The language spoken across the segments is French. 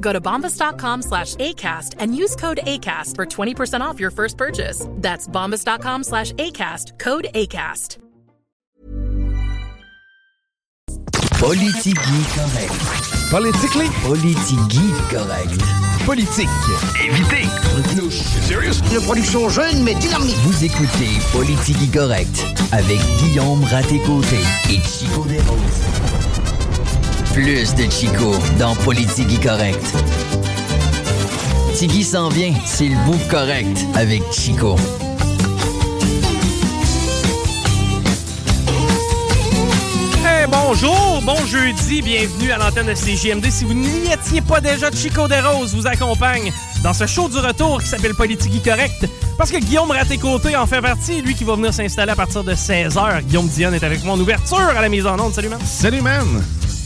Go to bombas.com slash ACAST and use code ACAST for 20% off your first purchase. That's bombas.com slash ACAST, code ACAST. Politigui correct. Politically? Politigui correct. Politique. Évitez. Serious? Une production jeune mais dynamique. Vous écoutez Politigui correct avec Guillaume Raté-Côté et Chico Desroses. Plus de Chico dans Politigui correct. Tigui s'en vient, c'est le bout correct avec Chico. Hey, bonjour, bon jeudi, bienvenue à l'antenne de CGMD. Si vous n'y étiez pas déjà, Chico Desroses vous accompagne dans ce show du retour qui s'appelle Politique Correct. Parce que Guillaume Raté-Côté en fait partie, lui qui va venir s'installer à partir de 16h. Guillaume Dion est avec moi en ouverture à la mise en onde. Salut, man. Salut, man.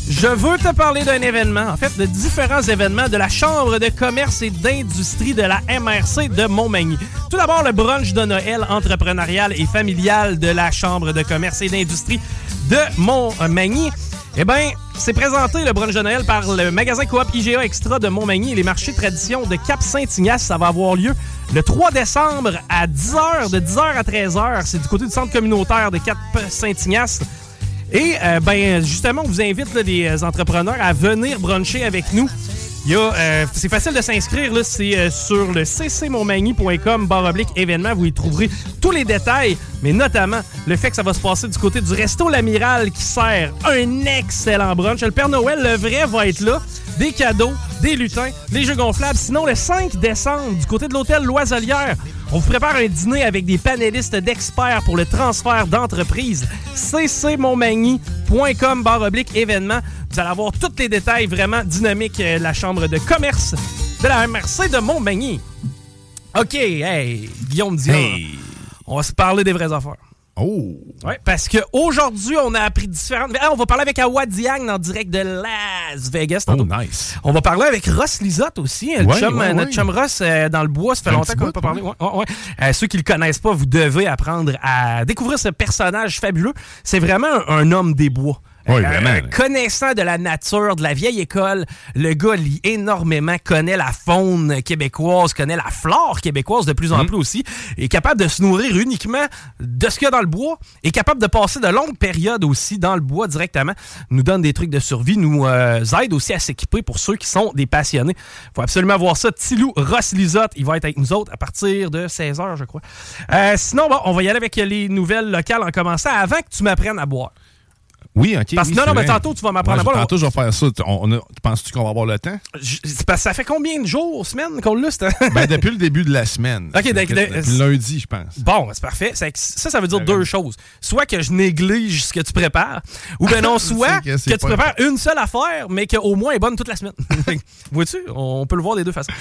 Je veux te parler d'un événement, en fait, de différents événements de la Chambre de commerce et d'industrie de la MRC de Montmagny. Tout d'abord, le brunch de Noël entrepreneurial et familial de la Chambre de commerce et d'industrie de Montmagny. Eh bien, c'est présenté le brunch de Noël par le magasin Coop IGA Extra de Montmagny et les marchés tradition de Cap-Saint-Ignace. Ça va avoir lieu le 3 décembre à 10h, de 10h à 13h. C'est du côté du centre communautaire de Cap-Saint-Ignace. Et euh, ben justement, on vous invite les entrepreneurs à venir bruncher avec nous. Euh, c'est facile de s'inscrire, c'est euh, sur le ccmontmagny.com barre oblique événement. Vous y trouverez tous les détails, mais notamment le fait que ça va se passer du côté du Resto L'Amiral qui sert un excellent brunch. Le Père Noël, le vrai, va être là. Des cadeaux, des lutins, des jeux gonflables. Sinon, le 5 décembre, du côté de l'hôtel Loiselière, on vous prépare un dîner avec des panélistes d'experts pour le transfert d'entreprise. ccmontmagny.com barre oblique événement. Vous allez avoir tous les détails vraiment dynamiques de la Chambre de commerce de la MRC de Montmagny. OK, hey, Guillaume Dion, Hey. on va se parler des vraies affaires. Oh. Ouais, parce qu'aujourd'hui, on a appris différentes... Ah, on va parler avec Awa Diagne en direct de Las Vegas. Oh, nice. On va parler avec Ross Lisotte aussi. le Ouais, chum, ouais, notre chum Ross euh, dans le bois, ça fait Un longtemps qu'on n'a pas parlé. Ouais, ouais, ouais. Euh, ceux qui le connaissent pas, vous devez apprendre à découvrir ce personnage fabuleux. C'est vraiment un, un homme des bois. Oui, Euh, vraiment. connaissant de la nature, de la vieille école, le gars lit énormément, connaît la faune québécoise, connaît la flore québécoise de plus en plus aussi, est capable de se nourrir uniquement de ce qu'il y a dans le bois, est capable de passer de longues périodes aussi dans le bois directement, nous donne des trucs de survie, nous euh, aide aussi à s'équiper pour ceux qui sont des passionnés. faut absolument voir ça. Tilou Ross Lisotte, il va être avec nous autres à partir de 16h, je crois. Euh, sinon, bon, on va y aller avec les nouvelles locales en commençant avant que tu m'apprennes à boire. Oui, OK. Parce que oui, non, non, mais tantôt, tu vas m'apprendre Ouais, à. Tantôt, je vais faire ça. On, Penses-tu qu'on va avoir le temps? Je- parce que ça fait combien de jours, semaines qu'on l'a? Ben, depuis le début de la semaine. Ok, donc, Depuis lundi, je pense. Bon, c'est parfait. C'est que Ça, ça veut dire Ben, deux ben. choses. Soit que je néglige ce que tu prépares, ou ben non, soit que tu prépares une seule affaire, mais qu'au moins elle est bonne toute la semaine. Vois-tu? On peut le voir des deux façons.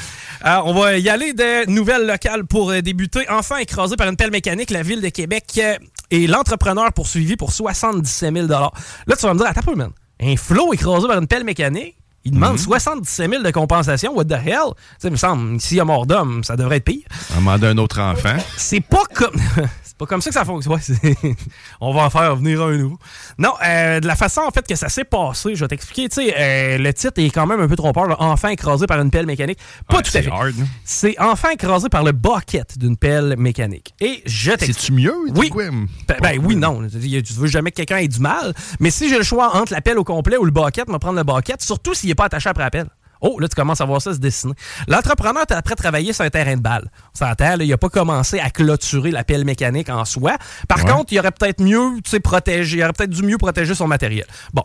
Euh, on va y aller des nouvelles locales pour euh, débuter. Enfin écrasé par une pelle mécanique, la ville de Québec euh, et l'entrepreneur poursuivi pour 77 000 Là, tu vas me dire, attends un peu, man. Un flot écrasé par une pelle mécanique? Il demande Mhm. 77 000 de compensation. What the hell? Tu sais, il me semble, s'il y a mort d'homme, ça devrait être pire. Demander un autre enfant. C'est pas comme. c'est pas comme ça que ça fonctionne. Ouais, on va en faire venir un nouveau. Non, euh, de la façon en fait que ça s'est passé, je vais t'expliquer. Tu sais, euh, le titre est quand même un peu trompeur. là. Enfant écrasé par une pelle mécanique. Pas Ouais, tout à fait. C'est enfant écrasé par le bucket d'une pelle mécanique. Et je t'explique. C'est-tu mieux? Oui. quoi? Ben, ben oui, non. Tu veux jamais que quelqu'un ait du mal. Mais si j'ai le choix entre la pelle au complet ou le bucket, je vais prendre le bucket, surtout s'il n'est pas attaché après pelle. Oh, là, tu commences à voir ça se dessiner. L'entrepreneur est après travailler sur un terrain de balle. On s'entend, il n'a pas commencé à clôturer la pelle mécanique en soi. Par Ouais. contre, il aurait peut-être mieux, tu sais, protéger, il aurait peut-être dû mieux protéger son matériel. Bon.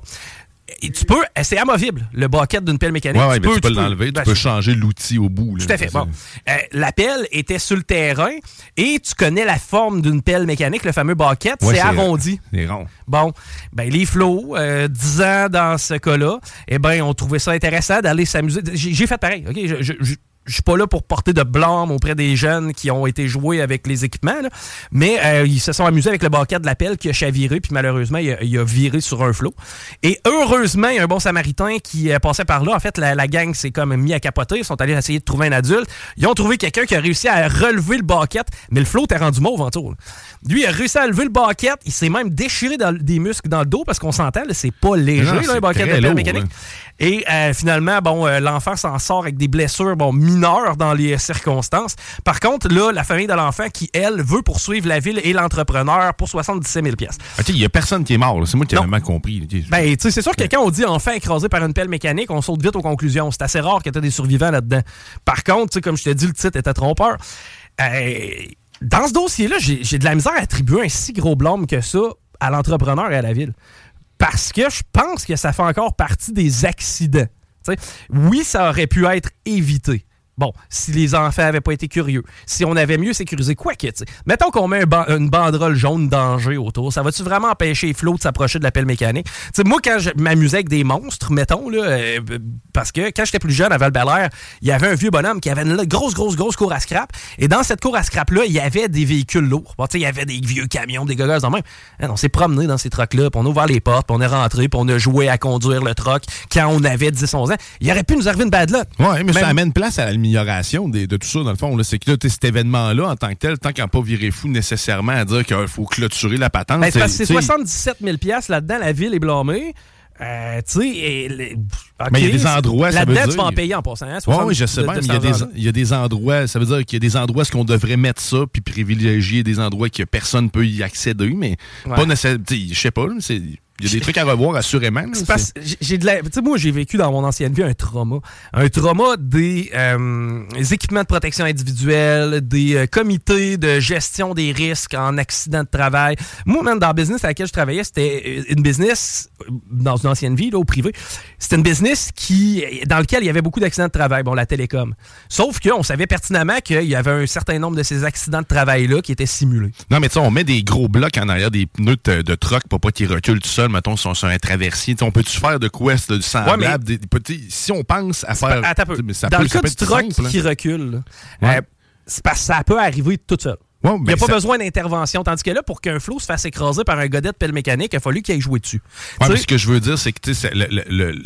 Et tu peux, c'est amovible, le bucket d'une pelle mécanique. Ouais, ouais, tu peux tu l'enlever, tu ben, peux changer l'outil au bout. là. tout à fait. Bon. Euh, la pelle était sur le terrain et tu connais la forme d'une pelle mécanique, le fameux bucket, Ouais, c'est arrondi. C'est rond. Bon, ben les flots, euh, 10 ans dans ce cas-là, eh ben on trouvait ça intéressant d'aller s'amuser. J'ai j'ai fait pareil, OK? Je, je, je- suis pas là pour porter de blâme auprès des jeunes qui ont été joués avec les équipements, là. mais euh, ils se sont amusés avec le bucket de la pelle qui a chaviré, puis malheureusement, il a, il a viré sur un flot. Et heureusement, il y a un bon samaritain qui euh, passait par là. En fait, la, la gang s'est comme mis à capoter. Ils sont allés essayer de trouver un adulte. Ils ont trouvé quelqu'un qui a réussi à relever le bucket, mais le flot était rendu mauve en tour. Lui, il a réussi à lever le bucket. Il s'est même déchiré dans, des muscles dans le dos parce qu'on s'entend, c'est pas léger, Non, là, un lourd, mécanique. là. Et euh, finalement, bon, l'enfant s'en sort avec des blessures bon, dans les circonstances. Par contre, là, la famille de l'enfant qui, elle, veut poursuivre la ville et l'entrepreneur pour 77 000 OK, il n'y a personne qui est mort. C'est moi qui ai vraiment compris. ben, tu sais, c'est sûr que quand on dit enfant écrasé par une pelle mécanique, on saute vite aux conclusions. C'est assez rare que tu des survivants là-dedans. Par contre, tu sais, comme je t'ai dit, le titre était trompeur. Euh, dans ce dossier-là, j'ai de la misère à attribuer un si gros blâme que ça à l'entrepreneur et à la ville. Parce que je pense que ça fait encore partie des accidents. Oui, ça aurait pu être évité. Bon, si les enfants n'avaient pas été curieux, si on avait mieux sécurisé, quoi que, tu. Mettons qu'on met un ban- une banderole jaune danger autour, ça va-tu vraiment empêcher Flo de s'approcher de la pelle mécanique? Tu sais, moi, quand je m'amusais avec des monstres, mettons, là, euh, parce que quand j'étais plus jeune à val il y avait un vieux bonhomme qui avait une grosse, grosse, grosse cour à scrap. Et dans cette cour à scrap-là, il y avait des véhicules lourds. Bon, tu sais, il y avait des vieux camions, des gogos dans même. Hein, on s'est promené dans ces trucks-là, puis on a ouvert les portes, puis on est rentré, puis on a joué à conduire le truck quand on avait 10-11 ans. Il aurait pu nous arriver une bad luck. Ouais, mais ça amène place à l'amélioration de tout ça, dans le fond. C'est que là, cet événement-là, en tant que tel, tant qu'il n'a pas viré fou nécessairement à dire qu'il faut clôturer la patente. Ben, c'est parce que c'est t'sais, 77 000 là-dedans, la ville est blâmée. Euh, tu sais, les- Mais il y a des endroits, ça veut Là-dedans, tu dire- vas en payer en passant. Hein, Ouais, 60 oui, je sais bien, mais il y, a des, il y a des endroits, ça veut dire qu'il y a des endroits où qu'on devrait mettre ça puis privilégier des endroits que personne ne peut y accéder, mais Ouais. pas nécessairement. Je sais pas, c'est- il y a des trucs à revoir assurément. j'ai- de la- tu sais, moi, j'ai vécu dans mon ancienne vie un trauma. Un trauma des, euh, des équipements de protection individuelle, des euh, comités de gestion des risques en accident de travail. Moi, même dans le business à laquelle je travaillais, c'était euh, une business, dans une ancienne vie, là, au privé, c'était une business qui, dans lequel il y avait beaucoup d'accidents de travail, bon, la télécom. Sauf qu'on savait pertinemment qu'il y avait un certain nombre de ces accidents de travail-là qui étaient simulés. Non, mais tu sais, on met des gros blocs en arrière des pneus de, de truck pour pas qu'ils reculent tout mettons, sur, sur un traversier. On peut-tu faire de quoi de semblable? Ouais, mais- des- petits- si on pense à faire. Attends mais ça Dans peut- le ça cas du truck simple, qui hein. recule, Ouais. euh, c'est parce que ça peut arriver tout seul. Il n'y ben, a pas ça- besoin d'intervention. Tandis que là, pour qu'un flot se fasse écraser par un godet de pelle mécanique, il a fallu qu'il aille jouer dessus. Ouais, mais ce que je veux dire, c'est que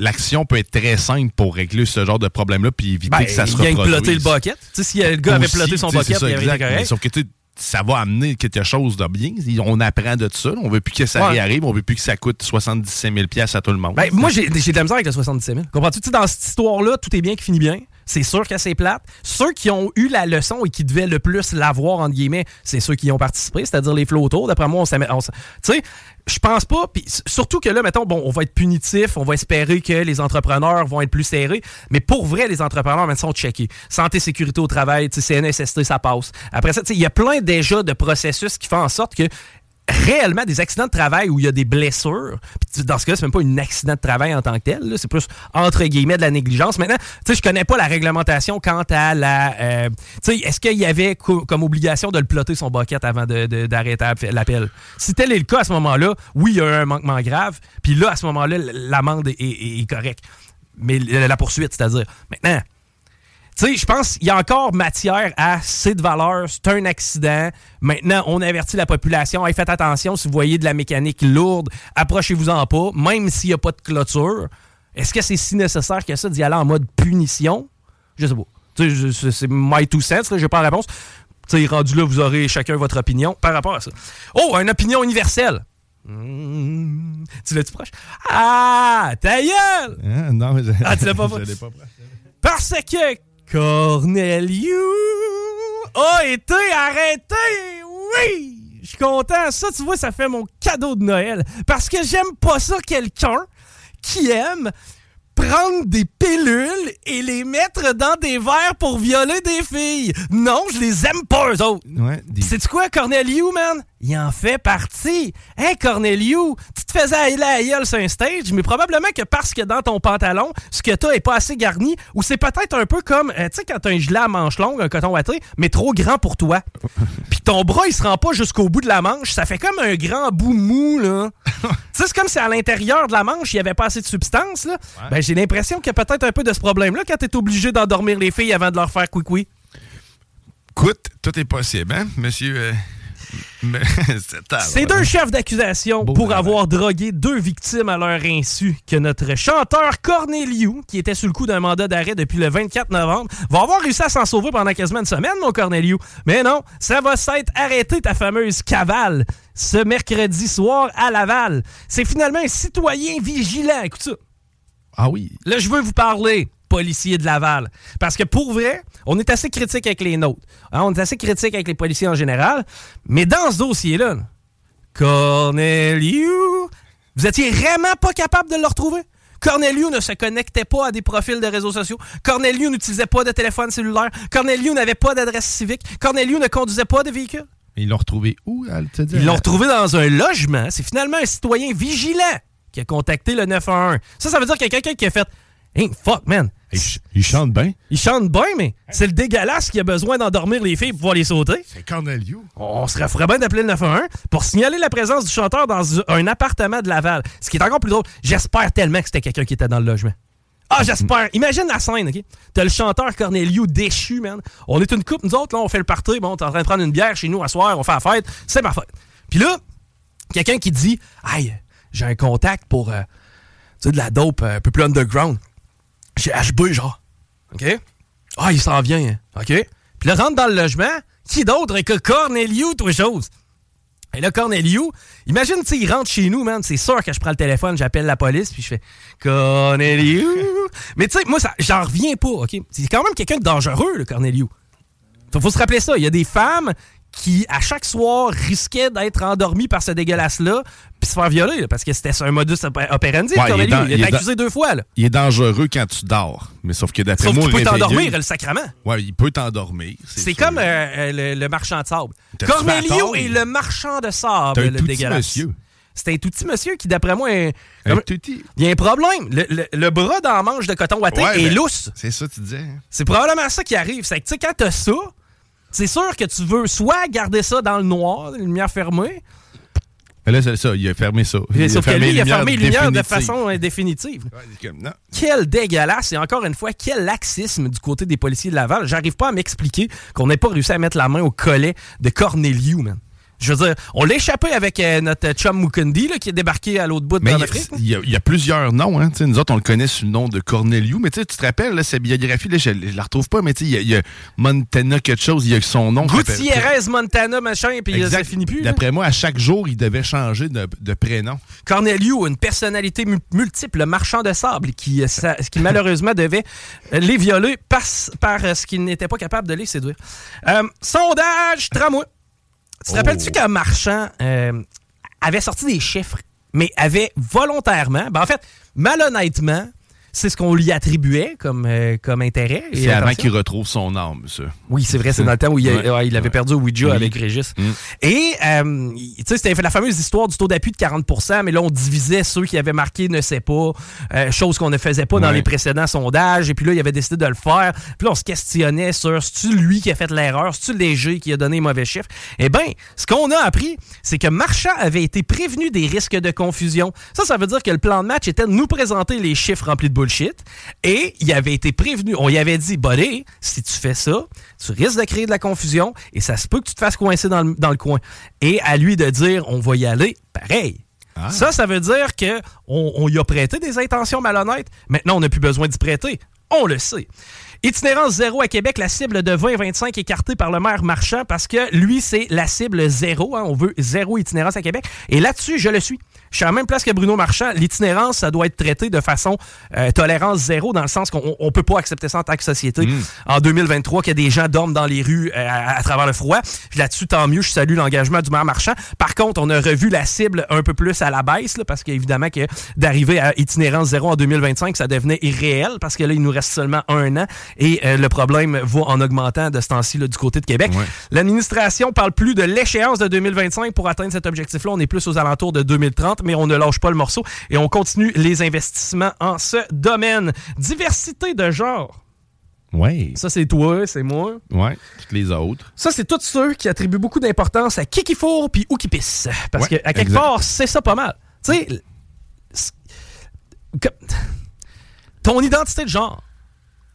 l'action peut être très simple pour régler ce genre de problème-là puis éviter ben, que ça se il vient de reproduise. plotter le bucket. Tu sais, si le gars avait Aussi, ploté son bucket, ça, il avait été Mais correct. Sauf que ça va amener quelque chose de bien. On apprend de ça. On veut plus que ça Ouais. réarrive. On veut plus que ça coûte 77 000 à tout le monde. Ben, moi, j'ai de la misère avec le 77 000. Comprends-tu? Dans cette histoire-là, tout est bien qui finit bien. C'est sûr que c'est plate. Ceux qui ont eu la leçon et qui devaient le plus l'avoir, entre guillemets, c'est ceux qui ont participé, c'est-à-dire les autour. D'après moi, on s'am- on s- Tu sais, je pense pas. Puis surtout que là, mettons, bon, on va être punitif, on va espérer que les entrepreneurs vont être plus serrés. Mais pour vrai, les entrepreneurs, maintenant, sont checkés. Santé, sécurité au travail, CNSST, ça passe. Après ça, tu sais, il y a plein déjà de processus qui font en sorte que réellement des accidents de travail où il y a des blessures. Dans ce cas, c'est même pas un accident de travail en tant que tel. C'est plus entre guillemets de la négligence. Maintenant, tu sais, je connais pas la réglementation quant à la. euh, tu sais, est-ce qu'il y avait co- comme obligation de le plotter son bucket avant de- de- d'arrêter la- l'appel? Si tel est le cas à ce moment-là, oui, il y a eu un manquement grave. Puis là, à ce moment-là, l'amende est, correcte. Mais la poursuite, c'est-à-dire. Maintenant, tu sais, je pense qu'il y a encore matière à c'est de valeur, c'est un accident. Maintenant, on avertit la population. Hey, faites attention, si vous voyez de la mécanique lourde, approchez-vous-en pas, même s'il n'y a pas de clôture. Est-ce que c'est si nécessaire que ça d'y aller en mode punition? Je sais pas. Tu sais, je- c'est- my two cents, là, j'ai pas la réponse. Tu sais, rendu là, vous aurez chacun votre opinion par rapport à ça. Oh, une opinion universelle. Mmh. Tu l'as-tu proche? Ah, ta gueule! Hein? Non, mais je- Ah, tu l'as pas je pas pris. Parce que Cornelius a été arrêté! Oui! Je suis content. Ça, tu vois, ça fait mon cadeau de Noël. Parce que j'aime pas ça, quelqu'un qui aime prendre des pilules et les mettre dans des verres pour violer des filles. Non, je les aime pas, eux autres. Ouais, des- C'est quoi, Corneliu, man? Il en fait partie. Hein, Corneliu? Tu te faisais aller la gueule sur un stage, mais probablement que parce que dans ton pantalon, ce que t'as est pas assez garni, ou c'est peut-être un peu comme, euh, tu sais, quand t'as un gilet à manche longue, un coton ouaté, mais trop grand pour toi. Puis ton bras, il se rend pas jusqu'au bout de la manche. Ça fait comme un grand bout mou, là. tu sais, c'est comme si à l'intérieur de la manche, il y avait pas assez de substance, là. Ben, j'ai l'impression qu'il y a peut-être un peu de ce problème-là quand t'es obligé d'endormir les filles avant de leur faire couicoui. Écoute, tout est possible, hein, monsieur. euh, mais- c'est tard, C'est ouais. deux chefs d'accusation pour avoir drogué deux victimes à leur insu que notre chanteur Corneliu, qui était sous le coup d'un mandat d'arrêt depuis le 24 novembre, va avoir réussi à s'en sauver pendant quasiment une semaine, mon Corneliu. Mais non, ça va s'être arrêté, ta fameuse cavale, ce mercredi soir à Laval. C'est finalement un citoyen vigilant. Écoute ça. Ah oui. Là, je veux vous parler, policiers de Laval. Parce que pour vrai, on est assez critique avec les nôtres. Hein, on est assez critique avec les policiers en général. Mais dans ce dossier-là, là, Corneliu, vous étiez vraiment pas capable de le retrouver? Corneliu ne se connectait pas à des profils de réseaux sociaux. Corneliu n'utilisait pas de téléphone cellulaire. Corneliu n'avait pas d'adresse civique. Corneliu ne conduisait pas de véhicule. Ils l'ont retrouvé où, te dit? Ils l'ont retrouvé dans un logement. C'est finalement un citoyen vigilant qui a contacté le 911. Ça, ça veut dire qu'il y a quelqu'un qui a fait Hey, fuck, man. Il, ch- il chante bien. Il chante bien, mais c'est le dégueulasse qui a besoin d'endormir les filles pour pouvoir les sauter. C'est Corneliu. On serait ferait bien d'appeler le 911 pour signaler la présence du chanteur dans un appartement de Laval. Ce qui est encore plus drôle, j'espère tellement que c'était quelqu'un qui était dans le logement. Ah, j'espère. Imagine la scène, OK? T'as le chanteur Corneliu déchu, man. On est une coupe, nous autres, là, on fait le party. Bon, t'es en train de prendre une bière chez nous à soir, on fait la fête. C'est ma fête. Puis là, quelqu'un qui dit Aïe, j'ai un contact pour, euh, tu sais, de la dope euh, un peu plus underground. Chez HB, genre. OK? Ah, il s'en vient, hein. OK? Puis là, rentre dans le logement. Qui d'autre que Corneliu, toi, chose? Et là, Corneliu, imagine, tu sais, il rentre chez nous, man. C'est sûr que je prends le téléphone, j'appelle la police, puis je fais Corneliu. Mais tu sais, moi, ça- j'en reviens pas, OK? C'est quand même quelqu'un de dangereux, le Corneliu. Faut, faut se rappeler ça. Il y a des femmes qui, à chaque soir, risquaient d'être endormies par ce dégueulasse-là, puis se faire violer, là, parce que c'était un modus op- operandi, Ouais, il est dans- Il, il est accusé deux fois, là. Il est dangereux quand tu dors. Mais sauf que d'après moi, qu'il peut réveillé- t'endormir, le sacrement. Ouais, il peut t'endormir. C'est comme euh, euh, le, le marchand de sable. Tort? est le marchand de sable, un le tout dégueulasse. monsieur. C'est un tout petit monsieur qui, d'après moi, est- Un comme- tout petit. il y a un problème. Le, le- le bras dans la manche de coton ouaté Ouais, est ben, lousse. C'est ça, tu disais. hein? C'est probablement ça qui arrive. C'est que, tu sais, quand t'as ça, c'est sûr que tu veux soit garder ça dans le noir, les lumières fermées, Mais là, c'est ça. Il a fermé ça. sauf que lui, il a fermé les lumières de façon euh, définitive. Ouais, c'est comme, non. Quel dégueulasse et encore une fois, quel laxisme du côté des policiers de Laval. J'arrive pas à m'expliquer qu'on n'ait pas réussi à mettre la main au collet de Corneliu, man. Je veux dire, on l'a échappé avec euh, notre chum Mukundi là, qui est débarqué à l'autre bout de l'Afrique. il y a- il y a plusieurs noms. Hein. Nous autres, on le connaît sous le nom de Corneliu. Mais tu te rappelles, là, sa biographie, là, je ne la retrouve pas, mais il y, a- il y a Montana quelque chose, il y a son nom. Gutiérrez, Montana, machin, puis ça finit plus. D'après moi, à chaque jour, il devait changer de, de prénom. Corneliu, une personnalité mu- multiple, marchand de sable, qui, euh, qui malheureusement devait les violer par, par euh, ce qu'il n'était pas capable de les séduire. Euh, sondage tramway. Tu te Oh. rappelles-tu qu'un marchand euh, avait sorti des chiffres, mais avait volontairement, ben en fait, malhonnêtement, c'est ce qu'on lui attribuait comme, euh, comme intérêt. C'est avant qu'il retrouve son âme, ça. Oui, c'est vrai, c'est dans le temps où il, a- Ouais. ouais, il avait Ouais. perdu Ouija Oui. avec Régis. Mm. Et, euh, tu sais, c'était la fameuse histoire du taux d'appui de 40% mais là, on divisait ceux qui avaient marqué ne sait pas, euh, chose qu'on ne faisait pas dans les précédents sondages. Et puis là, il avait décidé de le faire. Puis là, on se questionnait sur c'est-tu lui qui a fait l'erreur, c'est-tu Léger qui a donné les mauvais chiffres? Eh bien, ce qu'on a appris, c'est que Marchand avait été prévenu des risques de confusion. Ça, ça veut dire que le plan de match était de nous présenter les chiffres remplis de bullshit. Et il avait été prévenu. On y avait dit, buddy, si tu fais ça, tu risques de créer de la confusion et ça se peut que tu te fasses coincer dans le, dans le coin. Et à lui de dire, on va y aller, pareil. Ah. Ça, ça veut dire que on, on y a prêté des intentions malhonnêtes. Maintenant, on n'a plus besoin d'y prêter. On le sait. Itinérance zéro à Québec, la cible de 20-25 écartée par le maire Marchand parce que lui, c'est la cible zéro. Hein. On veut zéro itinérance à Québec. Et là-dessus, je le suis. Je suis à la même place que Bruno Marchand. L'itinérance, ça doit être traité de façon euh, tolérance zéro, dans le sens qu'on ne peut pas accepter ça en tant que société. Mm. En 2023, que des gens dorment dans les rues euh, à, à travers le froid. Là-dessus, tant mieux, je salue l'engagement du maire Marchand. Par contre, on a revu la cible un peu plus à la baisse, là, parce qu'évidemment que d'arriver à itinérance zéro en 2025, ça devenait irréel, parce que là, il nous reste seulement un an. Et euh, le problème va en augmentant de ce temps-ci du côté de Québec. Ouais. L'administration parle plus de l'échéance de 2025 pour atteindre cet objectif-là. On est plus aux alentours de 2030, mais on ne lâche pas le morceau et on continue les investissements en ce domaine. Diversité de genre. Ouais. Ça, c'est toi, c'est moi. Ouais. Toutes les autres. Ça, c'est tous ceux qui attribuent beaucoup d'importance à qui qui fourre puis où qui pisse. Parce Ouais, que, à quelque exact. part, c'est ça pas mal. Tu sais, ton identité de genre,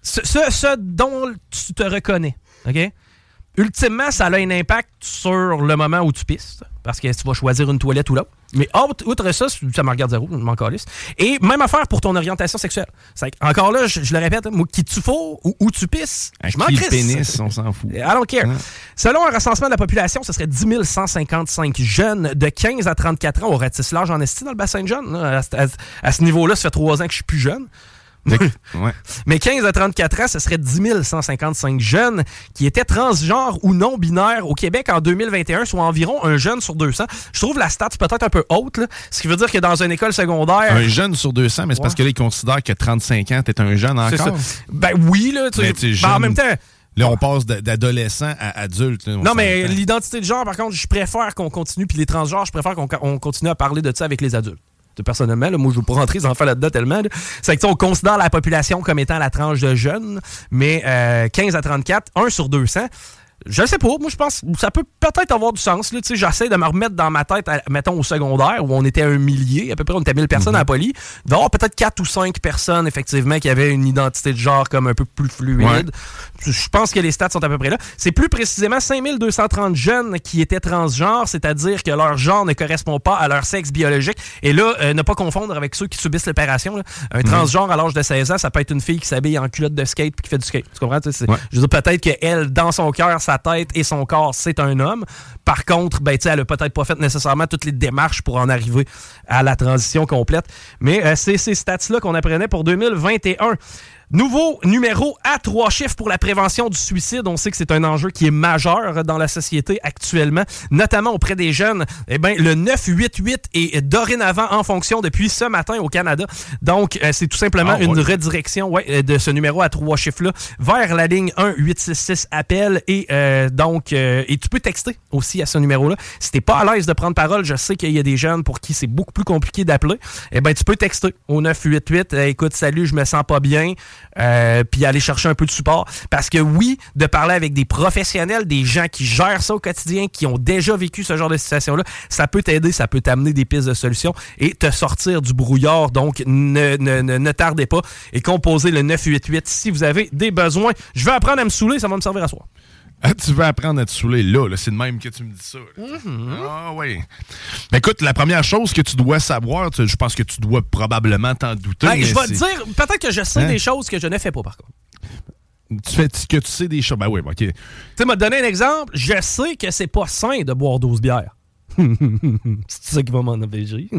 ce, ce- ce dont tu te reconnais, OK? Ultimement, ça a un impact sur le moment où tu pisses, parce que tu vas choisir une toilette ou l'autre. Mais autre- outre ça, ça me regarde zéro, je m'en calisse. Et même affaire pour ton orientation sexuelle. C'est encore là, je, je le répète, moi, qui tu fous ou où tu pisses, À je m'en crisse. pénis, on s'en fout. I don't care. Ouais. Selon un recensement de la population, ce serait 10 155 jeunes de 15 à 34 ans. On ratisse large en esti dans le bassin de jeunes. à- à ce niveau-là, ça fait trois ans que je suis plus jeune. Ouais. Mais 15 à 34 ans, ce serait 10 155 jeunes qui étaient transgenres ou non binaires au Québec en 2021, soit environ un jeune sur 200. Je trouve la stat peut-être un peu haute, là, ce qui veut dire que dans une école secondaire... Un jeune sur 200, mais c'est parce que là, ils considèrent que 35 ans, t'es un jeune encore. Ben oui, là. tu Mais ben, en jeune- même temps... Là, on passe d'adolescent à adulte. là, Non, mais l'identité de genre, par contre, je préfère qu'on continue, puis les transgenres, je préfère qu'on on continue à parler de ça avec les adultes. Personnellement, là, moi, je veux pas rentrer les enfants là-dedans tellement. là. C'est que, on considère la population comme étant la tranche de jeunes, mais euh, 15 à 34, 1 sur 200. Je sais pas, moi je pense ça peut peut-être avoir du sens. J'essaie de me remettre dans ma tête, à- mettons au secondaire, où on était un millier, à peu près on était 1000 personnes à la poli. Il va y avoir peut-être 4 ou 5 personnes, effectivement, qui avaient une identité de genre comme un peu plus fluide. Ouais. Je pense que les stats sont à peu près là. C'est plus précisément 5230 jeunes qui étaient transgenres, c'est-à-dire que leur genre ne correspond pas à leur sexe biologique. Et là, euh, ne pas confondre avec ceux qui subissent l'opération. Un transgenre à l'âge de 16 ans, ça peut être une fille qui s'habille en culotte de skate puis qui fait du skate. Tu comprends? Ouais. Je veux dire, peut-être qu'elle, dans son cœur, tête et son corps, c'est un homme. Par contre, ben, elle a peut-être pas fait nécessairement toutes les démarches pour en arriver à la transition complète. Mais euh, c'est ces stats-là qu'on apprenait pour 2021. Nouveau numéro à trois chiffres pour la prévention du suicide. On sait que c'est un enjeu qui est majeur dans la société actuellement, notamment auprès des jeunes. Eh bien, le 988 est dorénavant en fonction depuis ce matin au Canada. Donc, euh, c'est tout simplement Ah, une redirection ouais, euh, de ce numéro à trois chiffres-là vers la ligne 1866 appel. Et euh, donc, euh, et tu peux texter aussi à ce numéro-là. Si t'es pas à l'aise de prendre parole, je sais qu'il y a des jeunes pour qui c'est beaucoup plus compliqué d'appeler. Eh ben, tu peux texter au 988. Euh, écoute, salut, je me sens pas bien. Euh, puis aller chercher un peu de support. Parce que oui, de parler avec des professionnels, des gens qui gèrent ça au quotidien, qui ont déjà vécu ce genre de situation-là, ça peut t'aider, ça peut t'amener des pistes de solutions et te sortir du brouillard. Donc, ne, ne, ne, ne tardez pas et composez le 988 si vous avez des besoins. Je vais apprendre à me saouler, ça va me servir à soi. Ah, tu veux apprendre à te saouler là, là c'est de même que tu me dis ça. Mm-hmm. Ah oui. Ben écoute, la première chose que tu dois savoir, tu- je pense que tu dois probablement t'en douter. Ben, je vais te dire, peut-être que je sais Hein? des choses que je ne fais pas, par contre. Tu fais que tu sais des choses. Ben oui, ok. Tu sais, m'a donné un exemple. Je sais que c'est pas sain de boire 12 bières. c'est ça qui va m'en empêcher.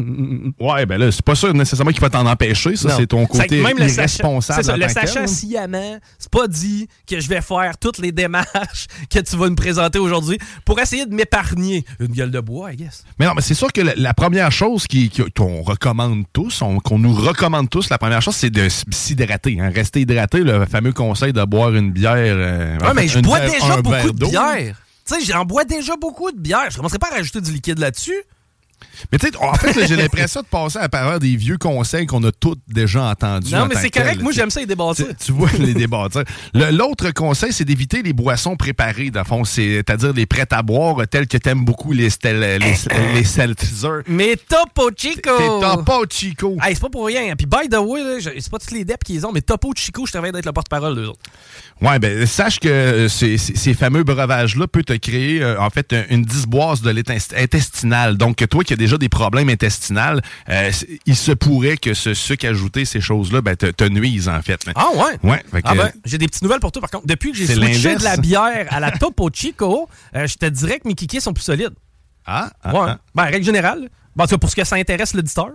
Ouais, ben là, c'est pas sûr nécessairement qu'il va t'en empêcher. Ça, c'est ton côté même irresponsable. C'est ça, le là. sciemment, c'est pas dit que je vais faire toutes les démarches que tu vas me présenter aujourd'hui pour essayer de m'épargner une gueule de bois, I guess. Mais non, mais c'est sûr que la, la première chose qu'on recommande tous, on- qu'on nous recommande tous, la première chose, c'est de s'hydrater. hein. Rester hydraté, le fameux conseil de boire une bière. euh, Ouais, mais je bois déjà beaucoup de bière. Tu sais, j'en bois déjà beaucoup de bière. Je commencerai pas à rajouter du liquide là-dessus. Mais tu sais, en fait, j'ai l'impression de passer à travers des vieux conseils qu'on a tous déjà entendus. Non, en mais c'est tel, correct. Moi, j'aime ça, les débats. Tu, vois les débats. Le- L'autre conseil, c'est d'éviter les boissons préparées, dans le fond. C'est-à-dire les prêts à boire tels que t'aimes beaucoup les, stel- les, les seltzers. Mais Topo Chico! T'es Topo Chico. Hey, c'est pas pour rien. Puis, by the way, c'est pas tous les deps qui les ont, mais Topo Chico, je travaille d'être le porte-parole d'eux autres. Ouais, ben sache que euh, ces, ces- fameux breuvages-là peuvent te créer, euh, en fait, un- une dysboise de l'état intestinal. Donc, toi qui a déjà des problèmes intestinaux, euh, il se pourrait que ce sucre ajouté, ces choses-là, ben, te, te nuisent, en fait. Ah ouais? Ouais. Ah ben, j'ai des petites nouvelles pour toi, par contre. Depuis que j'ai switché de la bière à la Topo Chico, euh, je te dirais que mes kikis sont plus solides. Ah, ah, ouais. ah. Ben, règle générale. Bon, en tout cas, pour ce que ça intéresse l'auditeur.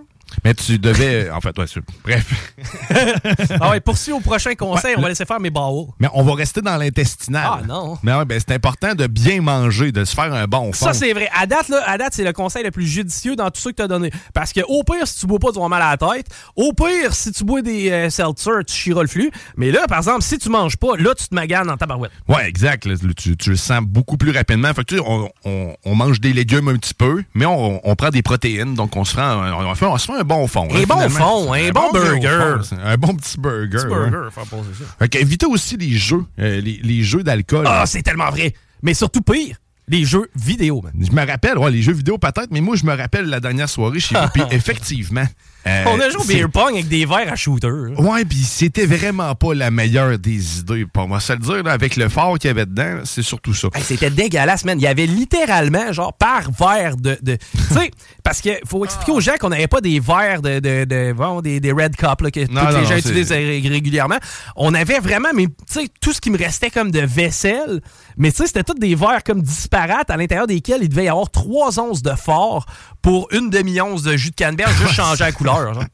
Mais tu devais. En fait, ouais, c'est- bref. ah ouais, poursuis au prochain conseil, on va laisser faire mes bowels. Mais on va rester dans l'intestinal. Ah, non. Mais ouais, ben, c'est important de bien manger, de se faire un bon fond. Ça, c'est vrai. À date, là, à date, c'est le conseil le plus judicieux dans tout ce que tu as donné. Parce que au pire, si tu bois pas, tu vas mal à la tête. Au pire, si tu bois des euh, seltzer, tu chieras le flux. Mais là, par exemple, si tu manges pas, là, tu te maganes dans ta barouette. Ouais, exact. là, tu, tu le sens beaucoup plus rapidement. Fait que, tu on, on- on mange des légumes un petit peu, mais on, on prend des protéines, donc on se, rend, on, on se fait un bon fond. Un hein, bon finalement. fond, un bon gros burger. fond, un bon petit burger. Petit ouais. burger, faire poser ça. Fait évitez aussi les jeux, euh, les, les jeux d'alcool. Ah, c'est tellement vrai. Mais surtout pire, les jeux vidéo, man. Je me rappelle, ouais, les jeux vidéo peut-être, mais moi, je me rappelle la dernière soirée chez vous, puis effectivement. Euh, On a joué au beer pong avec des verres à shooter. Ouais, puis c'était vraiment pas la meilleure des idées. Pour moi, ça le dire, là, avec le fort qu'il y avait dedans, c'est surtout ça. Hey, C'était dégueulasse, man. Il y avait littéralement, genre, par verre de. de tu sais, parce qu'il faut expliquer aux gens qu'on n'avait pas des verres de. de, de- bon, des, des Red Cup là, que Non, tous non, les gens utilisent ré- régulièrement. On avait vraiment, mais tu sais, tout ce qui me restait comme de vaisselle. Mais tu sais, c'était tous des verres comme disparates à l'intérieur desquels il devait y avoir 3 onces de fort pour une demi-once de jus de canneberge, juste changer la couleur. genre.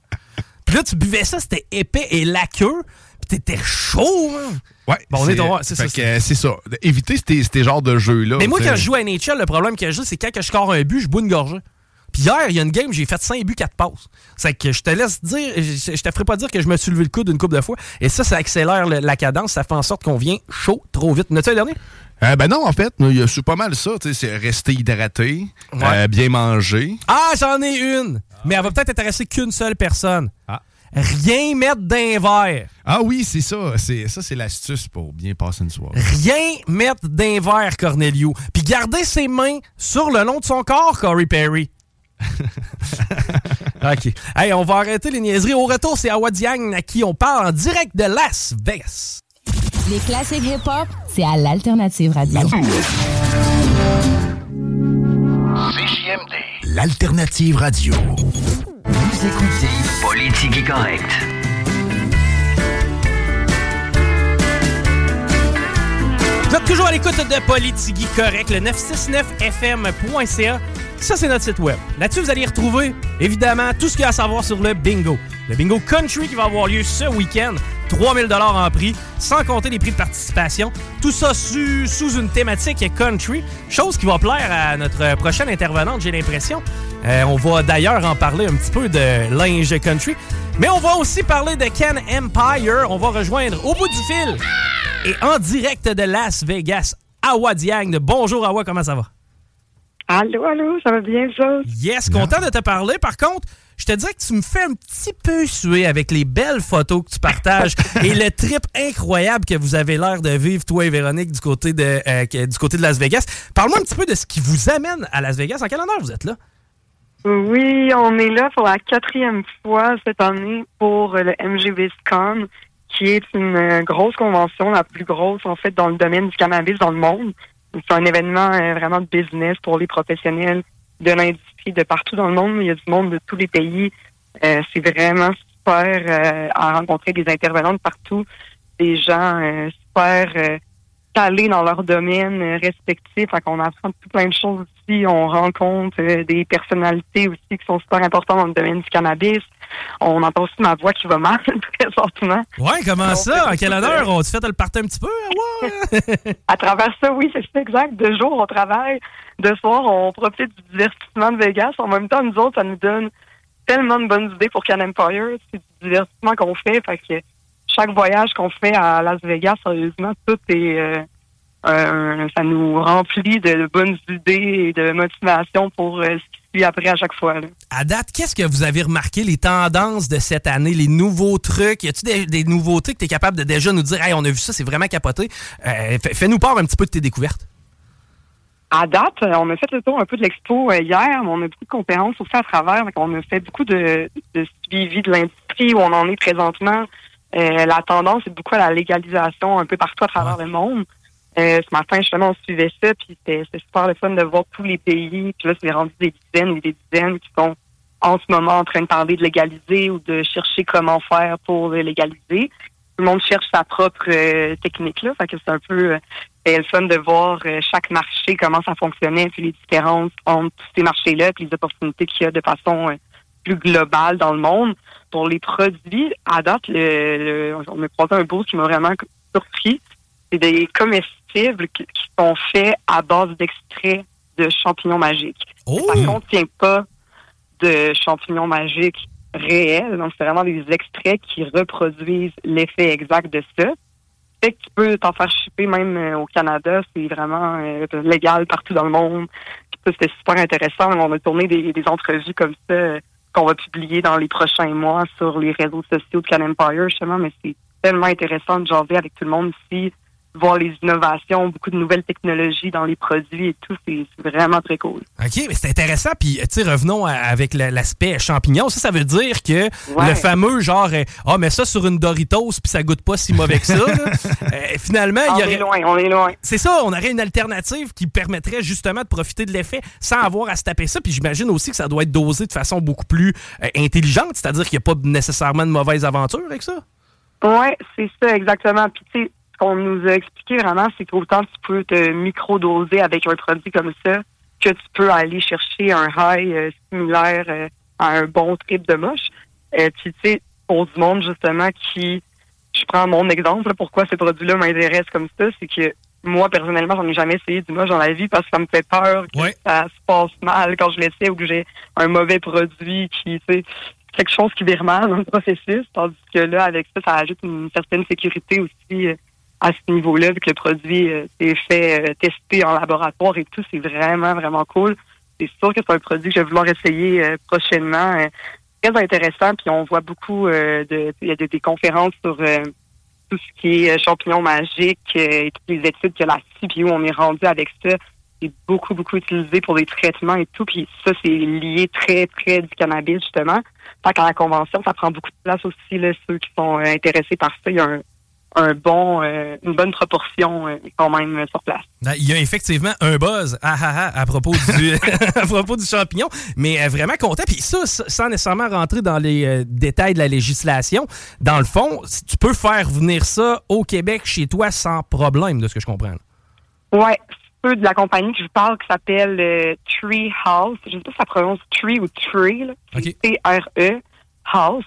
Puis là, tu buvais ça, c'était épais et laqueux. Puis t'étais chaud, hein. Ouais, Bon, on est c'est ça, C'est ça. Évitez ces, genres de jeux-là. Mais moi, quand je joue à NHL, le problème que j'ai, c'est quand que je score un but, je bois une gorgée. Puis hier, il y a une game, j'ai fait 5 buts, 4 passes. C'est que je te laisse dire, je, je te ferai pas dire que je me suis levé le coude une coupe de fois. Et ça, ça accélère le- la cadence, ça fait en sorte qu'on vient chaud trop vite. N'as-tu un dernier? Euh, ben non, en fait, il y a- c'est pas mal ça. tu sais, C'est rester hydraté, Ouais. euh, bien manger. Ah, j'en ai une! Mais elle va peut-être intéresser qu'une seule personne. Ah. Rien mettre d'un verre. Ah oui, c'est ça. C'est, ça, c'est l'astuce pour bien passer une soirée. Rien mettre d'un verre, Cornelio. Puis garder ses mains sur le long de son corps, Corey Perry. OK. Hey, on va arrêter les niaiseries. Au retour, c'est Awa Diagne à qui on parle en direct de Las Vegas. Les classiques hip-hop, c'est à l'Alternative Radio. L'alternative radio. Vous écoutez Politique correct. Vous êtes toujours à l'écoute de Politigui Correct, le 969fm.ca. Ça, c'est notre site web. Là-dessus, vous allez y retrouver, évidemment, tout ce qu'il y a à savoir sur le bingo. Le bingo country qui va avoir lieu ce week-end. 3000 en prix, sans compter les prix de participation. Tout ça su- sous une thématique country, chose qui va plaire à notre prochaine intervenante, j'ai l'impression. Euh, on va d'ailleurs en parler un petit peu de linge country. Mais on va aussi parler de Ken Empire. On va rejoindre au bout du fil et en direct de Las Vegas, Awa Diagne. Bonjour Awa, comment ça va? Allô, allô, ça va bien, ça? Yes, content de te parler. Par contre, je te dirais que tu me fais un petit peu suer avec les belles photos que tu partages et le trip incroyable que vous avez l'air de vivre, toi et Véronique, du côté de, euh, du côté de Las Vegas. Parle-moi un petit peu de ce qui vous amène à Las Vegas. En quelle honneur vous êtes là? Oui, on est là pour la quatrième fois cette année pour le MGBisCon, qui est une euh, grosse convention, la plus grosse en fait dans le domaine du cannabis dans le monde. C'est un événement euh, vraiment de business pour les professionnels de l'industrie de partout dans le monde. Il y a du monde de tous les pays. Euh, c'est vraiment super euh, à rencontrer des intervenants de partout, des gens euh, super calés dans leur domaine respectif. Fait qu'on apprend tout plein de choses aussi. On rencontre des personnalités aussi qui sont super importantes dans le domaine du cannabis. On entend aussi ma voix qui va mal présentement. Ouais, comment ça? En quelle honneur? On tu fait le partir un petit peu? Ouais. À travers ça, oui, c'est exact. De jour, on travaille. De soir, on profite du divertissement de Vegas. En même temps, nous autres, ça nous donne tellement de bonnes idées pour Can Empire. C'est du divertissement qu'on fait. Fait que chaque voyage qu'on fait à Las Vegas, sérieusement, tout est... euh, euh, ça nous remplit de bonnes idées et de motivation pour euh, ce qui suit après à chaque fois. là. À date, qu'est-ce que vous avez remarqué, les tendances de cette année, les nouveaux trucs? Y a-tu des, des nouveautés que tu es capable de déjà nous dire, hey, on a vu ça, c'est vraiment capoté? Euh, fais- Fais-nous part un petit peu de tes découvertes. À date, on a fait le tour un peu de l'expo euh, hier, mais on a beaucoup de conférences aussi à travers. Donc, on a fait beaucoup de, de suivi de l'industrie où on en est présentement. Euh, la tendance est beaucoup à la légalisation un peu partout à travers le monde. Euh, ce matin, justement, on suivait ça, puis c'était super le fun de voir tous les pays. Puis là, c'est rendu des dizaines et des dizaines qui sont en ce moment en train de parler de légaliser ou de chercher comment faire pour légaliser. Tout le monde cherche sa propre euh, technique là, fait que c'est un peu euh, le fun de voir euh, chaque marché comment ça fonctionnait, puis les différences entre ces marchés-là, puis les opportunités qu'il y a de façon euh, plus globale dans le monde. Pour les produits, à date, le, le- on a croisé un beau qui m'a vraiment surpris. C'est des comestibles qui, sont faits à base d'extraits de champignons magiques. Oh! Ça contient pas de champignons magiques réels. Donc, c'est vraiment des extraits qui reproduisent l'effet exact de ça. Fait que tu peux t'en faire shipper même euh, au Canada. C'est vraiment euh, légal partout dans le monde. C'était super intéressant. On a tourné des, des entrevues comme ça euh, qu'on va publier dans les prochains mois sur les réseaux sociaux de Can Empire, justement. Mais c'est tellement intéressant de jaser avec tout le monde ici, voir les innovations, beaucoup de nouvelles technologies dans les produits et tout. C'est vraiment très cool. OK, mais c'est intéressant. Puis, tu sais, revenons à- avec l'aspect champignon. Ça, ça veut dire que Ouais. le fameux genre, euh, ah, mais ça sur une Doritos, puis ça goûte pas si mauvais que ça. Euh, finalement, On il y est aurait. loin, on est loin. C'est ça, on aurait une alternative qui permettrait justement de profiter de l'effet sans avoir à se taper ça. Puis j'imagine aussi que ça doit être dosé de façon beaucoup plus euh, intelligente, c'est-à-dire qu'il n'y a pas nécessairement de mauvaise aventure avec ça. Ouais, c'est ça, exactement. Puis, tu sais, qu'on nous a expliqué vraiment, c'est qu'autant tu peux te micro-doser avec un produit comme ça, que tu peux aller chercher un high euh, similaire euh, à un bon trip de moche. Euh, puis, tu sais, pour du monde, justement, qui... Je prends mon exemple, là, pourquoi ce produit-là m'intéresse comme ça, c'est que moi, personnellement, j'en ai jamais essayé du moche dans la vie parce que ça me fait peur que Ouais. ça se passe mal quand je l'essaie ou que j'ai un mauvais produit qui, tu sais, quelque chose qui vire mal dans le processus, tandis que là, avec ça, ça ajoute une certaine sécurité aussi euh, à ce niveau-là, vu que le produit euh, est fait euh, en laboratoire et tout, c'est vraiment, vraiment cool. C'est sûr que c'est un produit que je vais vouloir essayer euh, prochainement. euh, très intéressant, puis on voit beaucoup euh, de il y a des, conférences sur euh, tout ce qui est champignons magiques et toutes les études qu'il y a là-dessus, puis où on est rendu avec ça. C'est beaucoup, beaucoup utilisé pour des traitements et tout, puis ça, c'est lié très près du cannabis, justement. Fait qu'à la convention, ça prend beaucoup de place aussi, là, ceux qui sont intéressés par ça. Il y a un, un bon, euh, une bonne proportion euh, quand même euh, sur place. Ben, Il y a effectivement un buzz ah, ah, ah, à, propos du, à propos du champignon, mais vraiment content. Puis ça, sans nécessairement rentrer dans les détails de la législation, dans le fond, tu peux faire venir ça au Québec chez toi sans problème, de ce que je comprends. Ouais, c'est de la compagnie que je vous parle qui s'appelle Tree House. Je sais pas si ça prononce Tree ou Tree. T-R-E House.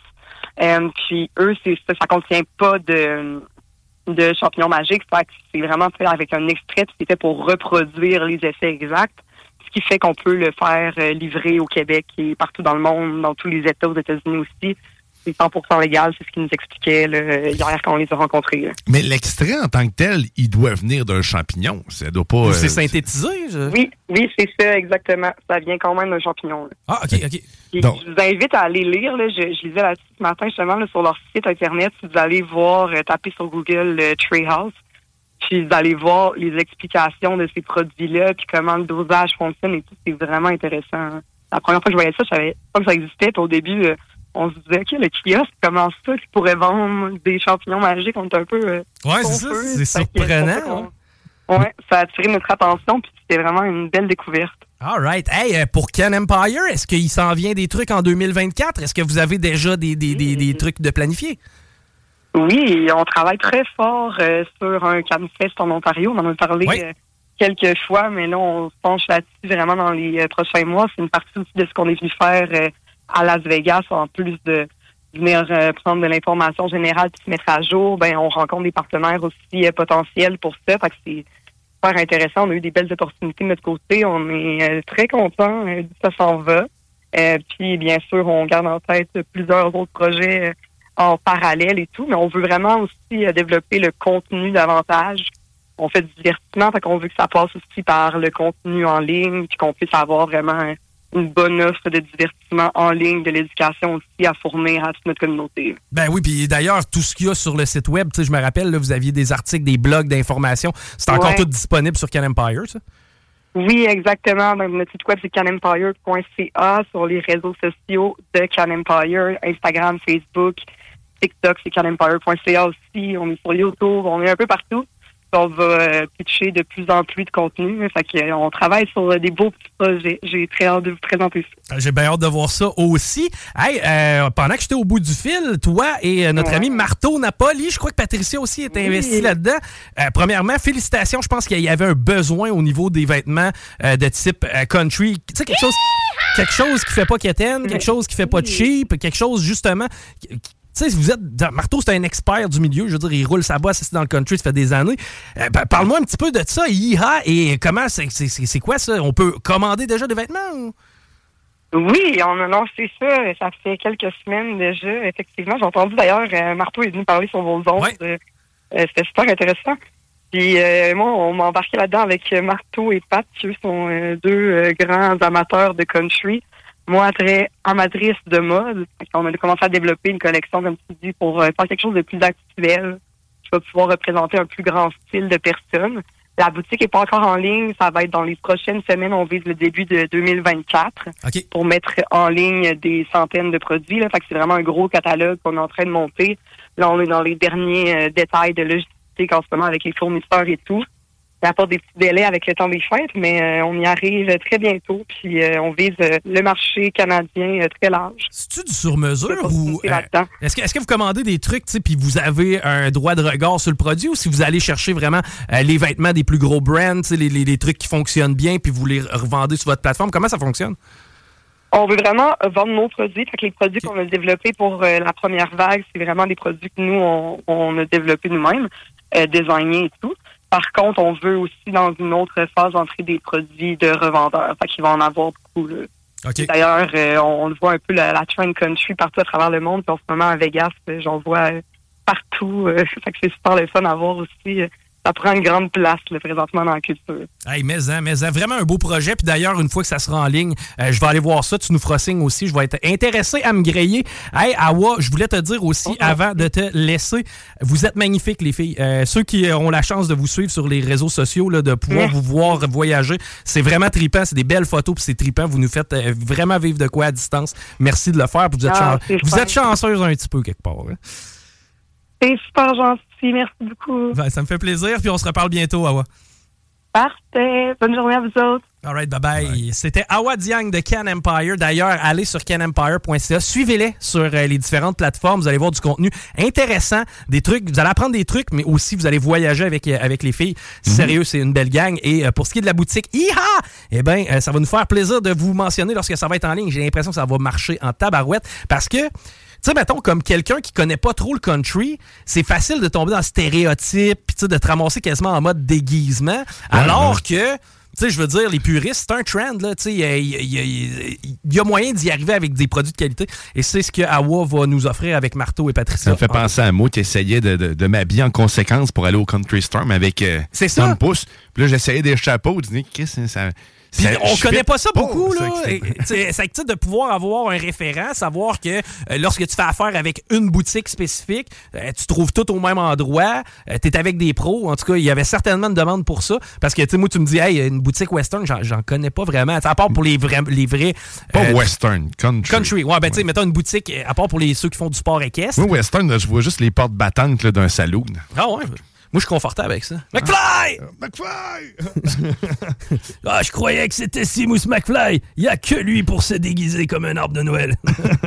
Puis eux, ça, ça contient pas de de champignons magiques. C'est vraiment fait avec un extrait, fait pour reproduire les effets exacts. Ce qui fait qu'on peut le faire euh, livrer au Québec et partout dans le monde, dans tous les États aux États-Unis aussi. C'est 100% légal, c'est ce qu'ils nous expliquaient là, hier quand on les a rencontrés. là. Mais l'extrait en tant que tel, il doit venir d'un champignon. Ça doit pas. Ou euh, c'est synthétisé? je- Oui, oui, c'est ça, exactement. Ça vient quand même d'un champignon. là. Ah, OK, OK. Donc- Je vous invite à aller lire. Là, je, je lisais là-dessus ce matin justement là, sur leur site internet. Si vous allez voir, euh, taper sur Google euh, Treehouse, puis vous allez voir les explications de ces produits-là, puis comment le dosage fonctionne et tout. C'est vraiment intéressant. hein. La première fois que je voyais ça, je savais pas que ça existait. Puis au début, euh, on se disait, OK, le kiosque, comment ça qui pourrait vendre des champignons magiques? On est un peu... euh, Ouais, c'est ça. C'est surprenant. hein. qu'on- Ouais, ça a attiré notre attention, puis c'était vraiment une belle découverte. All right. Hey, euh, pour Can Empire, est-ce qu'il s'en vient des trucs en 2024? Est-ce que vous avez déjà des, des, des, des trucs de planifier? Oui, on travaille très fort euh, sur un CanFest en Ontario. On en a parlé Oui. euh, quelques fois, mais là, on se penche là-dessus vraiment dans les euh, prochains mois. C'est une partie aussi de ce qu'on est venu faire à Las Vegas, en plus de venir euh, prendre de l'information générale et se mettre à jour. Ben, on rencontre des partenaires aussi euh, potentiels pour ça. Fait que c'est super intéressant. On a eu des belles opportunités de notre côté. On est euh, très contents d'où ça s'en va. Puis, bien sûr, on garde en tête plusieurs autres projets en parallèle et tout, mais on veut vraiment aussi développer le contenu davantage. On fait du divertissement, fait qu'on veut que ça passe aussi par le contenu en ligne, puis qu'on puisse avoir vraiment une bonne offre de divertissement en ligne, de l'éducation aussi à fournir à toute notre communauté. Ben oui, puis d'ailleurs, tout ce qu'il y a sur le site web, tu sais, je me rappelle, là, vous aviez des articles, des blogs d'informations. C'est encore Ouais. tout disponible sur Can Empire, ça? Oui, exactement. Donc, notre site web, c'est canempire.ca sur les réseaux sociaux de Can Empire, Instagram, Facebook, TikTok, c'est canempire.ca aussi. On est sur YouTube, on est un peu partout. On va euh, pitcher de plus en plus de contenu. Fait que, euh, on travaille sur euh, des beaux petits projets. J'ai très hâte de vous présenter ça. J'ai bien hâte de voir ça aussi. Hey, euh, pendant que j'étais au bout du fil, toi et notre Ouais. ami Marteau Napoli, je crois que Patricia aussi est investie là-dedans. Euh, premièrement, félicitations. Je pense qu'il y avait un besoin au niveau des vêtements euh, de type country. Tu sais, quelque chose, quelque chose qui fait pas quétaine, quelque chose qui fait pas cheap, quelque chose justement. qui- Tu sais, vous êtes. Marteau, c'est un expert du milieu. Je veux dire, il roule sa bosse ici dans le country, ça fait des années. Euh, pa- Parle-moi un petit peu de ça, IHA, et comment c'est c'est- c'est- c'est quoi ça? On peut commander déjà des vêtements? ou? Oui, on a lancé ça. Ça fait quelques semaines déjà. Effectivement, j'ai entendu d'ailleurs, euh, Marteau est venu parler sur vos ondes. Euh, euh, C'était super intéressant. Puis euh, moi, on m'a embarqué là-dedans avec Marteau et Pat, qui eux sont deux grands amateurs de country. Moi, très amatrice de mode. Qu'on a commencé à développer une collection, comme tu dis, pour euh, faire quelque chose de plus actuel, qui va pouvoir représenter un plus grand style de personnes. La boutique est pas encore en ligne. Ça va être dans les prochaines semaines. On vise le début de 2024 pour mettre en ligne des centaines de produits. Là. Fait que c'est vraiment un gros catalogue qu'on est en train de monter. Là, on est dans les derniers euh, détails de logistique en ce moment avec les fournisseurs et tout. Ça apporte des petits délais avec le temps des fêtes, mais euh, on y arrive très bientôt. Puis euh, on vise euh, le marché canadien très large. C'est-tu du sur-mesure ou. Est-ce que, vous commandez des trucs, puis vous avez un droit de regard sur le produit ou si vous allez chercher vraiment les vêtements des plus gros brands, les, les- les trucs qui fonctionnent bien, puis vous les revendez sur votre plateforme? Comment ça fonctionne? On veut vraiment vendre nos produits. Fait que les produits qu'on a développés pour euh, la première vague, c'est vraiment des produits que nous, on, on a développés nous-mêmes, euh, désignés et tout. Par contre, on veut aussi, dans une autre phase, entrer des produits de revendeurs. Fait qu'il va en avoir beaucoup. Là. D'ailleurs, euh, on, le voit un peu la, la trend country partout à travers le monde. Puis en ce moment, à Vegas, euh, j'en vois euh, partout. euh, fait que c'est super le fun à voir aussi. Ça prend une grande place là, présentement dans la culture. Hey, mais, hein, mais hein, vraiment un beau projet. Puis d'ailleurs, une fois que ça sera en ligne, euh, je vais aller voir ça. Tu nous feras signe aussi. Je vais être intéressé à me griller. Hey, Awa, je voulais te dire aussi, avant de te laisser, vous êtes magnifiques, les filles. Euh, ceux qui ont la chance de vous suivre sur les réseaux sociaux, là, de pouvoir vous voir voyager, c'est vraiment trippant. C'est des belles photos, puis c'est trippant. Vous nous faites euh, vraiment vivre de quoi à distance. Merci de le faire. puis Vous êtes, Ah, vous êtes chanceuse un petit peu quelque part. hein. C'est super gentil. Merci beaucoup. Ben, ça me fait plaisir. Puis on se reparle bientôt, Awa. Parfait. Bonne journée à vous autres. All right, bye bye. C'était Awa Diang de Can Empire. D'ailleurs, allez sur canempire.ca. Suivez-les sur euh, les différentes plateformes. Vous allez voir du contenu intéressant, des trucs. Vous allez apprendre des trucs, mais aussi vous allez voyager avec, euh, avec les filles. Sérieux, c'est une belle gang. Et euh, pour ce qui est de la boutique IHA, eh ben, euh, ça va nous faire plaisir de vous mentionner lorsque ça va être en ligne. J'ai l'impression que ça va marcher en tabarouette parce que tu sais, mettons, comme quelqu'un qui connaît pas trop le country, c'est facile de tomber dans le stéréotype, puis tu sais, de te ramasser quasiment en mode déguisement. alors que, tu sais, je veux dire, les puristes, c'est un trend, là. Tu sais, il y a- y, y y moyen d'y arriver avec des produits de qualité. Et c'est ce que Awa va nous offrir avec Marteau et Patricia. Ça me fait penser à moi qui essayait de, de- de m'habiller en conséquence pour aller au Country Storm avec euh, C'est ça. 30 pouces. Puis là, j'essayais des chapeaux. Je dis, qu'est-ce que ça. Puis on connaît pas ça beaucoup, là. c'est- de pouvoir avoir un référent, savoir que euh, lorsque tu fais affaire avec une boutique spécifique, euh, tu trouves tout au même endroit, tu es avec des pros. En tout cas, il y avait certainement une demande pour ça. Parce que, tu sais, moi, tu me dis, hey, une boutique western, j'en- connais pas vraiment. À part pour les vrais. Les vrais Pas euh, western, country. Country, ouais, ben, tu sais, mettons une boutique, euh, à part pour les, ceux qui font du sport équestre. Moi, western, là, je vois juste les portes battantes d'un saloon. Ah ouais. Moi, je suis confortable avec ça. McFly! McFly! ah, je croyais que c'était Simus McFly. Il y a que lui pour se déguiser comme un arbre de Noël.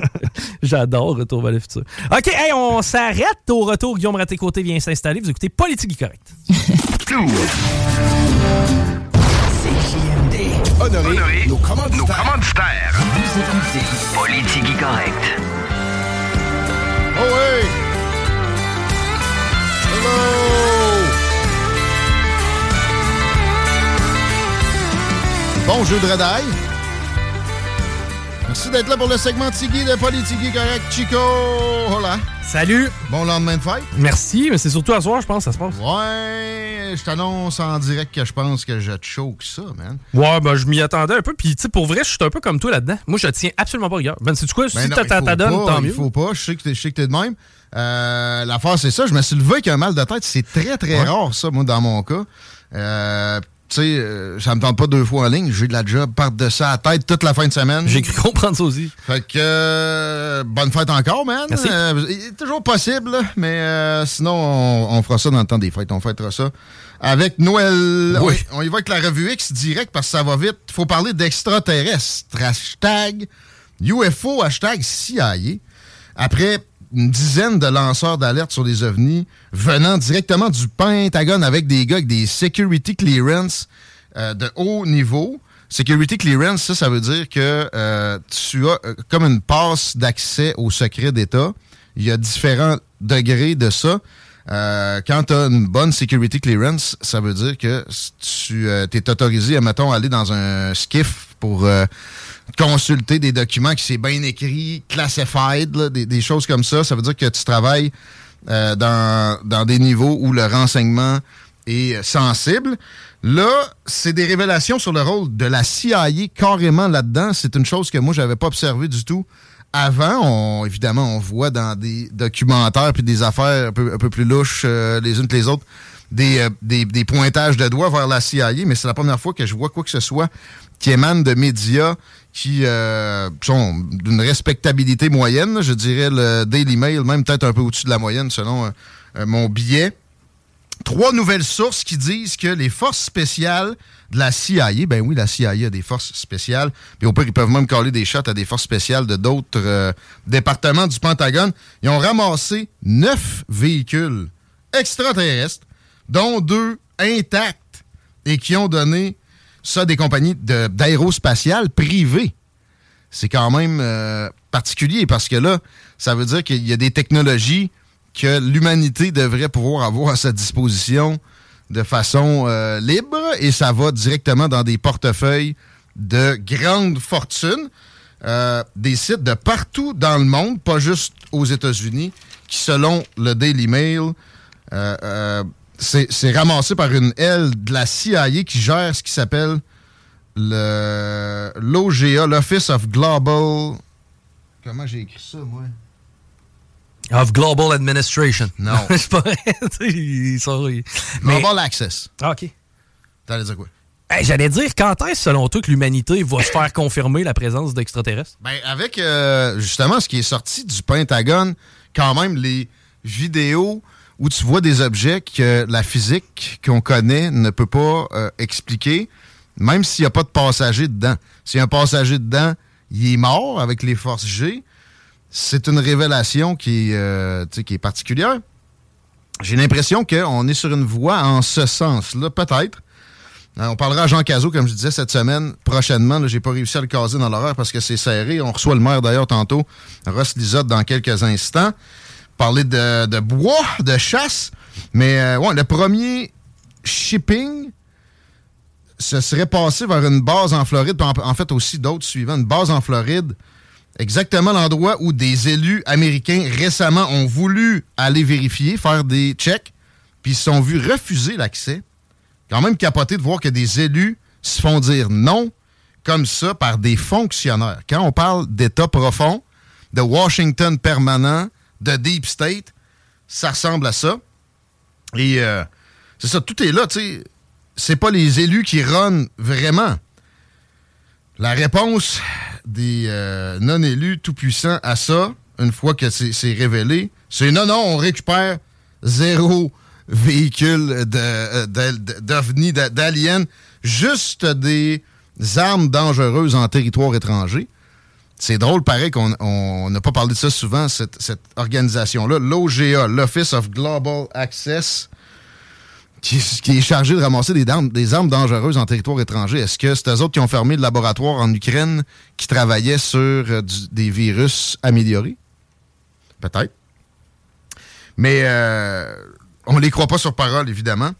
J'adore Retour vers le futur. OK, hey, on s'arrête. Au retour, Guillaume Raté-Côté vient s'installer. Vous écoutez Politique Correct. CJMD. Honoré, nos commanditaires. Vous écoutez Politique correct. Oh oui! Bon jeu de Red Eye. Merci d'être là pour le segment Tigui de Politique correct. Chico, hola. Salut. Bon lendemain de fête. Merci, mais c'est surtout à soir, je pense, ça se passe. Ouais, je t'annonce en direct que je pense que je te choke ça, man. Ouais, ben, je m'y attendais un peu. Puis, tu sais, pour vrai, je suis un peu comme toi là-dedans. Moi, je tiens absolument pas rigueur. Ben, c'est quoi? Si Ben non, t'as il ta ta donne, pas, tant Il mieux. faut pas. Je sais que t'es, je sais que t'es de même. Euh, L'affaire, c'est ça. Je me suis levé avec un mal de tête. C'est très, très Ouais. rare, ça, moi, dans mon cas. Euh, tu sais, euh, ça me tente pas deux fois en ligne. J'ai de la job par de ça à tête toute la fin de semaine. J'ai cru comprendre ça aussi. Fait que euh, bonne fête encore, man. Merci. Euh, toujours possible, là, mais euh, sinon, on, on fera ça dans le temps des fêtes. On fêtera ça avec Noël. Oui. On, on y va avec la revue X direct parce que ça va vite. faut parler d'extraterrestres. Hashtag UFO, hashtag CIA. Après une dizaine de lanceurs d'alerte sur les ovnis venant directement du Pentagone avec des gars avec des security clearance euh, de haut niveau. Security clearance, ça, ça veut dire que euh, tu as euh, comme une passe d'accès au secret d'État. Il y a différents degrés de ça. Euh, quand tu as une bonne security clearance, ça veut dire que tu es autorisé, à, aller dans un skiff pour euh, consulter des documents qui c'est bien écrit, classified, là, des, des choses comme ça. Ça veut dire que tu travailles euh, dans, dans des niveaux où le renseignement est sensible. Là, c'est des révélations sur le rôle de la CIA carrément là-dedans. C'est une chose que moi, j'avais pas observé du tout avant. On, évidemment, on voit dans des documentaires puis des affaires un peu, un peu plus louches euh, les unes que les autres des, euh, des, des pointages de doigts vers la CIA, mais c'est la première fois que je vois quoi que ce soit qui émane de médias qui euh, sont d'une respectabilité moyenne. Je dirais le Daily Mail, même peut-être un peu au-dessus de la moyenne selon euh, euh, mon billet. Trois nouvelles sources qui disent que les forces spéciales de la CIA, ben oui, la CIA a des forces spéciales, puis au pire, ils peuvent même coller des shots à des forces spéciales de d'autres départements du Pentagone. Ils ont ramassé neuf véhicules extraterrestres, dont deux intacts, et qui ont donné ça des compagnies d'aérospatiales privées. C'est quand même euh, particulier parce que là, ça veut dire qu'il y a des technologies que l'humanité devrait pouvoir avoir à sa disposition de façon euh, libre et ça va directement dans des portefeuilles de grandes fortunes, euh, des sites de partout dans le monde, pas juste aux États-Unis, qui selon le Daily Mail, euh, c'est ramassé par une aile de la CIA qui gère ce qui s'appelle le l'OGA, l'Office of Global. Comment j'ai écrit ça, moi? Of Global Administration. Non. c'est pas vrai. Ils sont- ils- Global Access. Ah, OK. T'allais dire quoi? Hey, J'allais dire, quand est-ce, selon toi, que l'humanité va se faire confirmer la présence d'extraterrestres? Ben, avec euh, justement ce qui est sorti du Pentagone, quand même les vidéos où tu vois des objets que la physique qu'on connaît ne peut pas euh, expliquer, même s'il n'y a pas de passager dedans. S'il y a un passager dedans, il est mort avec les forces G. C'est une révélation qui euh, qui est particulière. J'ai l'impression qu'on est sur une voie en ce sens-là, peut-être. Euh, On parlera à Jean Cazot, comme je disais, cette semaine. Prochainement, j'ai pas réussi à le caser dans l'horaire parce que c'est serré. On reçoit le maire d'ailleurs tantôt, Ross Lisotte, dans quelques instants. Parler de, de bois, de chasse. Mais euh, ouais, le premier shipping, ce serait passé vers une base en Floride, puis en, en fait aussi d'autres suivants, une base en Floride, exactement l'endroit où des élus américains récemment ont voulu aller vérifier, faire des checks, puis ils se sont vus refuser l'accès quand même capoté de voir que des élus se font dire non comme ça par des fonctionnaires. Quand on parle d'État profond, de Washington permanent, de Deep State, ça ressemble à ça. Et euh, c'est ça, tout est là, tu sais. C'est pas les élus qui runnent vraiment. La réponse des euh, non-élus tout-puissants à ça, une fois que c'est révélé, c'est non, non, on récupère zéro véhicule de- de- de- juste des armes dangereuses en territoire étranger. C'est drôle, pareil, qu'on on n'a pas parlé de ça souvent, cette, organisation-là, l'OGA, l'Office of Global Access, qui, est chargé de ramasser des armes, dangereuses en territoire étranger. Est-ce que c'est eux autres qui ont fermé le laboratoire en Ukraine qui travaillait sur euh, des virus améliorés? Peut-être. Mais euh, on les croit pas sur parole, évidemment.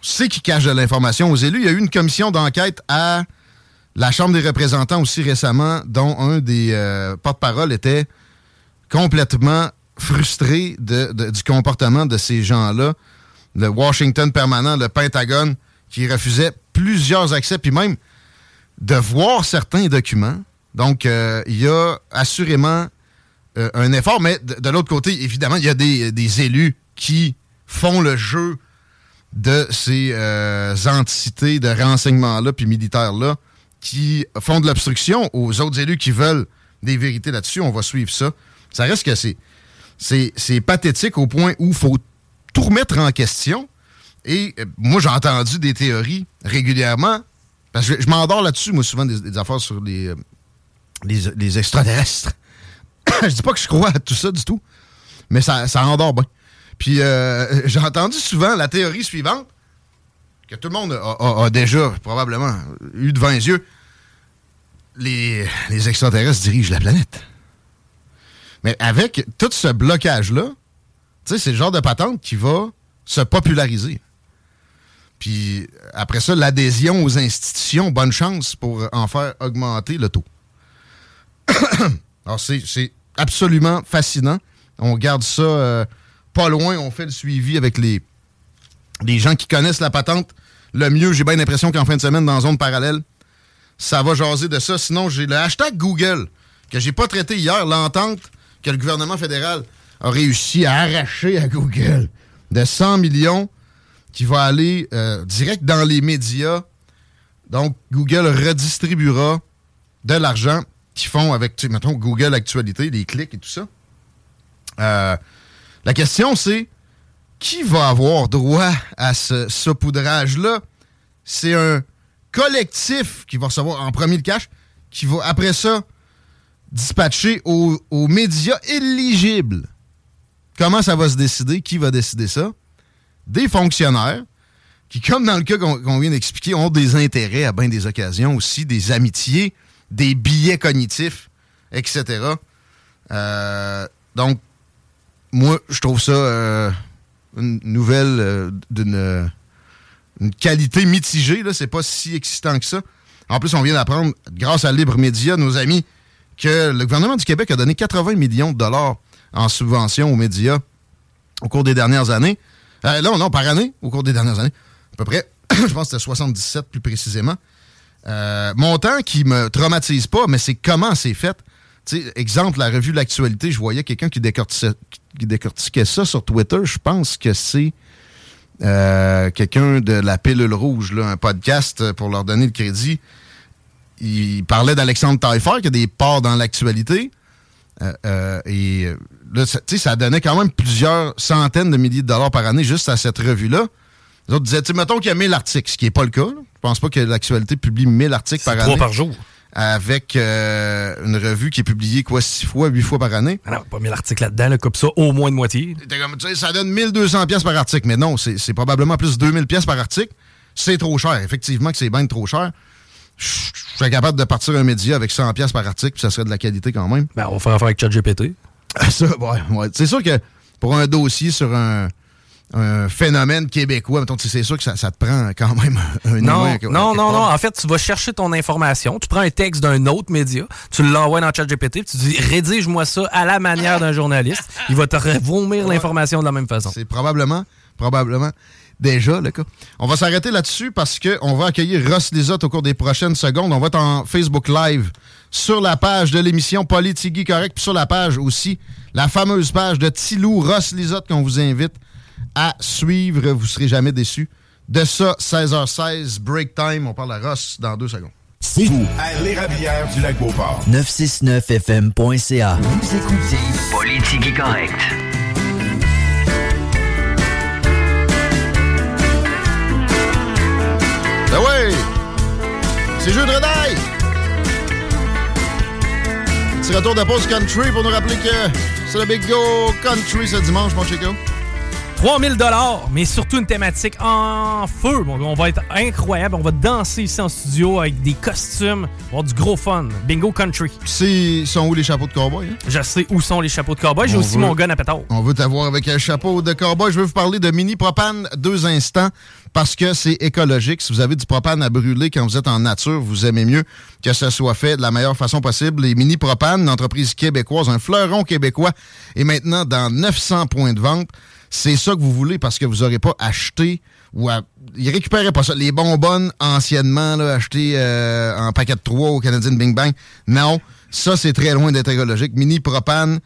On sait qu'ils cachent de l'information aux élus. Il y a eu une commission d'enquête à la Chambre des représentants aussi récemment, dont un des euh, porte-parole était complètement frustré du comportement de ces gens-là. Le Washington permanent, le Pentagone, qui refusait plusieurs accès, puis même de voir certains documents. Donc, euh, il y a assurément euh, un effort, mais de, l'autre côté, évidemment, il y a des, des élus qui font le jeu de ces entités de renseignement-là puis militaires-là qui font de l'obstruction aux autres élus qui veulent des vérités là-dessus. On va suivre ça. Ça reste que c'est, c'est, pathétique au point où il faut tout remettre en question. Et euh, moi, j'ai entendu des théories régulièrement. Parce que je, m'endors là-dessus, moi, souvent, des, affaires sur les, euh, les, extraterrestres. je dis pas que je crois à tout ça du tout, mais ça, ça endort bien. Puis euh, j'ai entendu souvent la théorie suivante, que tout le monde a, déjà probablement eu devant les yeux. Les, extraterrestres dirigent la planète. Mais avec tout ce blocage-là, c'est le genre de patente qui va se populariser. Puis après ça, l'adhésion aux institutions, bonne chance pour en faire augmenter le taux. Alors, c'est absolument fascinant. On garde ça euh, pas loin. On fait le suivi avec les, les gens qui connaissent la patente le mieux. J'ai bien l'impression qu'en fin de semaine, dans zone parallèle, ça va jaser de ça. Sinon, j'ai le hashtag Google que j'ai pas traité hier, l'entente que le gouvernement fédéral a réussi à arracher à Google de 100 millions qui va aller euh, direct dans les médias. Donc, Google redistribuera de l'argent qu'ils font avec, mettons, Google Actualité, les clics et tout ça. Euh, la question, c'est qui va avoir droit à ce saupoudrage-là? C'est un collectif qui va recevoir en premier le cash, qui va après ça dispatcher aux, médias éligibles. Comment ça va se décider? Qui va décider ça? Des fonctionnaires qui, comme dans le cas qu'on vient d'expliquer, ont des intérêts à bien des occasions aussi, des amitiés, des billets cognitifs, etc. Euh, donc, moi, je trouve ça euh, une nouvelle euh, d'une euh, qualité mitigée. Là, c'est pas si excitant que ça. En plus, on vient d'apprendre, grâce à Libre Média, nos amis, que le gouvernement du Québec a donné 80 millions de dollars en subvention aux médias au cours des dernières années. non, non, par année, au cours des dernières années. À peu près, je pense que c'était 77 plus précisément. montant qui me traumatise pas, mais c'est comment c'est fait exemple, la revue de l'actualité, je voyais quelqu'un qui décortiquait, ça sur Twitter. Je pense que c'est euh, quelqu'un de la pilule rouge, un podcast pour leur donner le crédit. Il parlait d'Alexandre Taillefer, qui a des parts dans l'actualité. Euh, euh, et là, ça, ça donnait quand même plusieurs centaines de milliers de dollars par année juste à cette revue-là. Les autres disaient, mettons qu'il y a 1000 articles, ce qui n'est pas le cas. Je pense pas que l'actualité publie 1000 articles par année. Trois par jour avec euh, une revue qui est publiée quoi, six fois, huit fois par année. Alors, pas mis l'article là-dedans, là, comme ça, au moins de moitié. ça donne 1200 pièces par article, mais non, c'est probablement plus 2000 pièces par article. C'est trop cher. Effectivement que c'est bien trop cher. Je suis capable de partir un média avec 100 pièces par article, puis ça serait de la qualité quand même. Ben, on va faire affaire avec ChatGPT. ça, ouais, ouais. C'est sûr que pour un dossier sur un un phénomène québécois. C'est sûr que ça, te prend quand même un Non, non, non, non. En fait, tu vas chercher ton information, tu prends un texte d'un autre média, tu l'envoies dans ChatGPT, tu dis rédige-moi ça à la manière d'un journaliste. Il va te vomir l'information de la même façon. C'est probablement, probablement déjà le cas. On va s'arrêter là-dessus parce qu'on va accueillir Ross Lisotte au cours des prochaines secondes. On va être en Facebook Live sur la page de l'émission Politigui Correct, puis sur la page aussi, la fameuse page de Tilou Ross Lisotte qu'on vous invite à suivre. Vous ne serez jamais déçus. De ça, 16h16, break time. On parle à Ross dans deux secondes. C'est vous, à l'érablière du lac Beauport. 969fm.ca. Vous écoutez Politique correct. Ben oui! C'est jeu de redaille! Petit retour de pause country pour nous rappeler que c'est le Big Go Country ce dimanche, mon chico. 3000 dollars, mais surtout une thématique en feu. on va être incroyable. On va danser ici en studio avec des costumes. On va avoir du gros fun. Bingo country. C'est sont où les chapeaux de cowboy? Hein? Je sais où sont les chapeaux de cowboy. J'ai aussi mon gun à pétard. On veut t'avoir avec un chapeau de cowboy. Je veux vous parler de mini propane deux instants parce que c'est écologique. Si vous avez du propane à brûler quand vous êtes en nature, vous aimez mieux que ce soit fait de la meilleure façon possible. Les mini propane, une entreprise québécoise, un fleuron québécois, est maintenant dans 900 points de vente c'est ça que vous voulez parce que vous n'aurez pas acheté ou à, ils récupéraient pas ça. Les bonbonnes anciennement là, achetées euh, en paquet de 3 au Canadien Bing Bang. Non. Ça, c'est très loin d'être écologique. Mini propane,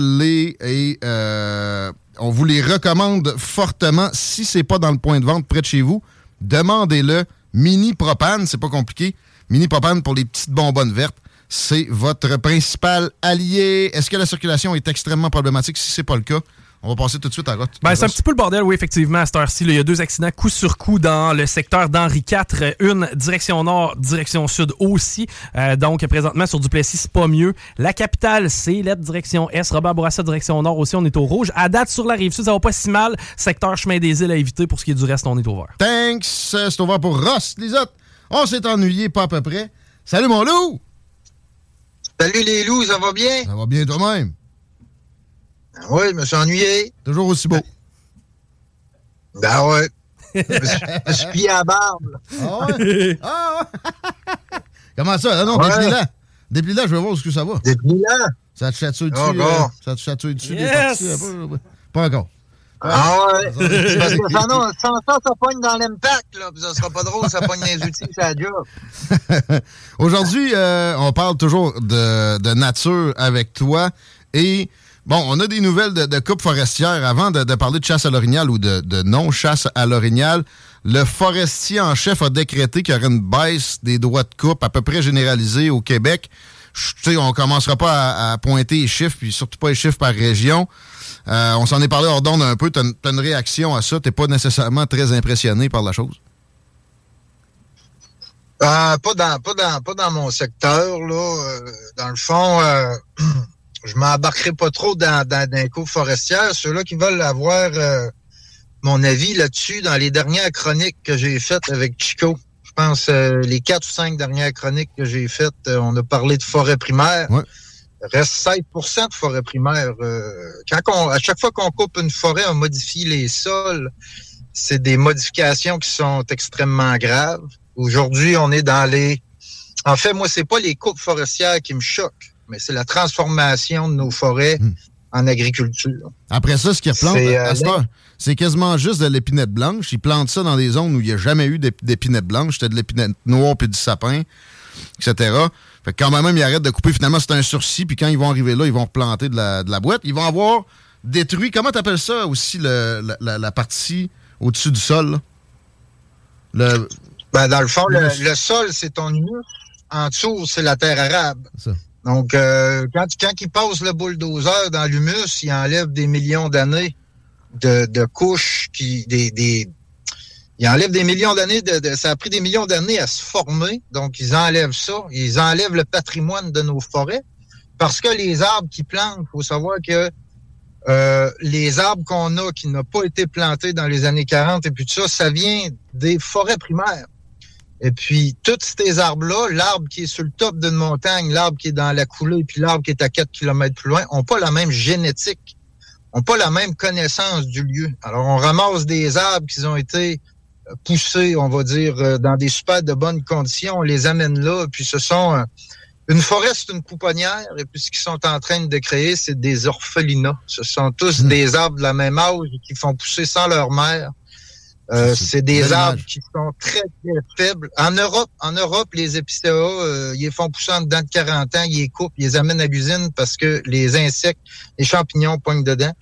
l'est et euh, on vous les recommande fortement. Si c'est pas dans le point de vente près de chez vous, demandez-le. Mini propane, c'est pas compliqué. Mini propane pour les petites bonbonnes vertes, c'est votre principal allié. Est-ce que la circulation est extrêmement problématique? Si c'est pas le cas, on va passer tout de suite à Roth. Ben, c'est un petit peu le bordel, oui, effectivement, à cette heure-ci. Il y a deux accidents coup sur coup dans le secteur d'Henri IV. Une direction nord, direction sud aussi. Euh, donc, présentement, sur Duplessis, c'est pas mieux. La capitale, c'est la direction Est. Robert Bourassa, direction nord aussi, on est au rouge. À date, sur la rive sud, ça va pas si mal. Secteur chemin des îles à éviter. Pour ce qui est du reste, on est au vert. Thanks. C'est au vert pour Ross, Lisotte. On s'est ennuyé pas à peu près. Salut, mon loup! Salut, les loups, ça va bien? Ça va bien toi-même? Oui, je me suis ennuyé. Toujours aussi beau. Ben ouais. je me suis plié à la barbe. Ah ouais? Ah ouais? Comment ça? Ah non, ouais. déplie-la. Déplie-la, je vais voir où ça va. Déplie-la. Ça te chatouille dessus. Oh, euh, ça te chatouille dessus yes. des parties. Pas encore. Ah ouais. Parce que sans, non, sans ça, ça pogne dans l'impact, là. Puis ça sera pas drôle, ça pogne les outils, ça job. Aujourd'hui, euh, on parle toujours de, de nature avec toi. Et Bon, on a des nouvelles de, coupe forestière. Avant de, parler de chasse à l'orignal ou de, non-chasse à l'orignal, le forestier en chef a décrété qu'il y aurait une baisse des droits de coupe à peu près généralisée au Québec. Tu sais, on commencera pas à, pointer les chiffres, puis surtout pas les chiffres par région. Euh, on s'en est parlé hors d'onde un peu. Tu as, une réaction à ça? Tu pas nécessairement très impressionné par la chose? Euh, pas, dans, pas, dans, pas dans mon secteur. là. Euh, dans le fond... je m'embarquerai pas trop dans, dans, dans les cours forestières. Ceux-là qui veulent avoir euh, mon avis là-dessus dans les dernières chroniques que j'ai faites avec Chico. Je pense euh, les quatre ou cinq dernières chroniques que j'ai faites, euh, on a parlé de forêt primaire. Ouais. Reste 7% de forêt primaire. quand on, à chaque fois qu'on coupe une forêt, on modifie les sols. C'est des modifications qui sont extrêmement graves. Aujourd'hui, on est dans les. En fait, moi, c'est pas les coupes forestières qui me choquent mais c'est la transformation de nos forêts mmh. en agriculture. Après ça, ce qu'ils replantent, euh, c'est quasiment juste de l'épinette blanche. Ils plantent ça dans des zones où il n'y a jamais eu d'épinette blanche. C'était de l'épinette noire puis du sapin, etc. Fait que quand même, ils arrêtent de couper. Finalement, c'est un sursis. Puis quand ils vont arriver là, ils vont replanter de la, de la boîte. Ils vont avoir détruit, comment tu appelles ça aussi, le, la, la, la, partie au-dessus du sol? Le, ben, dans le fond, le, le sol, c'est ton humus. En dessous, c'est la terre arabe. Ça. Donc, euh, quand, quand il passe le bulldozer dans l'humus, il enlève des millions d'années de, de, couches qui. des, des il enlève des millions d'années, de, ça a pris des millions d'années à se former. Donc, ils enlèvent ça. Ils enlèvent le patrimoine de nos forêts. Parce que les arbres qui plantent, faut savoir que euh, les arbres qu'on a qui n'ont pas été plantés dans les années 40 et puis tout ça, ça vient des forêts primaires. Et puis, tous ces arbres-là, l'arbre qui est sur le top d'une montagne, l'arbre qui est dans la coulée, puis l'arbre qui est à 4 km plus loin, ont pas la même génétique, ont pas la même connaissance du lieu. Alors, on ramasse des arbres qui ont été poussés, on va dire, dans des super de bonnes conditions, on les amène là, puis ce sont... Une forêt, c'est une pouponnière, et puis ce qu'ils sont en train de créer, c'est des orphelinats. Ce sont tous mmh. des arbres de la même âge qui font pousser sans leur mère. Euh, c'est des arbres qui sont très, très faibles. En Europe, en Europe, les épicéas, euh, ils les font pousser en dedans de 40 ans, ils les coupent, ils les amènent à l'usine parce que les insectes, les champignons poignent dedans.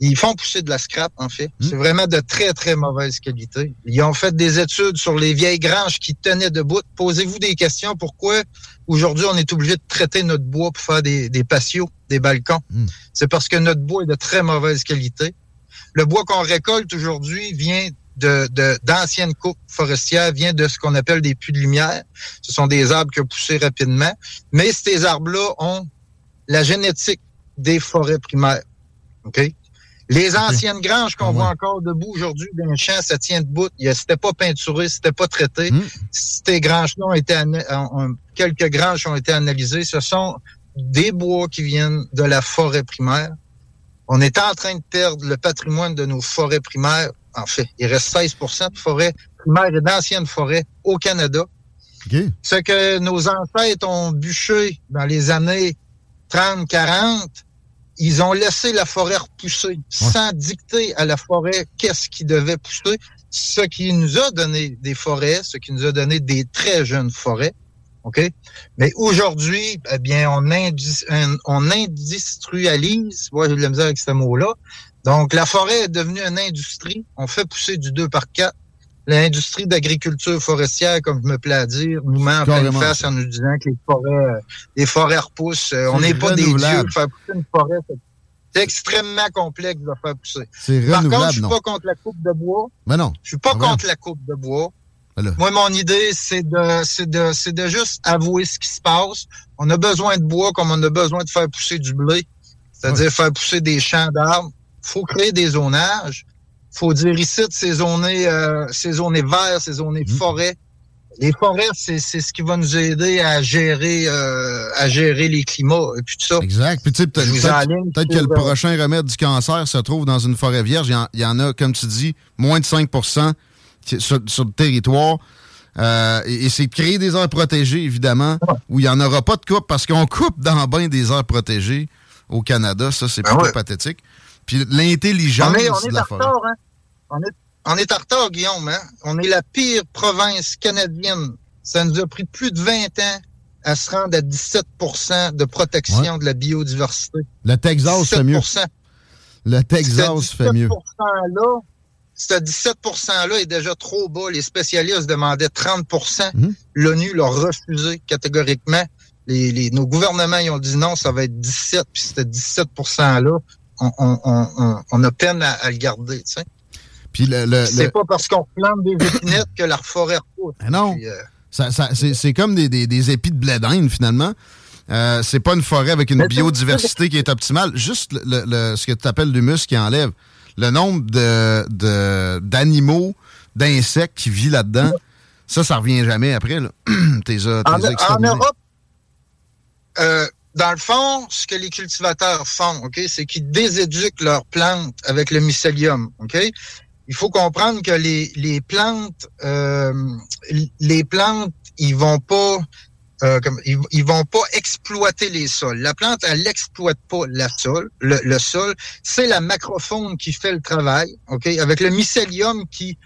Ils font pousser de la scrap, en fait. Mmh. C'est vraiment de très, très mauvaise qualité. Ils ont fait des études sur les vieilles granges qui tenaient debout. Posez-vous des questions. Pourquoi aujourd'hui on est obligé de traiter notre bois pour faire des, des patios, des balcons? Mmh. C'est parce que notre bois est de très mauvaise qualité. Le bois qu'on récolte aujourd'hui vient de, d'anciennes coupes forestières vient de ce qu'on appelle des puits de lumière. Ce sont des arbres qui ont poussé rapidement. Mais ces arbres-là ont la génétique des forêts primaires. OK? Les anciennes granges qu'on ah ouais. voit encore debout aujourd'hui le champ, ça tient debout. C'était pas peinturé, c'était pas traité. Mmh. Ces granges-là ont été, ont, quelques granges ont été analysées. Ce sont des bois qui viennent de la forêt primaire. On est en train de perdre le patrimoine de nos forêts primaires en fait. Il reste 16% de forêts primaires et d'anciennes forêts au Canada. Okay. Ce que nos ancêtres ont bûché dans les années 30, 40, ils ont laissé la forêt repousser ouais. sans dicter à la forêt qu'est-ce qui devait pousser. Ce qui nous a donné des forêts, ce qui nous a donné des très jeunes forêts. OK? Mais aujourd'hui, eh bien, on, on industrialise, moi j'ai de la misère avec ce mot-là. Donc, la forêt est devenue une industrie. On fait pousser du 2 par 4. L'industrie d'agriculture forestière, comme je me plais à dire, nous met en pleine face en nous disant que les forêts, euh, les forêts repoussent. Euh, on n'est pas des dieux. Faire pousser une forêt, c'est extrêmement complexe de faire pousser. Par contre, je suis pas contre la coupe de bois. Mais non. Je suis pas contre la coupe de bois. Moi, mon idée, c'est de, c'est de, c'est de juste avouer ce qui se passe. On a besoin de bois comme on a besoin de faire pousser du blé, c'est-à-dire faire pousser des champs d'arbres. Faut créer des zonages. Faut dire ici, c'est zoné, euh, c'est zoné vert, c'est zoné mmh. forêt. Les forêts, c'est, c'est ce qui va nous aider à gérer, euh, à gérer les climats et puis tout ça. Exact. Puis tu sais, peut-être, peut-être que le euh, prochain remède du cancer se trouve dans une forêt vierge. Il y en, il y en a, comme tu dis, moins de 5% sur, le territoire. Euh, et, c'est créer des aires protégées, évidemment, où il n'y en aura pas de coupe, parce qu'on coupe dans bain des aires protégées au Canada. Ça, c'est ben plutôt pathétique. Puis l'intelligence de la forêt. Retard, hein? on, est, on est en retard, Guillaume. Hein? On est la pire province canadienne. Ça nous a pris plus de 20 ans à se rendre à 17% de protection de la biodiversité. Le Texas fait mieux. Le Texas fait mieux. là ce 17 %-là est déjà trop bas. Les spécialistes demandaient 30 mhm. L'ONU l'a refusé catégoriquement. Les, nos gouvernements ils ont dit non, ça va être 17 Puis ce 17 %-là, on, a peine à, le garder. Tu sais. Puis le, c'est pas parce qu'on plante des épinettes que la forêt repousse. non. Euh, c'est comme des, des, épis de blé finalement. Euh, c'est pas une forêt avec une biodiversité qui est optimale. Juste le, ce que tu appelles l'humus qui enlève le nombre de, d'animaux, d'insectes qui vivent là-dedans, ça, ça revient jamais après. Là. t'es, en, Europe, euh, dans le fond, ce que les cultivateurs font, ok, c'est qu'ils déséduquent leurs plantes avec le mycélium. ok? Il faut comprendre que les, les plantes, euh, les plantes, ils vont pas euh, ils, vont pas exploiter les sols. La plante, elle n'exploite pas la sol, le, sol. C'est la macrofaune qui fait le travail, ok, avec le mycélium qui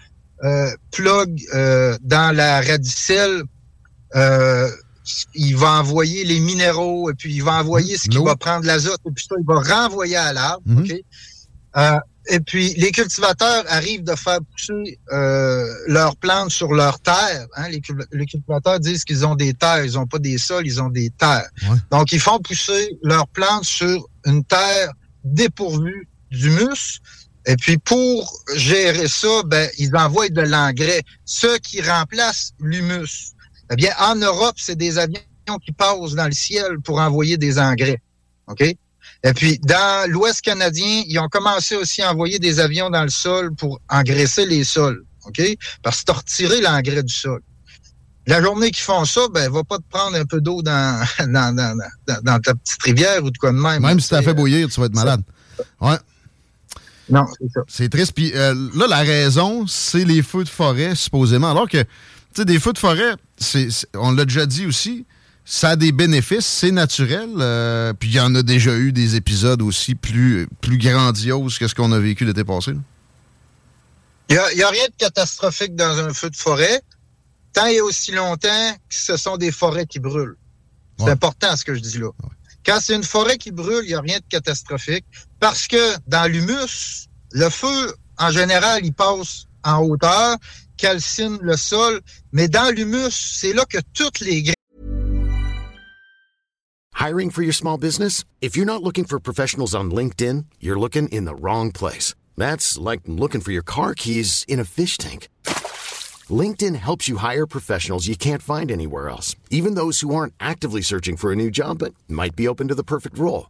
euh, plug euh, dans la radicelle. Il va envoyer les minéraux et puis il va envoyer ce qui va prendre l'azote et puis ça, il va renvoyer à l'arbre. Mhm. euh, et puis, les cultivateurs arrivent de faire pousser euh, leurs plantes sur leur terre. Hein? Les, cultivateurs disent qu'ils ont des terres, ils n'ont pas des sols, ils ont des terres. Donc, ils font pousser leurs plantes sur une terre dépourvue d'humus. Et puis, pour gérer ça, ben, ils envoient de l'engrais, ce qui remplace l'humus. Eh bien, en Europe, c'est des avions qui passent dans le ciel pour envoyer des engrais. OK? Et puis, dans l'Ouest canadien, ils ont commencé aussi à envoyer des avions dans le sol pour engraisser les sols. OK? Parce que tu as retiré l'engrais du sol. La journée qu'ils font ça, ben, va pas te prendre un peu d'eau dans, dans, dans, dans, ta petite rivière ou de quoi de même. Même si tu as fait bouillir, tu vas être malade. Ouais. Non, c'est ça. C'est triste. Puis euh, là, la raison, c'est les feux de forêt, supposément. Alors que, sais, des feux de forêt, c'est, on l'a déjà dit aussi, ça a des bénéfices, c'est naturel. Euh, puis il y en a déjà eu des épisodes aussi plus, plus grandioses que ce qu'on a vécu l'été passé. Il n'y a, rien de catastrophique dans un feu de forêt, tant et aussi longtemps que ce sont des forêts qui brûlent. C'est important ce que je dis là. Quand c'est une forêt qui brûle, il n'y a rien de catastrophique parce que dans l'humus, le feu, en général, il passe en hauteur, calcine le sol, mais dans l'humus, c'est là que toutes les graines Hiring for your small business? If you're not looking for professionals on LinkedIn, you're looking in the wrong place. That's like looking for your car keys in a fish tank. LinkedIn helps you hire professionals you can't find anywhere else, even those who aren't actively searching for a new job but might be open to the perfect role.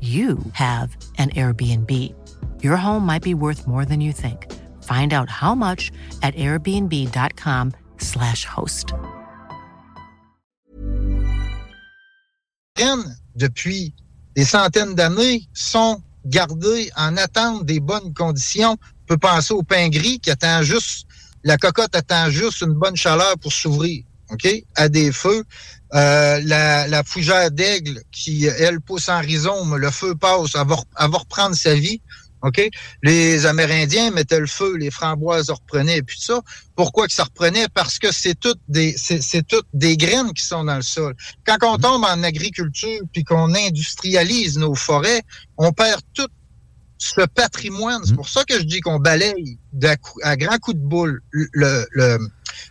you have an Airbnb. Your home might be worth more than you think. Find out how much at airbnb.com/slash host. Depuis des centaines d'années, sont gardés en attente des bonnes conditions. On peut penser au pain gris qui attend juste, la cocotte attend juste une bonne chaleur pour s'ouvrir. OK? À des feux. Euh, la, la fougère d'aigle qui, elle, pousse en rhizome, le feu passe, elle va, elle va reprendre sa vie. OK? Les Amérindiens mettaient le feu, les framboises reprenaient, et puis ça. Pourquoi que ça reprenait? Parce que c'est toutes des, c'est, c'est toutes des graines qui sont dans le sol. Quand on tombe en agriculture puis qu'on industrialise nos forêts, on perd tout ce patrimoine. C'est pour ça que je dis qu'on balaye d'à coup- à grands coups de boule le, le,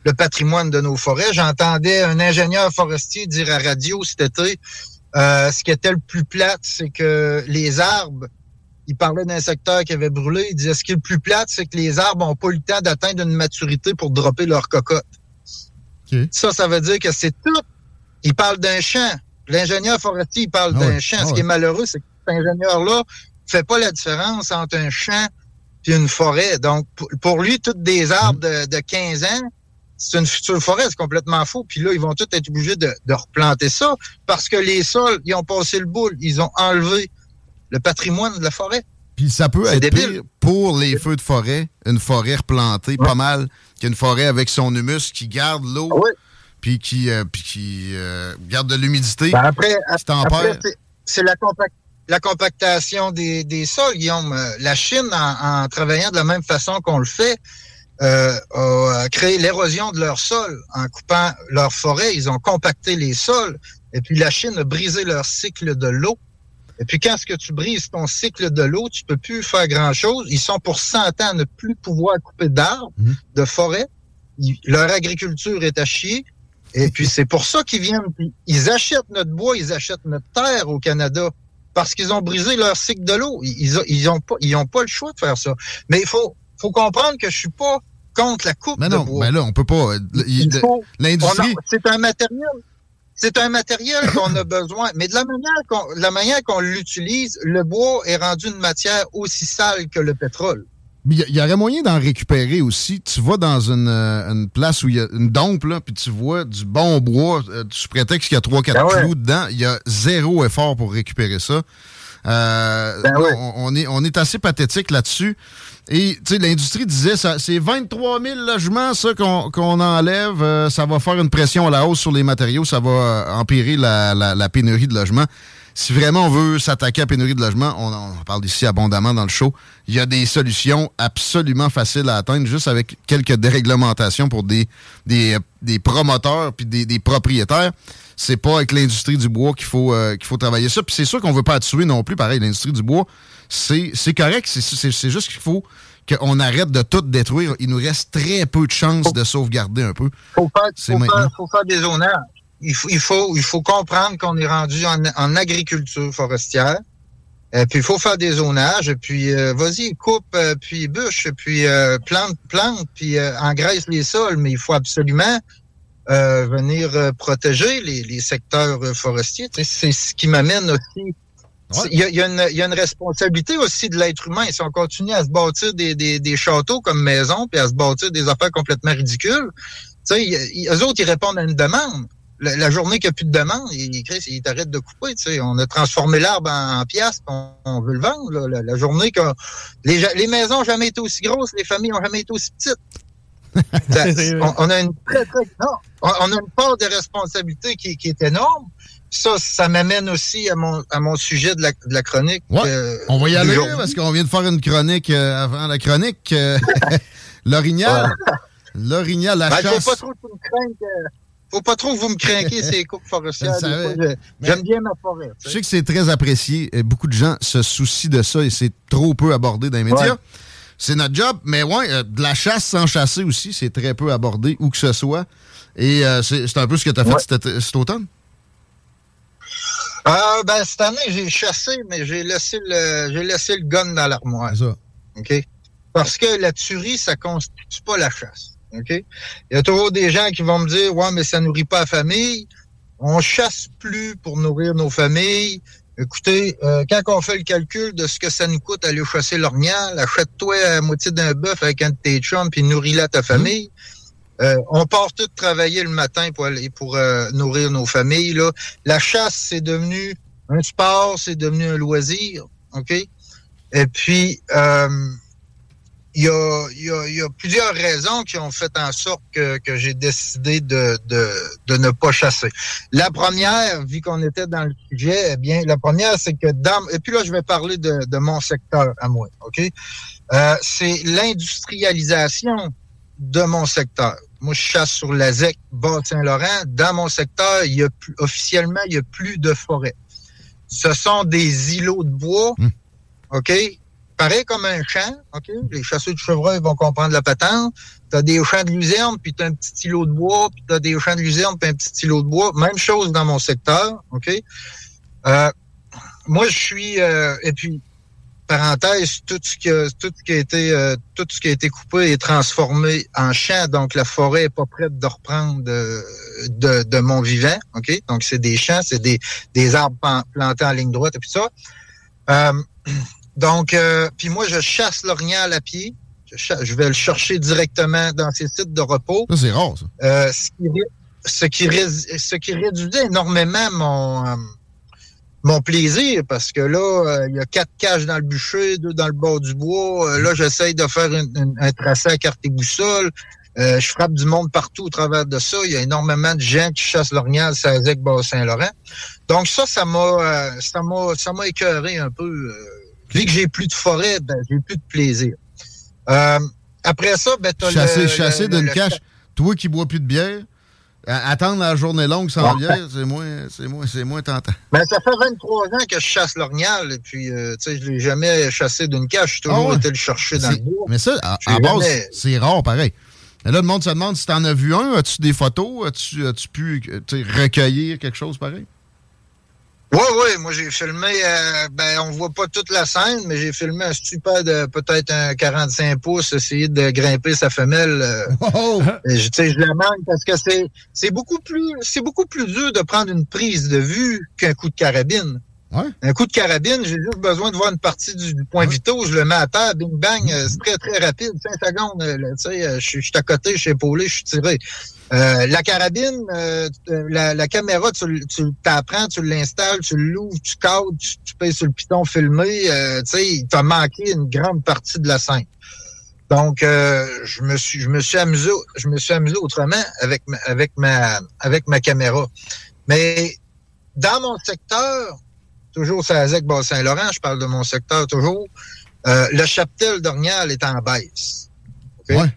le patrimoine de nos forêts. J'entendais un ingénieur forestier dire à radio cet été, euh, ce qui était le plus plate, c'est que les arbres, il parlait d'un secteur qui avait brûlé, il disait ce qui est le plus plate, c'est que les arbres n'ont pas eu le temps d'atteindre une maturité pour dropper leur cocotte. Ça, ça veut dire que c'est tout. Il parle d'un champ. L'ingénieur forestier, il parle Ah d'un champ. ah Ce qui est malheureux, c'est que cet ingénieur-là fait pas la différence entre un champ et une forêt. Donc, pour- pour lui, toutes des arbres de, de 15 ans, c'est une future forêt, c'est complètement faux. Puis là, ils vont tous être obligés de, de replanter ça parce que les sols, ils ont passé le boule. Ils ont enlevé le patrimoine de la forêt. Puis ça peut être pire pour les feux de forêt, une forêt replantée pas mal qu'une forêt avec son humus qui garde l'eau, puis qui, euh, puis qui euh, garde de l'humidité. Ben après, c'est- la, la compactation des, des sols, Guillaume. Euh, La Chine, en, en travaillant de la même façon qu'on le fait, euh, a créé l'érosion de leur sol en coupant leurs forêts. Ils ont compacté les sols. Et puis la Chine a brisé leur cycle de l'eau. Et puis quand est-ce que tu brises ton cycle de l'eau, tu peux plus faire grand-chose. Ils sont pour 100 ans à ne plus pouvoir couper d'arbres, de forêts. Ils- leur agriculture est à chier. Et puis c'est pour ça qu'ils viennent. Ils achètent notre bois, ils achètent notre terre au Canada parce qu'ils ont brisé leur cycle de l'eau. Ils, ils, ont- ils ont pas, ils ont pas le choix de faire ça. Mais il faut, faut comprendre que je suis pas contre la coupe Mais de non, bois. mais là, on peut pas. euh, L'industrie. C'est un matériel. C'est un matériel qu'on a besoin. Mais de la manière qu'on, de la manière qu'on l'utilise, le bois est rendu une matière aussi sale que le pétrole. Il y, y aurait moyen d'en récupérer aussi. Tu vas dans une, euh, une place où il y a une dompe, là, puis tu vois du bon bois, euh, sous prétexte qu'il y a 3-4 Ben ouais. clous dedans. Il y a zéro effort pour récupérer ça. Euh, Ben là, ouais. on, on est, on est assez pathétique là-dessus. Et l'industrie disait, c'est 23 000 logements, ça, qu'on enlève. Euh, ça va faire une pression à la hausse sur les matériaux. Ça va euh, empirer la, la- pénurie de logements. Si vraiment on veut s'attaquer à la pénurie de logements, on en parle ici abondamment dans le show, il y a des solutions absolument faciles à atteindre, juste avec quelques déréglementations pour des, des, des promoteurs puis des, des propriétaires. C'est pas avec l'industrie du bois qu'il faut, euh, qu'il faut travailler ça. Puis c'est sûr qu'on veut pas tuer non plus. Pareil, l'industrie du bois, c'est correct. C'est- juste qu'il faut qu'on arrête de tout détruire. Il nous reste très peu de chances de sauvegarder un peu. Faut C'est faut faire, faut faire des zonages. Il faut, il faut, il faut comprendre qu'on est rendu en, en agriculture forestière. Et puis il faut faire des zonages. Et puis euh, vas-y, coupe, euh, puis bûche, puis euh, plante, plante, puis euh, engraisse les sols. Mais il faut absolument euh, venir euh, protéger les, les secteurs euh, forestiers. C'est ce qui m'amène aussi. Il y, y a une, il y a une responsabilité aussi de l'être humain. Si on continue à se bâtir des, des, des châteaux comme maison, puis à se bâtir des affaires complètement ridicules, tu sais, il- il- eux autres, ils répondent à une demande. La, la journée qu'il n'y a plus de demande, ils, Chris, ils t'arrêtent de couper. Tu sais. On a transformé l'arbre en, en puis on, on veut le vendre. là. La, la journée que les, les maisons n'ont jamais été aussi grosses, les familles n'ont jamais été aussi petites. Ça- on, on a une très, très, non, on, on a une part de responsabilité qui, qui est énorme. Ça, ça m'amène aussi à mon, à mon sujet de la, de la chronique. euh, On va y aller, parce qu'on vient de faire une chronique euh, avant la chronique. euh, L'orignal. L'orignal, la Ben, chasse. Faut pas trop que me faut pas trop que vous me craquez ces coupes forestières. J'aime bien ma forêt. Je sais que c'est très apprécié. Beaucoup de gens se soucient de ça et c'est trop peu abordé dans les médias. Ouais. C'est notre job, mais ouais, euh, de la chasse sans chasser aussi, c'est très peu abordé, où que ce soit. Et c'est un peu ce que tu as fait Ouais. cet, été- cet automne? Ah, ben, cette année, j'ai chassé, mais j'ai laissé le, j'ai laissé le gun dans l'armoire. C'est ça. OK? Parce que la tuerie, ça constitue pas la chasse. OK? Il y a toujours des gens qui vont me dire, ouais, mais ça nourrit pas la famille. On chasse plus pour nourrir nos familles. Écoutez, euh, quand on fait le calcul de ce que ça nous coûte aller chasser l'orignal, achète-toi la moitié d'un bœuf avec un de tes chums puis nourris-la ta famille. Euh, on part tout travailler le matin pour aller pour euh, nourrir nos familles. La chasse, c'est devenu un sport, c'est devenu un loisir, OK? Et puis, euh, il y, a, plusieurs raisons qui ont fait en sorte que, j'ai décidé de, ne pas chasser. La première, vu qu'on était dans le sujet, eh bien, la première, c'est que dans... Et puis là, je vais parler de, de mon secteur à moi, OK? C'est l'industrialisation de mon secteur. Moi, je chasse sur la ZEC Bas-Saint-Laurent. Dans mon secteur, il y a plus, officiellement, il n'y a plus de forêt. Ce sont des îlots de bois, mmh. OK? Pareil comme un champ, OK? Les chasseurs de chevreuil vont comprendre la patente. Tu as des champs de luzerne, puis tu as un petit îlot de bois, puis tu as des champs de luzerne, puis un petit îlot de bois. Même chose dans mon secteur, OK? Euh, moi, je suis... Euh, et puis, parenthèse, tout ce qui a, tout ce qui a été euh, tout ce qui a été coupé est transformé en champ, donc la forêt est pas prête de reprendre de, de, de mon vivant, ok? Donc c'est des champs, c'est des, des arbres plantés en ligne droite et puis ça. Euh, donc euh, puis moi je chasse l'orignal à pied. Je, chasse, je, vais le chercher directement dans ces sites de repos. Ça c'est rare ça. ce qui ce qui, ce qui réduisait énormément mon mon plaisir parce que là, il euh, y a quatre cages dans le bûcher, deux dans le bord du bois. Euh, là, j'essaye de faire une, une, un tracé à carte et boussole. Euh, je frappe du monde partout au travers de ça. Il y a énormément de gens qui chassent l'orignal, Sazec, Bas-Saint-Laurent. Donc ça, ça m'a ça m'a ça m'a écœuré un peu. Vu que j'ai plus de forêt, ben, j'ai plus de plaisir. après ça, ben t'as chasser, le, chasser d'une cache. Toi qui bois plus de bière, Attendre la journée longue sans bière, c'est moins, c'est moins, c'est moins tentant. Ben, ça fait 23 ans que je chasse l'orignal, et puis, euh, tu sais, je l'ai jamais chassé d'une cache, j'ai toujours oh, été le chercher dans le bois. Mais ça, à, à base, jamais... c'est rare, pareil. Et là, le monde se demande si t'en as vu un, as-tu des photos, as-tu, as-tu pu recueillir quelque chose pareil? Oui, oui, moi j'ai filmé, euh, ben on voit pas toute la scène, mais j'ai filmé un stupide de peut-être un 45 pouces, essayer de grimper sa femelle. Euh, oh! je, je la manque parce que c'est c'est beaucoup plus c'est beaucoup plus dur de prendre une prise de vue qu'un coup de carabine. Ouais. Un coup de carabine, j'ai juste besoin de voir une partie du, du point ouais. vitaux, je le mets à terre, bing bang, euh, c'est très très rapide, 5 secondes, tu sais, je suis à côté, je suis épaulé, je suis tiré. Euh, la carabine, euh, la, la, caméra, tu, tu t'apprends, tu l'installes, tu l'ouvres, tu codes, tu, tu payes sur le piton filmé. Euh, tu sais, il t'a manqué une grande partie de la scène. Donc, euh, je me suis, je me suis amusé, je me suis amusé autrement avec ma, avec ma, avec ma caméra. Mais dans mon secteur, toujours Sazec, Bas-Saint-Laurent, je parle de mon secteur toujours, euh, le cheptel d'Ornial est en baisse. Okay? Ouais.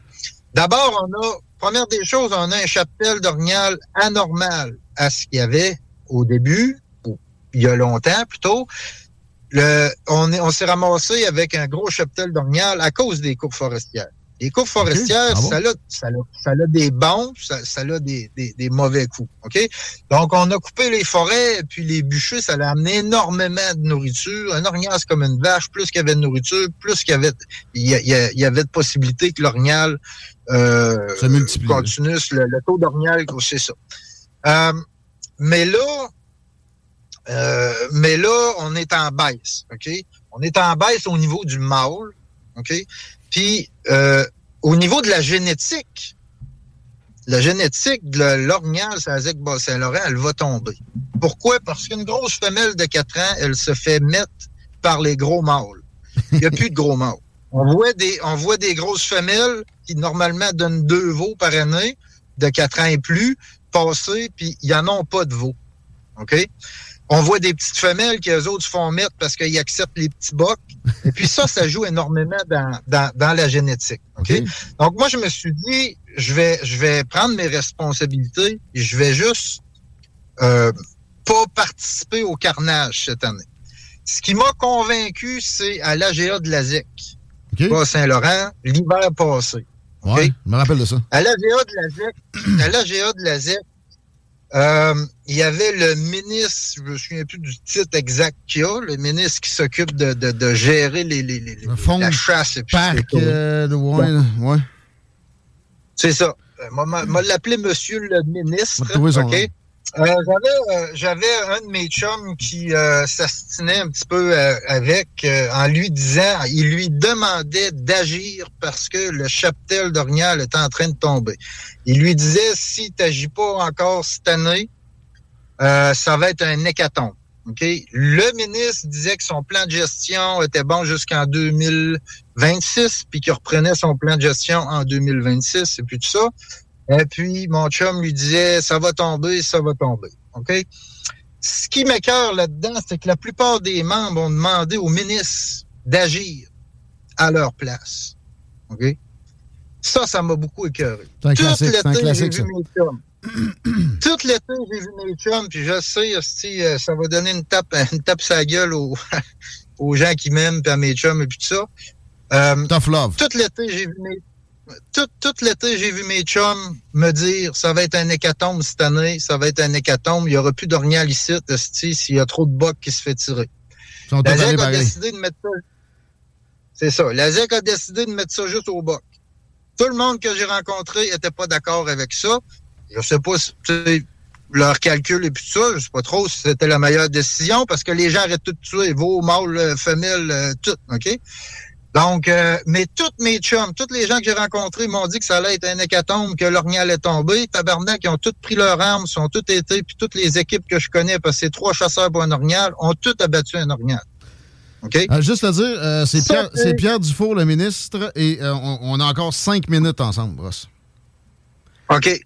D'abord, on a première des choses, on a un cheptel d'orignal anormal à ce qu'il y avait au début, ou il y a longtemps plutôt. Le, on on s'est ramassé avec un gros cheptel d'orignal à cause des coupes forestières. Les coupes forestières, okay. ah bon? ça, a, ça, a, ça, a, des bons, ça, ça a des, des, des, mauvais coups. OK? Donc, on a coupé les forêts, puis les bûchers, ça a amené énormément de nourriture. Un orignal, c'est comme une vache. Plus qu'il y avait de nourriture, plus qu'il y avait, il y, a, il y avait de possibilités que l'orignal euh, continue, le, le taux d'orignal, c'est ça. Euh, mais là, euh, mais là, on est en baisse, OK? On est en baisse au niveau du mâle, OK? Puis, euh, au niveau de la génétique, la génétique de l'orignal Sazek Bas-Saint-Laurent, elle va tomber. Pourquoi? Parce qu'une grosse femelle de 4 ans, elle se fait mettre par les gros mâles. Il n'y a plus de gros mâles. On voit des, on voit des grosses femelles qui normalement donnent deux veaux par année, de 4 ans et plus, passer, puis il n'y en pas de veaux. OK? On voit des petites femelles qui, eux autres, se font mettre parce qu'ils acceptent les petits bocs. Et puis ça, ça joue énormément dans, dans, dans la génétique. Okay? OK? Donc, moi, je me suis dit, je vais, je vais prendre mes responsabilités et je vais juste euh, pas participer au carnage cette année. Ce qui m'a convaincu, c'est à l'AGA de la ZEC, okay. pas Saint-Laurent, l'hiver passé. Okay? Ouais, je me rappelle de ça. À l'AGA de la ZEC, à l'AGA de la ZEC, euh, il y avait le ministre, je me souviens plus du titre exact qu'il y a, le ministre qui s'occupe de, de, de, gérer les, les, les la chasse. Et puis parc euh, de ouais, ouais. C'est ça. Euh, moi, l'appelé monsieur le ministre. OK? Euh, j'avais, euh, j'avais un de mes chums qui euh, s'astinait un petit peu euh, avec en lui disant, il lui demandait d'agir parce que le cheptel d'Orignal était en train de tomber. Il lui disait, si tu n'agis pas encore cette année, ça va être un hécatombe. OK? Le ministre disait que son plan de gestion était bon jusqu'en 2026, puis qu'il reprenait son plan de gestion en 2026, et puis tout ça. Et puis, mon chum lui disait, ça va tomber, ça va tomber. OK? Ce qui m'écœure là-dedans, c'est que la plupart des membres ont demandé au ministre d'agir à leur place. OK? Ça, ça m'a beaucoup écœuré. Un classique, c'est un classique, ça. Tout l'été, j'ai vu mes chums, puis je sais, hostie, euh, ça va donner une tape, une tape sa gueule aux, aux gens qui m'aiment, puis à mes chums, et puis tout ça. Euh, Tough love. Tout l'été, j'ai vu mes tout, tout l'été, j'ai vu mes chums me dire ça va être un hécatombe cette année, ça va être un hécatombe, il n'y aura plus d'orignal ici, s'il y a trop de bocs qui se fait tirer. La ZEC a pareil. décidé de mettre ça. C'est ça. La ZEC a décidé de mettre ça juste au boc. Tout le monde que j'ai rencontré n'était pas d'accord avec ça. Je sais pas si tu sais, leur calcul et puis tout ça, je sais pas trop si c'était la meilleure décision parce que les gens arrêtent tout de tuer, veaux, mâles, euh, femelles, euh, tout, OK? Donc, euh, mais toutes mes chums, tous les gens que j'ai rencontrés m'ont dit que ça allait être un hécatombe, que l'ornial allait tomber. Tabarnak, ils ont tous pris leurs armes, ils ont tous été, puis toutes les équipes que je connais, parce que c'est trois chasseurs pour un ornial, ont tous abattu un ornial. OK? Euh, juste à dire, euh, c'est Pierre, c'est- Pierre Dufour, le ministre, et euh, on, on a encore cinq minutes ensemble, Ross. OK.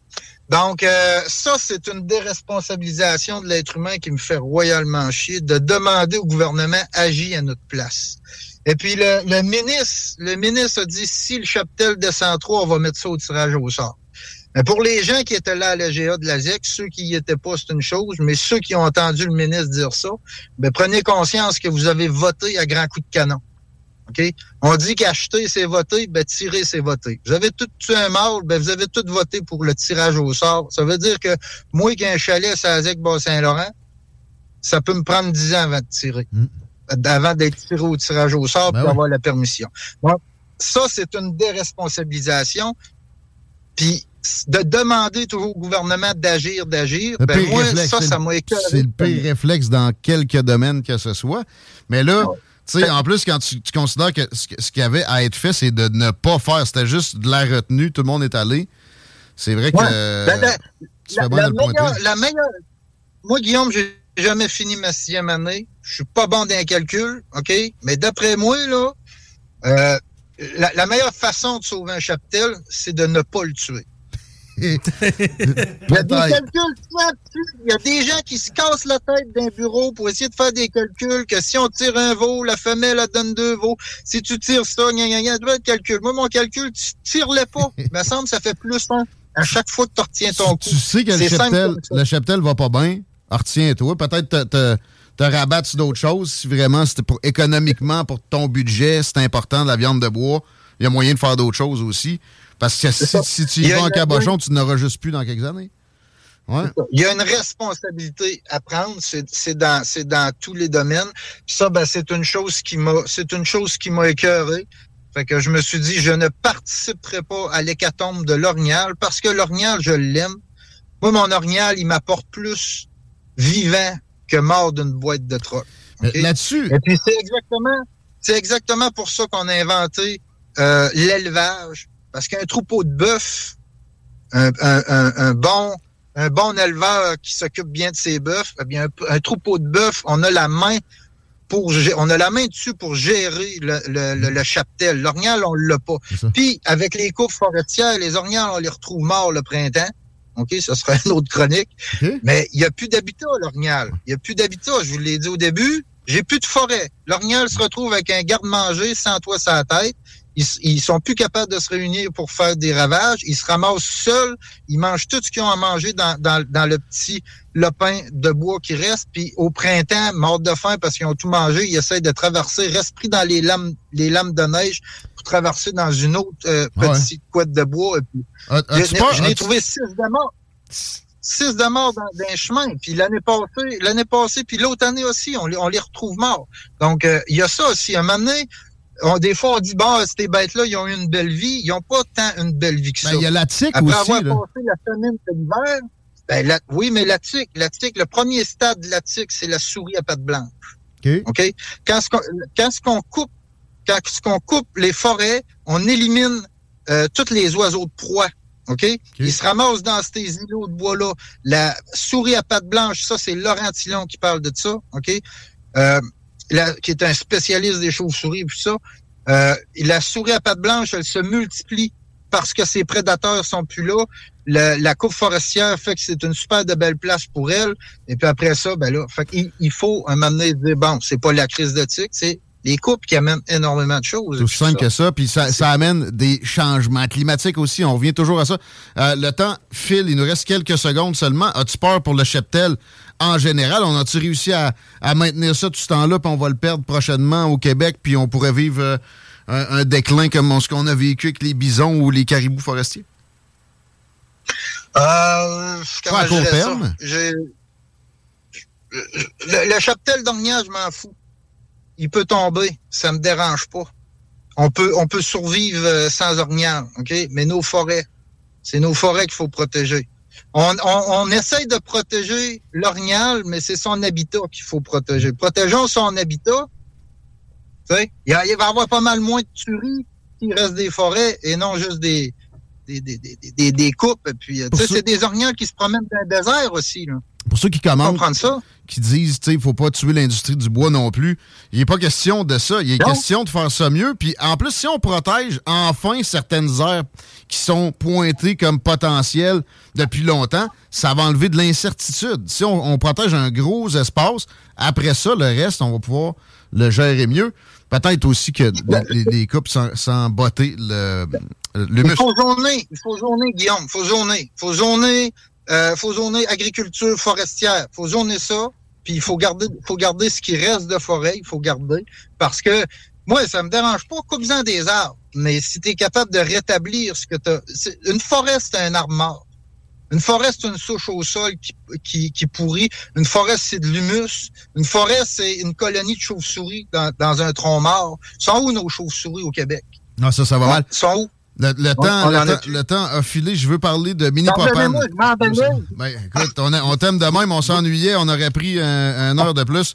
Donc, euh, ça, c'est une déresponsabilisation de l'être humain qui me fait royalement chier de demander au gouvernement agit à notre place. Et puis, le, le ministre, le ministre a dit, si le cheptel descend trop, on va mettre ça au tirage au sort. Mais pour les gens qui étaient là à la GA de la ZEC, ceux qui y étaient pas, c'est une chose, mais ceux qui ont entendu le ministre dire ça, ben, prenez conscience que vous avez voté à grands coups de canon. OK? On dit qu'acheter, c'est voter, ben tirer, c'est voter. Vous avez tout tué un mâle, ben vous avez tout voté pour le tirage au sort. Ça veut dire que moi qui ai un chalet à Sazec, Bas-Saint-Laurent, ça peut me prendre 10 ans avant de tirer. Avant d'être tiré au tirage au sort pour avoir la permission. Donc, ça, c'est une déresponsabilisation. Puis de demander toujours au gouvernement d'agir, d'agir, ben moi, réflexe, ça, ça m'a écœuré. C'est le pire réflexe dans quelques domaines que ce soit. Mais là, tu sais, en plus, quand tu, tu considères que ce, qu'il y avait à être fait, c'est de ne pas faire, c'était juste de la retenue, tout le monde est allé. C'est vrai que. Ouais. Ben, ben, tu la, fais bien la de le pointer. meilleure, la meilleure- Moi, Guillaume, j'ai jamais fini ma sixième année. Je suis pas bon dans les calculs, OK? Mais d'après moi, là, euh, la, la meilleure façon de sauver un cheptel, c'est de ne pas le tuer. Il y a des calculs. Il y a des gens qui se cassent la tête d'un bureau pour essayer de faire des calculs que si on tire un veau, la femelle elle donne deux veaux. Si tu tires ça, gna gna gna, doit être calcul. Moi, mon calcul, tu tires-le pas. Il me semble que ça fait plus un à chaque fois que tu retiens ton coup. Tu sais que le cheptel, le cheptel va pas bien, retiens-toi. Peut-être te, te, te rabattre sur d'autres choses si vraiment c'était pour économiquement, pour ton budget, c'est important de la viande de bois. Il y a moyen de faire d'autres choses aussi. Parce que si, si tu y vas en cabochon, tu n'auras juste plus dans quelques années. Ouais. Il y a une responsabilité à prendre, c'est dans, dans tous les domaines. Puis ça, ben, c'est une chose qui m'a, c'est une chose qui m'a écœuré. Fait que je me suis dit, je ne participerai pas à l'hécatombe de l'orignal parce que l'orignal, je l'aime. Moi, mon orignal, il m'apporte plus vivant que mort d'une boîte de troc. Là-dessus. Et puis c'est exactement, c'est exactement pour ça qu'on a inventé euh, l'élevage. Parce qu'un troupeau de bœuf, un, un- un- un bon, un bon éleveur qui s'occupe bien de ses bœufs, eh bien, un, troupeau de bœuf, on a la main pour, on a la main dessus pour gérer le, le, le, le cheptel. L'orignal, on l'a pas. Puis, avec les coupes forestières, les orignales, on les retrouve morts le printemps. OK, ce sera une autre chronique. Mais il n'y a plus d'habitat, l'orignal. Il n'y a plus d'habitat. Je vous l'ai dit au début. J'ai plus de forêt. L'orignal se retrouve avec un garde-manger sans toit la tête. Ils, sont plus capables de se réunir pour faire des ravages. Ils se ramassent seuls. Ils mangent tout ce qu'ils ont à manger dans, dans, dans le petit lopin de bois qui reste. Puis au printemps, morts de faim parce qu'ils ont tout mangé, ils essayent de traverser, restent pris dans les lames, les lames de neige pour traverser dans une autre euh, Ouais. petite couette de bois. Et puis, Ah, je n'ai trouvé six de morts. Six de morts dans, dans un chemin. Puis l'année passée, l'année passée, puis l'autre année aussi, on les, on les retrouve morts. Donc, euh, il y a ça aussi. À un moment donné, on, des fois, on dit, bon, ces bêtes-là, ils ont eu une belle vie. Ils n'ont pas tant une belle vie que ça. Ben, il y a la tique Après aussi, avoir là. passé la famine de l'hiver, Ben, la- oui, mais la tique, la tique, le premier stade de la tique, c'est la souris à pattes blanches. OK. OK? Quand ce qu'on, quand ce qu'on coupe, quand ce qu'on coupe les forêts, on élimine euh, tous les oiseaux de proie. OK? Ils se ramassent dans ces îlots de bois-là. La souris à pattes blanches, ça, c'est Laurent Tillon qui parle de ça. OK? Euh, la- qui est un spécialiste des chauves-souris et tout ça. Euh, la souris à pattes blanches, elle se multiplie parce que ses prédateurs sont plus là. Le- la coupe forestière fait que c'est une super de belle place pour elle. Et puis après ça, ben là, fait qu'il- il faut un moment donné dire, bon, c'est pas la crise de tic, c'est les coupes qui amènent énormément de choses. C'est aussi simple que ça. Puis ça, ça amène des changements climatiques aussi. On revient toujours à ça. Euh, le temps file. Il nous reste quelques secondes seulement. As-tu peur pour le cheptel en général? On a-tu réussi à, à maintenir ça tout ce temps-là? Puis on va le perdre prochainement au Québec. Puis on pourrait vivre euh, un, un déclin comme ce qu'on a vécu avec les bisons ou les caribous forestiers? Euh, Pas à court ça? terme? Le, le cheptel d'orgnat, je m'en fous. Il peut tomber, ça me dérange pas. On peut, on peut survivre euh, sans orignal, OK? Mais nos forêts, c'est nos forêts qu'il faut protéger. On, on, on essaye de protéger l'orignal, mais c'est son habitat qu'il faut protéger. Protégeons son habitat. Il il va y avoir pas mal moins de tueries s'il reste des forêts et non juste des, des, des, des, des, coupes. Puis, euh, c'est des orignals qui se promènent dans le désert aussi. Là. Pour ceux qui Comprendre ça? qui disent, tu sais, il faut pas tuer l'industrie du bois non plus. Il n'est pas question de ça. Il est Non. question de faire ça mieux. Puis en plus, si on protège enfin certaines aires qui sont pointées comme potentielles depuis longtemps, ça va enlever de l'incertitude. Si on, on protège un gros espace, après ça, le reste, on va pouvoir le gérer mieux. Peut-être aussi que les, les coupes sans, sans botter le, le Il faut zoner, il faut zoner, Guillaume, il faut zoner. Il faut zoner, euh, faut zoner agriculture forestière. Il faut zoner ça, puis il faut garder, faut garder ce qui reste de forêt, il faut garder. Parce que moi, ça me dérange pas, coupe-en des arbres. Mais si tu es capable de rétablir ce que tu as. Une forêt, c'est un arbre mort. Une forêt, c'est une souche au sol qui, qui, qui pourrit. Une forêt, c'est de l'humus. Une forêt, c'est une colonie de chauves-souris dans, dans un tronc mort. Sont où nos chauves-souris au Québec? Non, ça, ça va mal. Sont où? Le, le On- temps, on le, temps- le temps a filé. Je veux parler de mini donnais. Ben, écoute, on, on t'aime de même, on s'ennuyait, on aurait pris un, un heure de plus.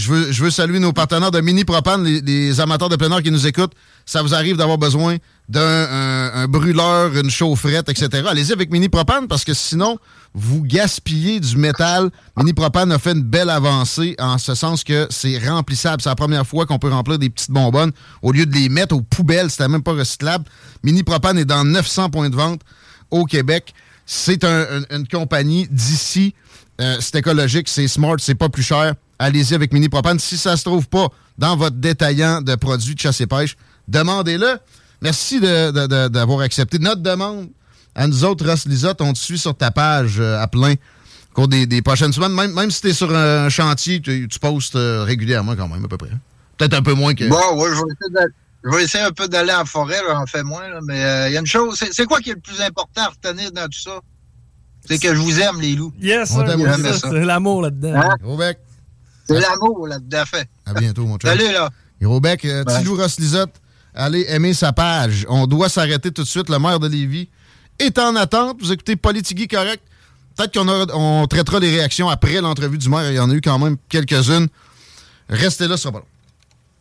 Je veux, saluer nos partenaires de Mini Propane, les, amateurs de plein air qui nous écoutent. Ça vous arrive d'avoir besoin d'un un, un brûleur, une chaufferette, etc. Allez-y avec Mini Propane parce que sinon, vous gaspillez du métal. Mini Propane a fait une belle avancée en ce sens que c'est remplissable. C'est la première fois qu'on peut remplir des petites bonbonnes au lieu de les mettre aux poubelles. C'était même pas recyclable. Mini Propane est dans 900 points de vente au Québec. C'est un- un- une compagnie d'ici. Euh, c'est écologique, c'est smart, c'est pas plus cher. Allez-y avec Mini Propane. Si ça se trouve pas dans votre détaillant de produits de chasse et pêche, demandez-le. Merci de- de- de- d'avoir accepté notre demande. À nous autres, Ross Lisotte, on te suit sur ta page euh, à plein au cours des, des prochaines semaines. Même, même si tu es sur un chantier, tu, tu postes euh, régulièrement quand même, à peu près. Peut-être un peu moins que. Bon, oui, je vais essayer, un peu d'aller en forêt, là, en fait moins, là, mais euh, il y a une chose, c'est quoi qui est le plus important à retenir dans tout ça? C'est que je vous aime, les loups. Yes, c'est l'amour là-dedans. Hein? Gros bec. C'est l'amour, là-dedans, fait. À bientôt, mon chum. Salut, là. Gros bec, euh. Tilou Lisotte, allez aimer sa page. On doit s'arrêter tout de suite. Le maire de Lévis est en attente. Vous écoutez Politigui correct. Peut-être qu'on aura- on traitera des réactions après l'entrevue du maire. Il y en a eu quand même quelques-unes. Restez là, ce sera pas long.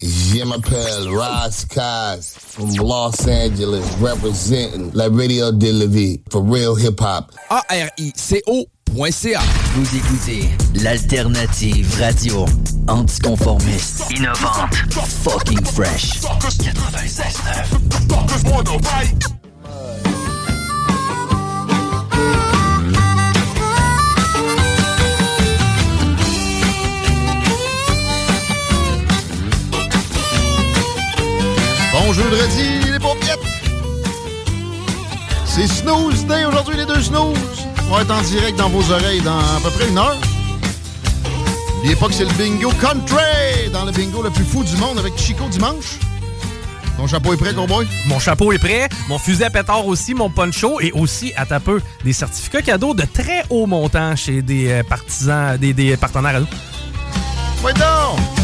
Je m'appelle Ross Kaz from Los Angeles, representing la radio de la vie for real hip hop. Vous écoutez l'alternative radio anticonformiste, innovante, fucking fresh. 96.9. Bon jeudi, les paupiètes! C'est Snooze Day aujourd'hui, les deux Snooze. On va être en direct dans vos oreilles dans à peu près une heure. N'oubliez pas que c'est le bingo country dans le bingo le plus fou du monde avec Chico dimanche. Ton chapeau est prêt, cowboy? Mon chapeau est prêt, mon fusil à pétard aussi, mon poncho et aussi, à ta peu, des certificats cadeaux de très haut montant chez des euh, partisans, des, des partenaires à nous. Ouais donc!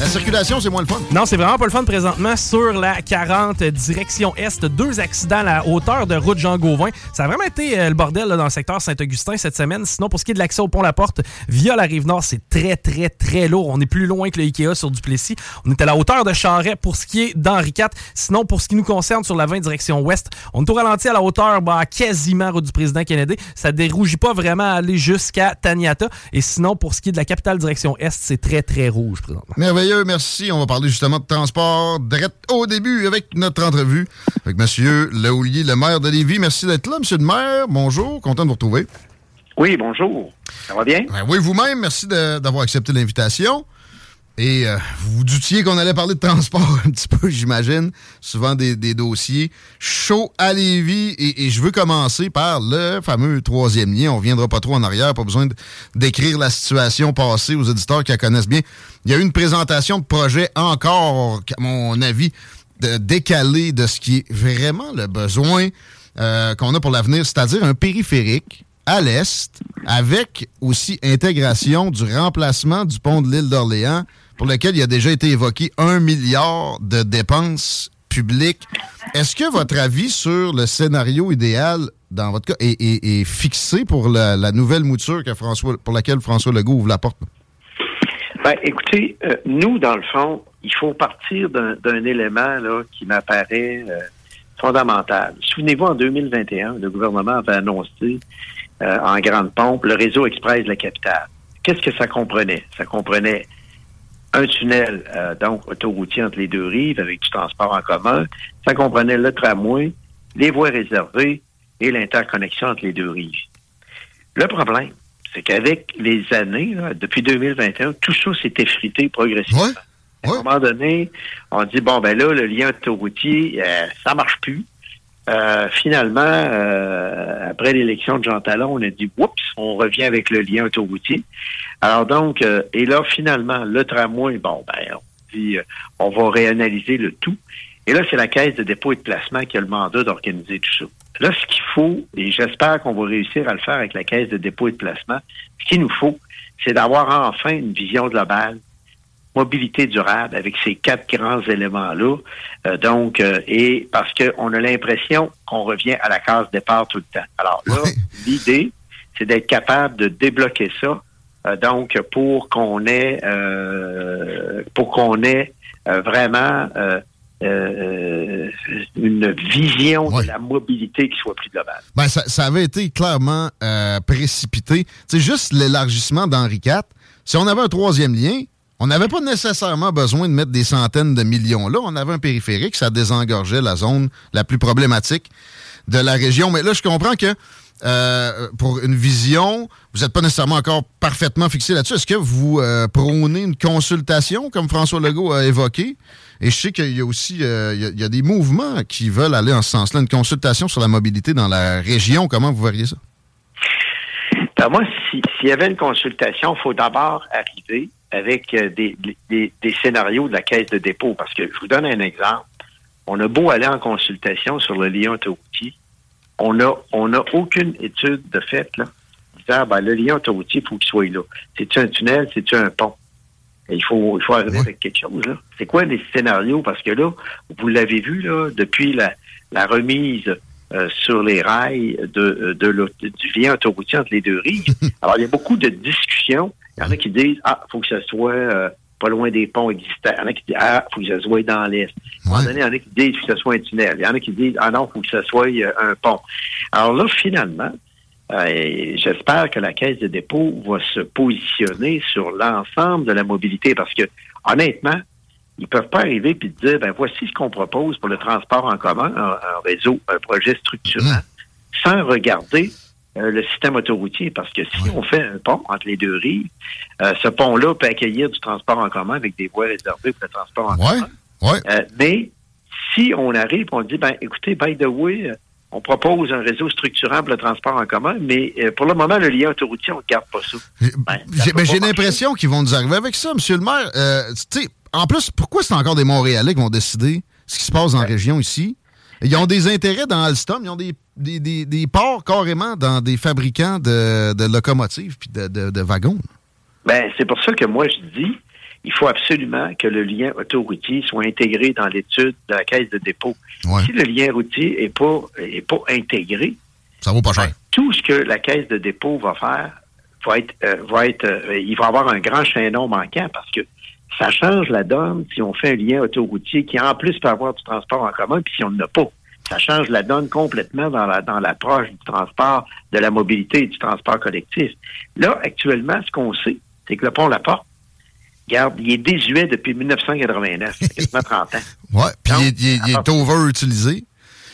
La circulation, c'est moins le fun. Non, c'est vraiment pas le fun présentement sur la 40 direction Est. Deux accidents à la hauteur de route Jean-Gauvin. Ça a vraiment été euh, le bordel là, dans le secteur Saint-Augustin cette semaine. Sinon, pour ce qui est de l'accès au pont-la-porte via la Rive-Nord, c'est très, très, très lourd. On est plus loin que le Ikea sur Duplessis. On est à la hauteur de Charret pour ce qui est d'Henri IV. Sinon, pour ce qui nous concerne sur la 20 direction Ouest, on est au ralenti à la hauteur bah, quasiment route du président Kennedy. Ça dérougit pas vraiment à aller jusqu'à Taniata. Et sinon, pour ce qui est de la capitale direction Est, c'est très, très rouge présentement. Merveilleux merci. On va parler justement de transport direct au début avec notre entrevue avec M. Laoulier, le maire de Lévis. Merci d'être là, M. le maire. Bonjour, content de vous retrouver. Oui, bonjour. Ça va bien? Ben oui, vous-même, merci d'avoir accepté l'invitation. Et euh, vous doutiez qu'on allait parler de transport un petit peu, j'imagine. Souvent des, dossiers chauds à Lévis. Et, et, je veux commencer par le fameux troisième lien. On reviendra pas trop en arrière, pas besoin d'écrire la situation passée aux éditeurs qui la connaissent bien. Il y a eu une présentation de projet encore, à mon avis, de décalé de ce qui est vraiment le besoin euh, qu'on a pour l'avenir, c'est-à-dire un périphérique à l'est, avec aussi intégration du remplacement du pont de l'île d'Orléans pour lequel il a déjà été évoqué un milliard de dépenses publiques. Est-ce que votre avis sur le scénario idéal dans votre cas est, fixé pour la, nouvelle mouture que François, pour laquelle François Legault ouvre la porte? Ben, écoutez, euh, nous, dans le fond, il faut partir d'un élément là, qui m'apparaît euh, fondamental. Souvenez-vous, en 2021, le gouvernement avait annoncé euh, en grande pompe le réseau express de la capitale. Qu'est-ce que ça comprenait? Ça comprenait un tunnel, euh, donc autoroutier entre les deux rives avec du transport en commun. Ça comprenait le tramway, les voies réservées et l'interconnexion entre les deux rives. Le problème, c'est qu'avec les années, depuis 2021, tout ça s'est effrité progressivement. À un moment donné, on dit, bon, ben là, le lien autoroutier, euh, ça marche plus. Euh, finalement, euh, après l'élection de Jean Talon, on a dit, oups, on revient avec le lien autoroutier. Alors donc, euh, et là, finalement, le tramway, bon, ben, on dit, on va réanalyser le tout. Et là, c'est la Caisse de dépôt et de placement qui a le mandat d'organiser tout ça. Là, ce qu'il faut, et j'espère qu'on va réussir à le faire avec la Caisse de dépôt et de placement, ce qu'il nous faut, c'est d'avoir enfin une vision globale mobilité durable avec ces quatre grands éléments-là. Euh, donc, euh, et parce qu'on a l'impression qu'on revient à la case départ tout le temps. Alors là, l'idée, c'est d'être capable de débloquer ça. Euh, donc, pour qu'on ait, pour qu'on ait vraiment une vision de la mobilité qui soit plus globale. Ben, ça, ça avait été clairement précipité. C'est juste l'élargissement d'Henri IV. Si on avait un troisième lien, on n'avait pas nécessairement besoin de mettre des centaines de millions là. On avait un périphérique, ça désengorgeait la zone la plus problématique de la région. Mais là, je comprends que euh, pour une vision, vous n'êtes pas nécessairement encore parfaitement fixé là-dessus. Est-ce que vous euh, prônez une consultation, comme François Legault a évoqué? Et je sais qu'il y a aussi euh, il y a, des mouvements qui veulent aller en ce sens-là, une consultation sur la mobilité dans la région. Comment vous verriez ça? Ben, moi, s'il y avait une consultation, il faut d'abord arriver avec euh, des, scénarios de la caisse de dépôt. Parce que je vous donne un exemple. On a beau aller en consultation sur le lien autoroutier, on n'a on a aucune étude de fait là, disant ben, le lien autoroutier, il faut qu'il soit là. C'est-tu un tunnel, c'est-tu un pont? il faut, il faut arriver avec quelque chose. là. C'est quoi les scénarios? Parce que là, vous l'avez vu, là, depuis la, remise euh, sur les rails de, de, du lien autoroutier entre les deux rives. Alors, il y a beaucoup de discussions il y en a qui disent Ah, faut que ce soit euh, pas loin des ponts existants. Il y en a qui disent Ah, faut que ce soit dans l'Est. À un moment donné, il y en a qui disent faut que ce soit un tunnel. Il y en a qui disent Ah non, faut que ce soit euh, un pont. Alors là, finalement, euh, j'espère que la Caisse de dépôt va se positionner sur l'ensemble de la mobilité parce que, honnêtement, ils peuvent pas arriver et dire ben voici ce qu'on propose pour le transport en commun, un, réseau, un projet structurant, mmh. sans regarder euh, le système autoroutier, parce que si on fait un pont entre les deux rives, euh, ce pont-là peut accueillir du transport en commun avec des voies réservées pour le transport en commun. Euh, mais si on arrive et on dit, ben écoutez, by the way, on propose un réseau structurant pour le transport en commun, mais pour le moment, le lien autoroutier, on ne garde pas ça. Ben, j'ai l'impression qu'ils vont nous arriver avec ça, M. le maire. en plus, pourquoi c'est encore des Montréalais qui vont décider ce qui se passe dans la région ici? Ils ont des intérêts dans Alstom, ils ont des, des, des, ports carrément dans des fabricants de, de locomotives puis de, de, wagons. Ben, c'est pour ça que moi, je dis il faut absolument que le lien autoroutier soit intégré dans l'étude de la caisse de dépôt. Si le lien routier n'est pas, est pas intégré, ça vaut pas cher. Tout ce que la caisse de dépôt va faire va être, euh, va être, euh, il va avoir un grand chaînon manquant parce que ça change la donne si on fait un lien autoroutier qui en plus peut avoir du transport en commun, puis si on n'a pas. Ça change la donne complètement dans la dans l'approche du transport, de la mobilité et du transport collectif. Là, actuellement, ce qu'on sait, c'est que le pont La Porte, regarde, il est désuet depuis 1989, quasiment 30 ans. Ouais, puis il, est, over-utilisé.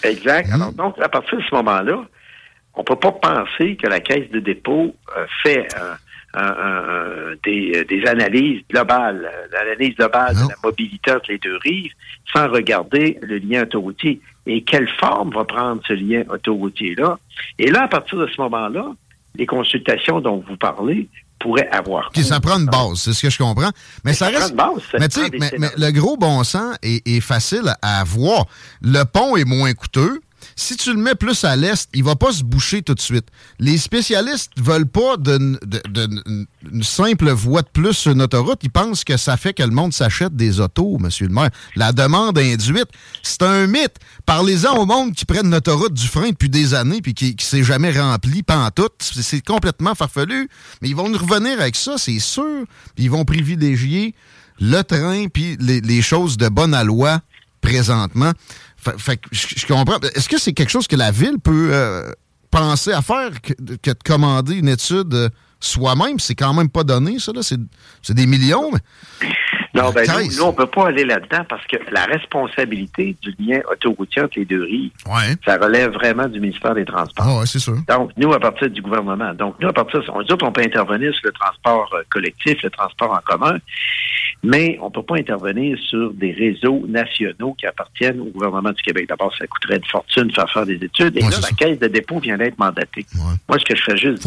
Exact. Mmh. Alors, donc, à partir de ce moment-là, on peut pas penser que la caisse de dépôt euh, fait des, des, analyses globales, l'analyse globale de la mobilité entre les deux rives, sans regarder le lien autoroutier. Et quelle forme va prendre ce lien autoroutier-là? Et là, à partir de ce moment-là, les consultations dont vous parlez pourraient avoir. ça prend une base, c'est ce que je comprends. Mais, ça, reste. mais tu sais, mais, le gros bon sens est, est facile à voir. Le pont est moins coûteux si tu le mets plus à l'est, il va pas se boucher tout de suite. Les spécialistes veulent pas d'une simple voie de plus sur une autoroute. Ils pensent que ça fait que le monde s'achète des autos, monsieur le maire. La demande induite, c'est un mythe. Parlez-en au monde qui prennent l'autoroute du frein depuis des années puis qui, qui s'est jamais rempli tout. C'est complètement farfelu. Mais ils vont nous revenir avec ça, c'est sûr. Ils vont privilégier le train puis les, les choses de bonne loi présentement. Fait, je, comprends. Est-ce que c'est quelque chose que la ville peut euh, penser à faire que, de commander une étude euh, soi-même? C'est quand même pas donné, ça, là. C'est des millions. Non, ben nous, on ne peut pas aller là-dedans parce que la responsabilité du lien autoroutier entre les deux rives, ça relève vraiment du ministère des Transports. Ah c'est sûr. Donc, nous, à partir du gouvernement. Donc, nous, à partir on dit qu'on peut intervenir sur le transport euh, collectif, le transport en commun, mais on ne peut pas intervenir sur des réseaux nationaux qui appartiennent au gouvernement du Québec. D'abord, ça coûterait de fortune de faire faire des études. Et là, la caisse de dépôt vient d'être mandatée. Moi, ce que je fais juste,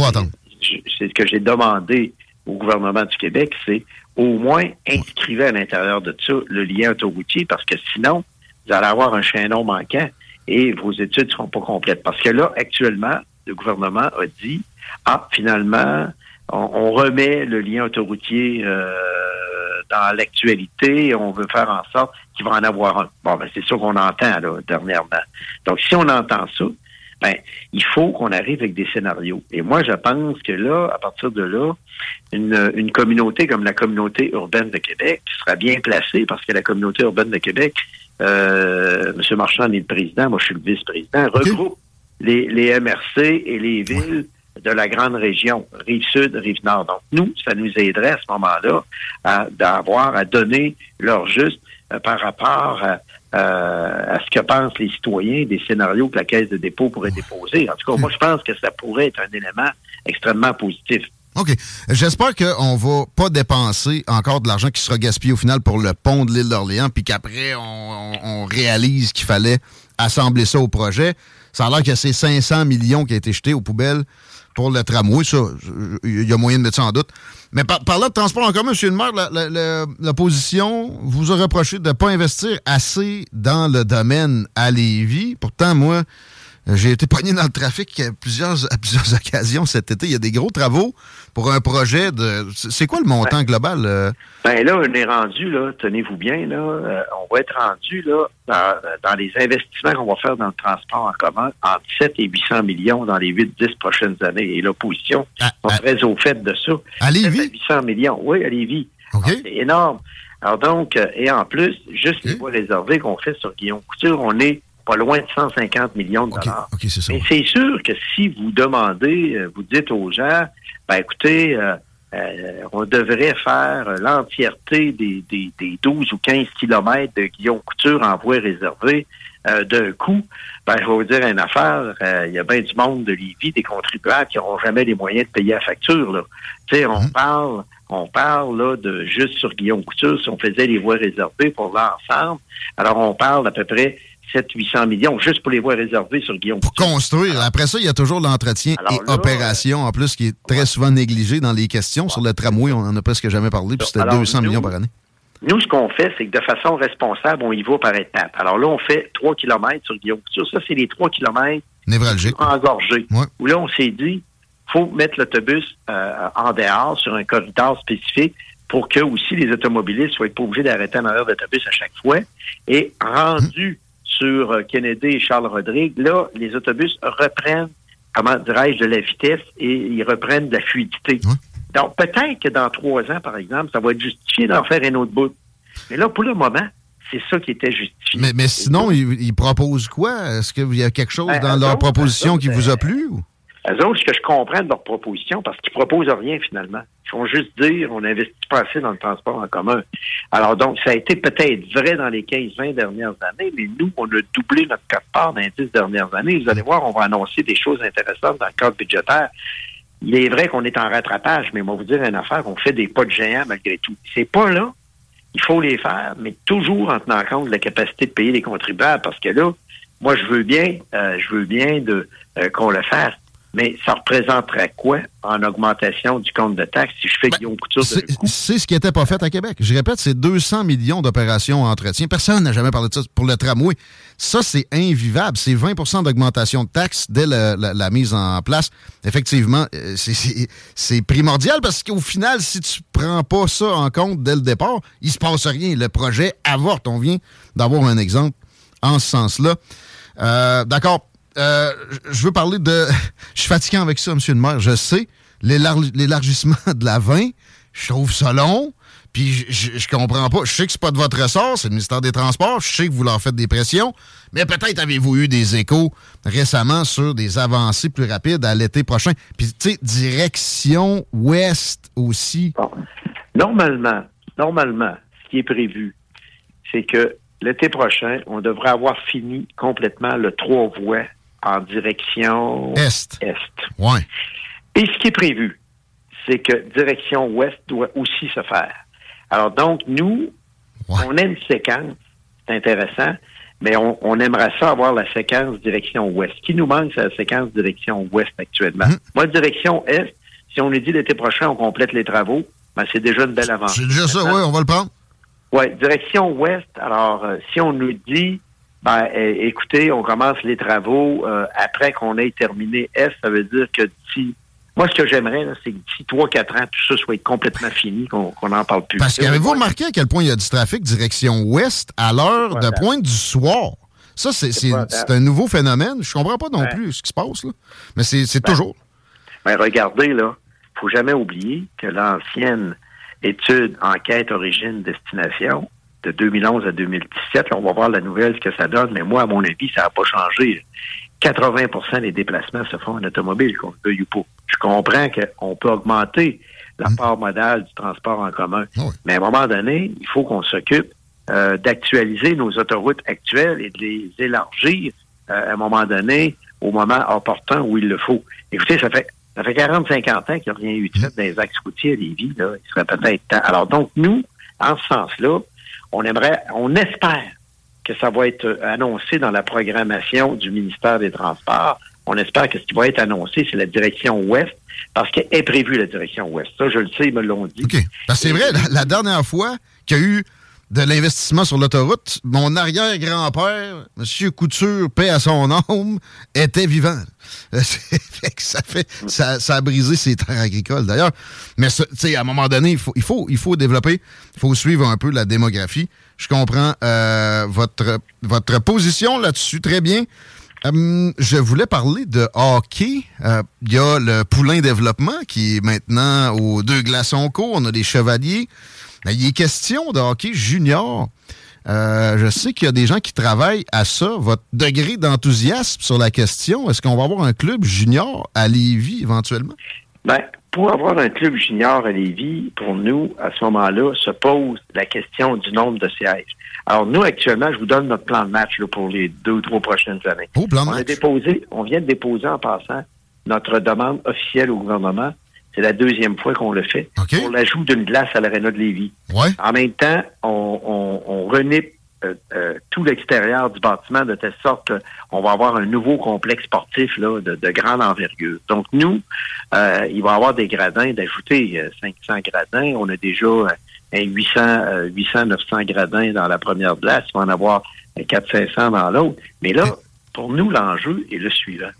c'est ce que j'ai demandé au gouvernement du Québec, c'est au moins inscrivez à l'intérieur de ça le lien autoroutier parce que sinon, vous allez avoir un chaînon manquant et vos études ne seront pas complètes. Parce que là, actuellement, le gouvernement a dit, ah, finalement, on, remet le lien autoroutier euh, dans l'actualité et on veut faire en sorte qu'il va en avoir un. Bon, ben c'est ça qu'on entend là, dernièrement. Donc, si on entend ça, ben, il faut qu'on arrive avec des scénarios. Et moi, je pense que là, à partir de là, une, une communauté comme la communauté urbaine de Québec sera bien placée parce que la communauté urbaine de Québec, euh, M. Marchand est le président, moi je suis le vice-président, regroupe les, les MRC et les villes de la grande région, Rive-Sud, Rive-Nord. Donc, nous, ça nous aiderait à ce moment-là à, d'avoir, à donner leur juste euh, par rapport à, euh, à ce que pensent les citoyens des scénarios que la Caisse de dépôt pourrait déposer. En tout cas, moi, je pense que ça pourrait être un élément extrêmement positif. OK. J'espère qu'on va pas dépenser encore de l'argent qui sera gaspillé au final pour le pont de l'île d'Orléans, puis qu'après, on, réalise qu'il fallait assembler ça au projet. Ça a l'air que c'est 500 millions qui ont été jetés aux poubelles pour le tramway. Ça, il y a moyen de mettre ça en doute. Mais par, parlant de transport en commun, M. le maire, l'opposition vous a reproché de ne pas investir assez dans le domaine à Lévis. Pourtant, moi, j'ai été pogné dans le trafic à plusieurs, à plusieurs occasions cet été. Il y a des gros travaux pour un projet de. C'est quoi le montant ben, global? Euh? Ben là, on est rendu, là, tenez-vous bien, là, euh, on va être rendu là, dans, les investissements qu'on va faire dans le transport en commun entre 7 et 800 millions dans les 8-10 prochaines années. Et l'opposition ah, est ah. très au fait de ça. À Lévis? 800 millions, oui, à Lévis. C'est énorme. Alors donc, euh, et en plus, juste les voies réservées qu'on fait sur Guillaume Couture, on est pas loin de 150 millions de dollars. Mais c'est sûr que si vous demandez, vous dites aux gens, ben écoutez, euh, euh, on devrait faire l'entièreté des, des, des, 12 ou 15 kilomètres de Guillaume Couture en voie réservée euh, d'un coup. Ben, je vais vous dire une affaire, il y a bien du monde de Lévis, des contribuables qui n'auront jamais les moyens de payer la facture. Là. Tu sais, on mhm. parle on parle là de juste sur Guillaume Couture, si on faisait les voies réservées pour l'ensemble, alors on parle d'à peu près 700-800 millions juste pour les voies réservées sur Guillaume. Pour construire. Après ça, il y a toujours l'entretien et opération, en plus, qui est très souvent négligé dans les questions. Sur le tramway, on n'en a presque jamais parlé, puis c'était 200 millions par année. Nous, ce qu'on fait, c'est que de façon responsable, on y va par étapes. Alors là, on fait 3 km sur Guillaume Ça, c'est les 3 km névralgiques. Engorgés. Où là, on s'est dit, faut mettre l'autobus euh, en dehors sur un corridor spécifique pour que aussi les automobilistes soient pas obligés d'arrêter en arrière d'autobus à chaque fois. Et rendu sur euh, Kennedy et Charles Rodrigue, là, les autobus reprennent, comment dirais-je, de la vitesse et ils reprennent de la fluidité. Donc, peut-être que dans trois ans, par exemple, ça va être justifié d'en faire un autre bout. Mais là, pour le moment, c'est ça qui était justifié. Mais, mais sinon, ils, ils proposent quoi? Est-ce qu'il y a quelque chose Ben, dans leur proposition qui vous a ben, plu? ou? Eux autres, ce que je comprends de leur proposition, parce qu'ils proposent rien finalement. Ils font juste dire on n'investit pas assez dans le transport en commun. Alors donc, ça a été peut-être vrai dans les 15-20 dernières années, mais nous, on a doublé notre quart-part dans les 10 dernières années. Vous allez voir, on va annoncer des choses intéressantes dans le cadre budgétaire. Il est vrai qu'on est en rattrapage, mais moi vous dire une affaire, on fait des pas de géant malgré tout. C'est pas là. Il faut les faire, mais toujours en tenant compte de la capacité de payer les contribuables, parce que là, moi, je veux bien, euh, je veux bien de euh, qu'on le fasse, mais ça représenterait quoi en augmentation du compte de taxes si je fais Guillaume Couture de C'est c'est ce qui n'était pas fait à Québec. Je répète, c'est 200 millions d'opérations entretien. Personne n'a jamais parlé de ça pour le tramway. Ça, c'est invivable. C'est 20% d'augmentation de taxes dès la, la mise en place. Effectivement, euh, c'est primordial parce qu'au final, si tu prends pas ça en compte dès le départ, il se passe rien. Le projet avorte. On vient d'avoir un exemple en ce sens-là. Euh, D'accord. Euh, je veux parler de... Je suis fatiguant avec ça, monsieur le maire. Je sais. L'élar- L'élargissement de la 20, je trouve ça long. Puis je, comprends pas. Je sais que c'est pas de votre ressort, c'est le ministère des Transports. Je sais que vous leur faites des pressions. Mais peut-être avez-vous eu des échos récemment sur des avancées plus rapides à l'été prochain. Puis, tu sais, direction ouest aussi. Normalement, normalement, ce qui est prévu, c'est que l'été prochain, on devrait avoir fini complètement le trois voies en direction Est. est. Ouais. Et ce qui est prévu, c'est que direction ouest doit aussi se faire. Alors donc, nous, on a une séquence, c'est intéressant, mais on, on aimerait ça avoir la séquence direction ouest. Ce qui nous manque, c'est la séquence direction ouest actuellement. Hum. Moi, direction est, si on nous dit l'été prochain, on complète les travaux, ben, c'est déjà une belle avancée. C'est déjà ça, oui, on va le prendre. Oui, direction ouest. Alors, euh, si on nous dit, ben, écoutez, on commence les travaux euh, après qu'on ait terminé est, ça veut dire que d'ici. Moi, ce que j'aimerais, là, c'est que d'ici 3-4 ans, tout ça soit complètement fini, qu'on n'en parle plus. Parce qu'avez-vous remarqué à quel point il y a du trafic direction ouest à l'heure de pointe du soir? Ça, c'est un nouveau phénomène. Je comprends pas non Ouais. plus ce qui se passe, là. Mais c'est c'est toujours. Ben, regardez, là, faut jamais oublier que l'ancienne étude enquête origine-destination de 2011 à 2017, là, on va voir la nouvelle, ce que ça donne, mais moi, à mon avis, ça n'a pas changé. 80% des déplacements se font en automobile, qu'on le veuille ou pas. Je comprends qu'on peut augmenter la part modale du transport en commun, mais à un moment donné, il faut qu'on s'occupe euh, d'actualiser nos autoroutes actuelles et de les élargir euh, à un moment donné, au moment opportun où il le faut. Écoutez, ça fait ça fait 40-50 ans qu'il n'y a rien eu de fait dans les axes routiers à Lévis. Là. Il serait peut-être temps. Alors donc, nous, en ce sens-là, on aimerait, on espère que ça va être annoncé dans la programmation du ministère des Transports. On espère que ce qui va être annoncé, c'est la direction ouest, parce qu'elle est prévue la direction ouest. Ça, je le sais, ils me l'ont dit. Parce que c'est vrai, la dernière fois qu'il y a eu de l'investissement sur l'autoroute, mon arrière-grand-père, M. Couture, paix à son âme, était vivant. Ça, fait, ça, ça a brisé ses terres agricoles, d'ailleurs. Mais sais, à un moment donné, il faut, il faut, il faut développer, il faut suivre un peu la démographie. Je comprends euh, votre, votre position là-dessus très bien. Hum, je voulais parler de hockey. Euh, Il y a le Poulain Développement qui est maintenant aux deux glaçons courts. On a des chevaliers. Mais il est question de hockey junior. Euh, je sais qu'il y a des gens qui travaillent à ça. Votre degré d'enthousiasme sur la question, est-ce qu'on va avoir un club junior à Lévis éventuellement? Ben, pour avoir un club junior à Lévis, pour nous, à ce moment-là, se pose la question du nombre de sièges. Alors, nous, actuellement, je vous donne notre plan de match là, pour les deux ou trois prochaines années. plan de on, a déposé, on vient de déposer en passant notre demande officielle au gouvernement. C'est la deuxième fois qu'on le fait pour l'ajout d'une glace à l'aréna de Lévis. En même temps, on, on, on renipe euh, euh, tout l'extérieur du bâtiment de telle sorte qu'on va avoir un nouveau complexe sportif là, de, de grande envergure. Donc, nous, euh, il va y avoir des gradins, d'ajouter euh, 500 gradins. On a déjà euh, un 800, euh, 800, 900 gradins dans la première place. Il va en avoir 400, 500 dans l'autre. Mais là, pour nous, l'enjeu est le suivant.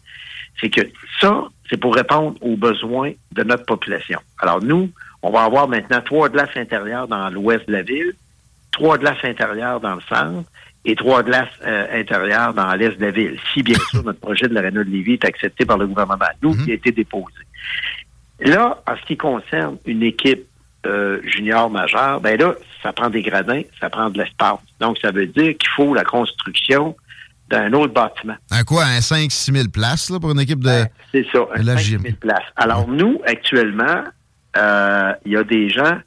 C'est que ça, c'est pour répondre aux besoins de notre population. Alors, nous, On va avoir maintenant trois glaces intérieures dans l'ouest de la ville, trois glaces intérieures dans le centre et trois glaces euh, intérieures dans l'est de la ville. Si, bien sûr, notre projet de l'aréna de Lévis est accepté par le gouvernement, nous, qui a été déposé. Là, en ce qui concerne une équipe euh, junior majeure, ben là, ça prend des gradins, ça prend de l'espace. Donc, ça veut dire qu'il faut la construction d'un autre bâtiment. Un quoi, un 5-6 000 places là, pour une équipe de. Ben, C'est ça, un de la 5 gym. 000 places. Alors, nous, actuellement, euh, il y a des gens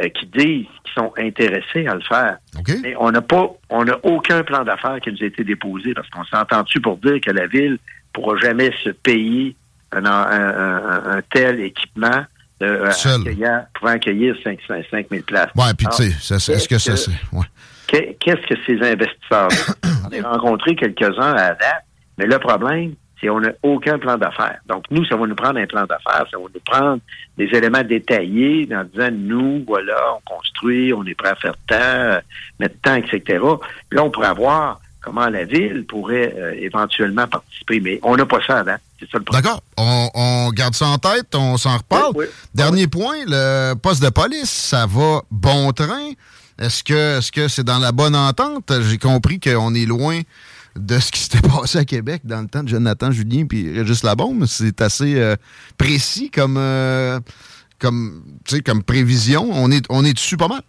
euh, qui disent qu'ils sont intéressés à le faire. Mais on n'a pas, on n'a aucun plan d'affaires qui nous a été déposé parce qu'on s'est entendu pour dire que la ville pourra jamais se payer un, un- un- un tel équipement euh, Seul. accueillant- pouvant accueillir 5, 5 000 places. Ouais, puis tu sais, ça- est-ce que ça, qu'est-ce c'est. Ouais. Qu'est- Qu'est-ce que ces investisseurs On a rencontré quelques-uns à la date, mais le problème, c'est qu'on n'a aucun plan d'affaires. Donc, nous, ça va nous prendre un plan d'affaires, ça va nous prendre des éléments détaillés en disant, nous, voilà, on construit, on est prêt à faire tant, euh, mettre tant, etc. Puis là, on pourrait voir comment la ville pourrait euh, éventuellement participer, mais on n'a pas ça à date. C'est ça le problème. D'accord. On, on garde ça en tête, on s'en reparle. Dernier point, le poste de police, ça va bon train. Est-ce que est-ce que c'est dans la bonne entente? J'ai compris qu'on est loin de ce qui s'était passé à Québec dans le temps de Jonathan Julien puis Régis Labombe. C'est assez euh, précis comme euh, comme prévision. On est on est dessus pas mal.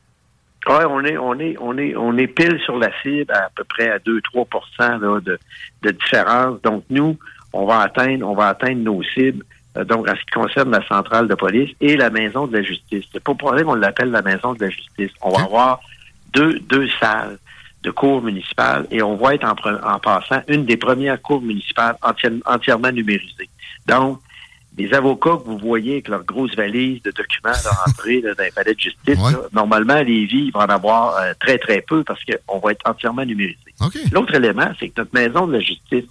Ouais, on est, on est, on est, on est pile sur la cible à, peu près à 2-3 là, de, de différence. Donc nous, on va atteindre, on va atteindre nos cibles. Euh, donc en ce qui concerne la centrale de police et la maison de la justice. C'est pas pour qu'on l'appelle la maison de la justice. On va avoir deux, deux salles de cours municipales et on va être en, passant une des premières cours municipales entière- entièrement numérisées. Donc, les avocats que vous voyez avec leurs grosses valises de documents de rentrée là, dans les palais de justice, là, normalement, à Lévis, ils vont en avoir euh, très, très peu parce qu'on va être entièrement numérisé. L'autre élément, c'est que notre maison de la justice,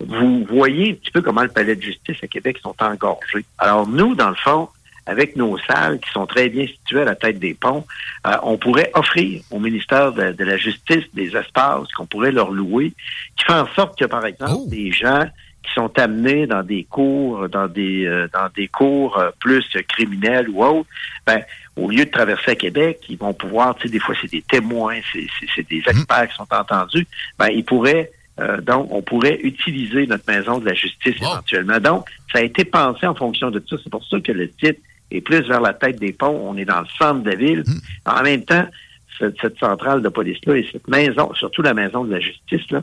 vous voyez un petit peu comment le palais de justice à Québec sont engorgés. Alors, nous, dans le fond, avec nos salles qui sont très bien situées à la tête des ponts, euh, on pourrait offrir au ministère de, de la Justice des espaces qu'on pourrait leur louer, qui fait en sorte que, par exemple, des gens qui sont amenés dans des cours, dans des euh, dans des cours euh, plus criminels ou autres, ben, au lieu de traverser à Québec, ils vont pouvoir, tu sais, des fois c'est des témoins, c'est, c'est, c'est des experts qui sont entendus, ben, ils pourraient euh, donc, on pourrait utiliser notre maison de la justice éventuellement. Donc, ça a été pensé en fonction de ça. C'est pour ça que le titre est plus vers la tête des ponts. On est dans le centre de la ville. En même temps, cette, cette centrale de police-là et cette maison, surtout la maison de la justice, là,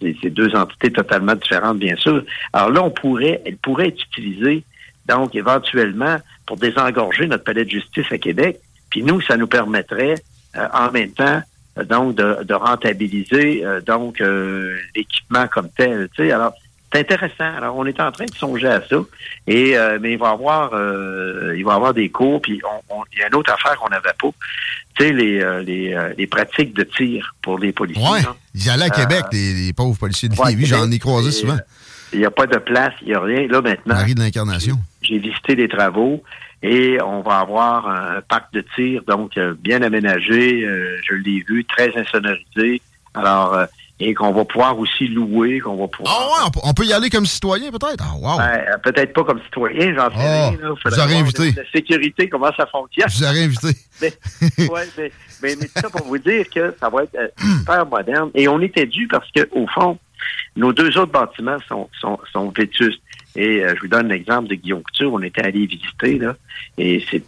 c'est deux entités totalement différentes, bien sûr. Alors là, on pourrait, elle pourrait être utilisée, donc, éventuellement, pour désengorger notre palais de justice à Québec. Puis nous, ça nous permettrait, euh, en même temps, euh, donc, de, de rentabiliser, euh, donc, l'équipement comme tel. Tu sais, alors, c'est intéressant. Alors, on est en train de songer à ça. Et euh, mais il va y avoir euh, il va avoir des cours, puis il y a une autre affaire qu'on n'avait pas. Tu sais, les, euh, les, les pratiques de tir pour les policiers. Là. Ils allaient à Québec, les, les pauvres policiers de ouais, Lévis. J'en ai croisé souvent. Il n'y a pas de place, il n'y a rien. Là, maintenant, Marie de l'Incarnation. j'ai visité les travaux et on va avoir un parc de tir, donc bien aménagé. je l'ai vu, très insonorisé. Alors, et qu'on va pouvoir aussi louer, qu'on va pouvoir. Ah ouais, on peut- y aller comme citoyen, peut-être? Ah, wow. Ben, euh, peut-être pas comme citoyen, j'en sais Ah, rien. là. vous aurez invité. La, sécurité, comment ça fonctionne. Vous aurais invité. Mais, ouais, mais, mais, ça pour vous dire que ça va être euh, super moderne. Et on était dû parce que au fond, nos deux autres bâtiments sont, sont, sont vétustes. Et euh, je vous donne l'exemple de Guillaume Couture. On était allé visiter, là, et c'est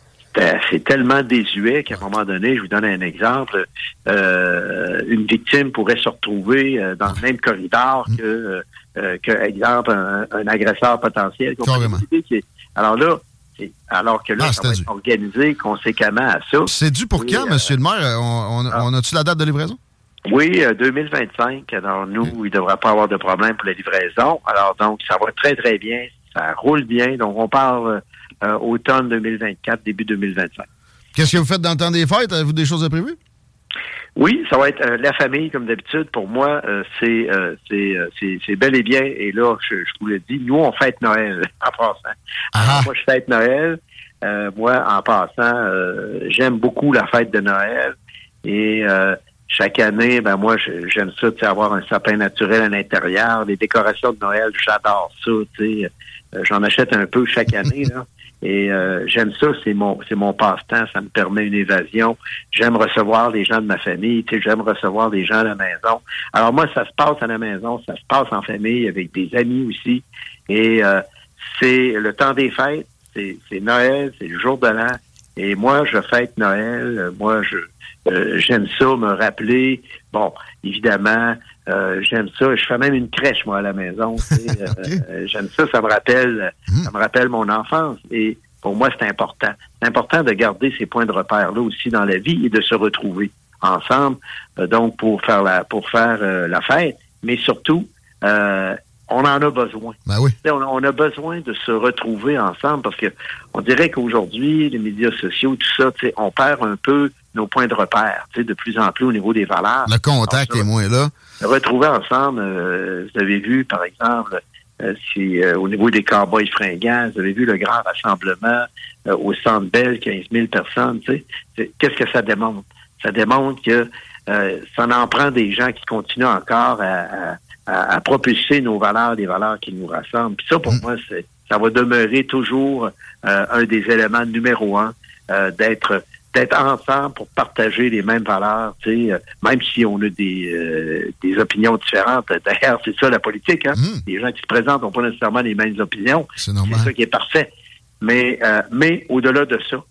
c'est tellement désuet qu'à un moment donné, je vous donne un exemple, euh, une victime pourrait se retrouver euh, dans le même corridor que, euh, que exemple, un, un agresseur potentiel. Alors là, alors que là, Ah, ça va être organisé conséquemment à ça. C'est dû pour Oui, quand, euh, monsieur le maire? On, on- on a-tu la date de livraison? Oui, euh, 2025. Alors, nous, il ne devrait pas avoir de problème pour la livraison. Alors, donc, ça va très, très bien. Ça roule bien. Donc, on parle euh, automne 2024, début 2025. Qu'est-ce que vous faites dans le temps des fêtes? Avez-vous des choses à prévues? Oui, ça va être euh, la famille, comme d'habitude. Pour moi, euh, c'est euh, c'est euh, c'est- c'est bel et bien. Et là, je, je vous le dis, nous, on fête Noël en passant. Alors, moi, je fête Noël. Euh, moi, en passant, euh, j'aime beaucoup la fête de Noël. Et euh, chaque année, ben moi, je- j'aime ça, tu sais, avoir un sapin naturel à l'intérieur. Les décorations de Noël, j'adore ça. Tu sais, Euh, j'en achète un peu chaque année. Là. Et euh, j'aime ça, c'est mon c'est mon passe-temps, ça me permet une évasion. J'aime recevoir les gens de ma famille, tu sais, j'aime recevoir des gens à la maison. Alors moi, ça se passe à la maison, ça se passe en famille, avec des amis aussi. Et euh, c'est le temps des fêtes, c'est Noël, c'est le jour de l'an. Et moi, je fête Noël. Moi, je euh, j'aime ça, me rappeler. Bon, évidemment, euh, j'aime ça. Je fais même une crèche, moi, à la maison. sais. Euh, j'aime ça, ça me rappelle ça me rappelle mon enfance. Et pour moi, c'est important. C'est important de garder ces points de repère-là aussi dans la vie et de se retrouver ensemble, euh, donc pour faire la pour faire euh, la fête, mais surtout euh, on en a besoin. Ben oui. On, on a besoin de se retrouver ensemble parce que on dirait qu'aujourd'hui, les médias sociaux, tout ça, on perd un peu nos points de repère, de plus en plus au niveau des valeurs. Le contact est moins là. Retrouver ensemble, euh, vous avez vu, par exemple, euh, si, euh, au niveau des cowboys fringants, vous avez vu le grand rassemblement euh, au Centre Bell, 15 000 personnes, tu sais. Qu'est-ce que ça démontre? Ça démontre que euh, ça en prend des gens qui continuent encore à, à- à- propulser nos valeurs, des valeurs qui nous rassemblent. Puis ça, pour moi, c'est ça va demeurer toujours euh, un des éléments numéro un euh, d'être d'être ensemble pour partager les mêmes valeurs, tu sais, euh, même si on a des, euh, des opinions différentes. D'ailleurs, c'est ça la politique. Hein? Les gens qui se présentent n'ont pas nécessairement les mêmes opinions. C'est normal. ça qui est parfait. Mais, euh, mais au-delà de ça,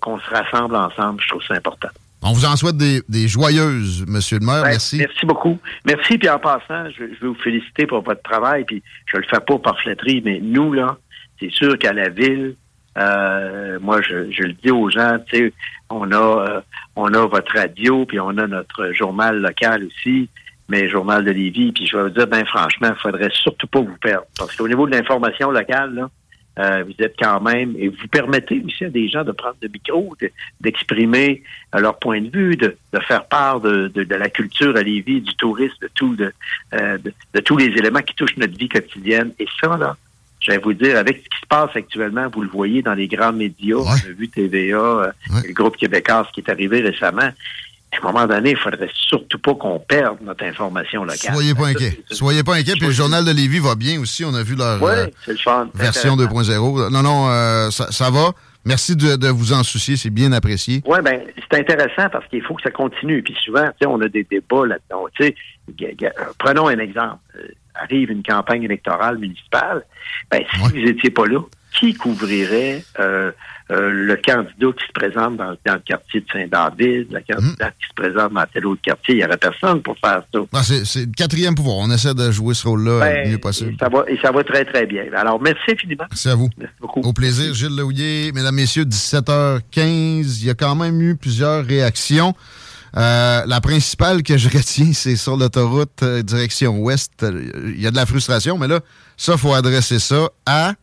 qu'on se rassemble ensemble, je trouve ça important. On vous en souhaite des, des joyeuses, Monsieur le maire. Ouais, Merci. Merci beaucoup. Merci. Puis en passant, je, je veux vous féliciter pour votre travail. Puis je le fais pas par flatterie, mais nous, là, c'est sûr qu'à la ville, euh, moi, je, le dis aux gens, tu sais, on a, euh, on a votre radio, puis on a notre journal local aussi, mais journal de Lévis. Puis je vais vous dire, ben franchement, il faudrait surtout pas vous perdre. Parce qu'au niveau de l'information locale, euh, vous êtes quand même, et vous permettez aussi à des gens de prendre le micro, de- d'exprimer leur point de vue, de, faire part de, la culture à Lévis, du tourisme, de tout, de tous les éléments qui touchent notre vie quotidienne. Et ça, là, je vais vous dire, avec ce qui se passe actuellement, vous le voyez dans les grands médias, on a vu TVA, euh, le groupe québécois qui est arrivé récemment. À un moment donné, il faudrait surtout pas qu'on perde notre information locale. Soyez pas inquiets. Soyez pas inquiets. Puis le journal de Lévis va bien aussi. On a vu leur euh, fun. version 2.0. Non, non, euh, ça, ça va. Merci de, de vous en soucier. C'est bien apprécié. Oui, ben c'est intéressant parce qu'il faut que ça continue. Puis souvent, tu sais, on a des débats là-dedans. Prenons un exemple. Arrive une campagne électorale municipale. Ben, si vous n'étiez pas là, qui couvrirait euh, euh, le candidat qui se présente dans, dans le quartier de Saint-David, le candidat qui se présente dans tel autre quartier? Il n'y aurait personne pour faire ça. Ah, c'est le quatrième pouvoir. On essaie de jouer ce rôle-là Ben, le mieux possible. Ça va, et ça va très, très bien. Alors, merci infiniment. Merci à vous. beaucoup. Au plaisir, Gilles Lehouillier. Mesdames, Messieurs, 17h15. Il y a quand même eu plusieurs réactions. Euh, la principale que je retiens, c'est sur l'autoroute euh, direction ouest. Euh, Il y a de la frustration, mais là, ça, faut adresser ça à...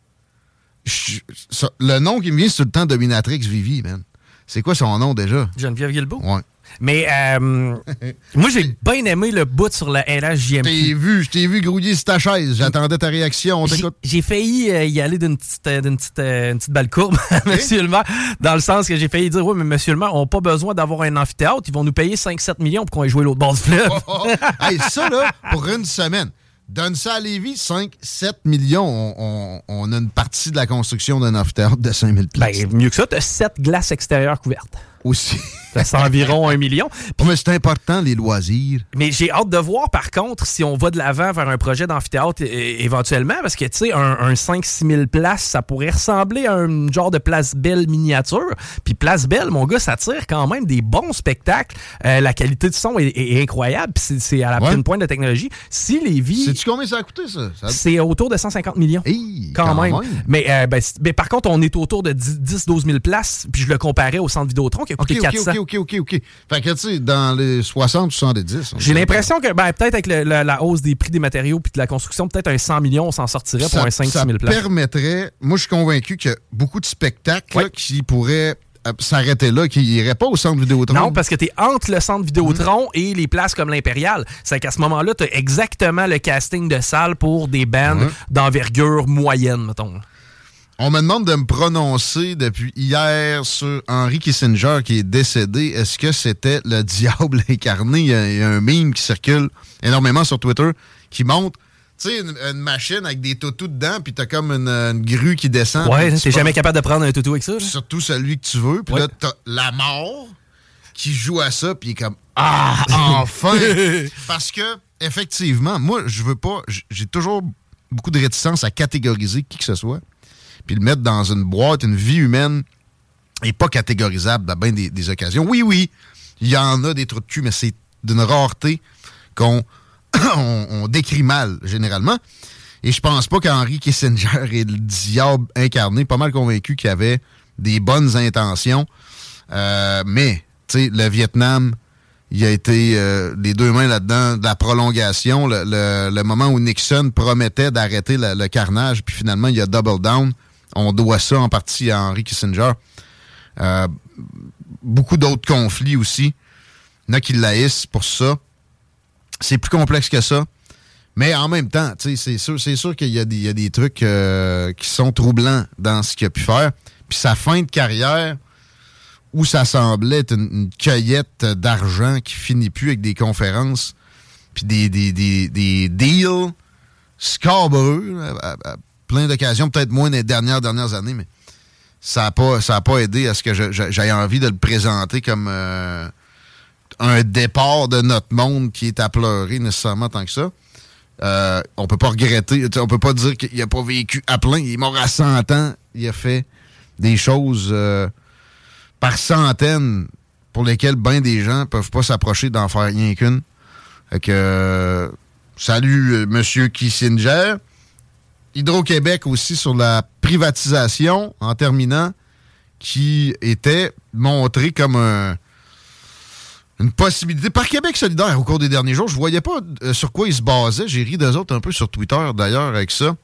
je- ça- le nom qui me vient, c'est tout le temps Dominatrix Vivi, man. C'est quoi son nom déjà? Geneviève Guilbeault. Ouais. Mais euh, moi, j'ai bien aimé le bout sur le LHJMQ. Je t'ai vu, je t'ai vu grouiller sur ta chaise. J'attendais ta réaction. On J'ai- failli euh, y aller d'une petite, euh, d'une petite, une petite balle courbe, monsieur le maire, dans le sens que j'ai failli dire, oui, mais monsieur le maire, on n'a pas besoin d'avoir un amphithéâtre, ils vont nous payer 5-7 millions pour qu'on aille jouer l'autre bord du fleuve. hey, ça, là, pour une semaine. Donne ça à Lévis, 5, 7 millions. On, on- on a une partie de la construction d'un amphithéâtre de 5000 places. Ben, mieux que ça, tu as 7 glaces extérieures couvertes. Aussi. C'est environ un million. mais c'est important, les loisirs. Mais j'ai hâte de voir, par contre, si on va de l'avant vers un projet d'amphithéâtre éventuellement, parce que, tu sais, un, un 5-6 000 places, ça pourrait ressembler à un genre de Place Belle miniature. Puis Place Belle, mon gars, ça tire quand même des bons spectacles. Euh, la qualité de son est, est- est incroyable, puis c'est- à la Ouais. pointe de technologie. Si les vies... Sais-tu combien ça a coûté, ça? Ça- C'est autour de 150 millions. quand, quand même. même. Mais, euh, ben, mais par contre, on est autour de 10-12 000 places, puis je le comparais au centre Vidéotron qui a OK, coûté OK, 400. OK, OK, OK, OK. Fait que, tu sais, dans les 60 70. on J'ai l'impression que ben, peut-être avec le- la hausse des prix des matériaux puis de la construction, peut-être un 100 millions, on s'en sortirait pour ça, un 5-6 ça 000 places. permettrait, moi je suis convaincu que beaucoup de spectacles là, qui pourraient euh, s'arrêter là, qui n'iraient pas au centre Vidéotron. Non, parce que tu es entre le centre Vidéotron et les places comme l'Impérial. C'est qu'à ce moment-là, tu as exactement le casting de salle pour des bands d'envergure moyenne, mettons. On me demande de me prononcer depuis hier sur Henry Kissinger qui est décédé. Est-ce que c'était le diable incarné? Il y, a, il y a un meme qui circule énormément sur Twitter qui montre Tu sais, une, une machine avec des toutous dedans, puis t'as comme une, une grue qui descend. Ouais, t'es jamais capable de prendre un toutou avec ça. là? Surtout celui que tu veux. Puis Ouais. là, t'as la mort qui joue à ça, puis il est comme Ah, enfin! Parce que, effectivement, moi, je veux pas. J'ai toujours beaucoup de réticence à catégoriser qui que ce soit, puis le mettre dans une boîte, une vie humaine est pas catégorisable à bien des, occasions. Oui, oui, il y en a des trous de cul, mais c'est d'une rareté qu'on on, on décrit mal, généralement. Et je pense pas qu'Henry Kissinger est le diable incarné, pas mal convaincu qu'il avait des bonnes intentions. Euh, mais, tu sais, le Vietnam, il a été euh, les deux mains là-dedans, de la prolongation, le moment où Nixon promettait d'arrêter le, le carnage, puis finalement, il a double down. On doit ça en partie à Henry Kissinger. Euh, beaucoup d'autres conflits aussi. Il y en a qui pour ça. C'est plus complexe que ça. Mais en même temps, c'est sûr, qu'il y, a des- trucs euh, qui sont troublants dans ce qu'il a pu faire. Puis sa fin de carrière, où ça semblait être une, cueillette d'argent qui finit plus avec des conférences, puis des, deals scabreux, plein d'occasions, peut-être moins des dernières dernières années, mais ça n'a pas, pas aidé à ce que j'aie envie de le présenter comme euh, un départ de notre monde qui est à pleurer nécessairement tant que ça. Euh, on peut pas regretter, on peut pas dire qu'il a pas vécu à plein. Il est mort à 100 ans. Il a fait des choses euh, par centaines pour lesquelles bien des gens peuvent pas s'approcher d'en faire rien qu'une. Fait que, euh, salut, Monsieur Kissinger. Hydro-Québec aussi sur la privatisation, en terminant, qui était montré comme un- une possibilité. Par Québec solidaire, au cours des derniers jours, je voyais pas euh, sur quoi ils se basaient. J'ai ri d'eux autres un peu sur Twitter, d'ailleurs, avec ça.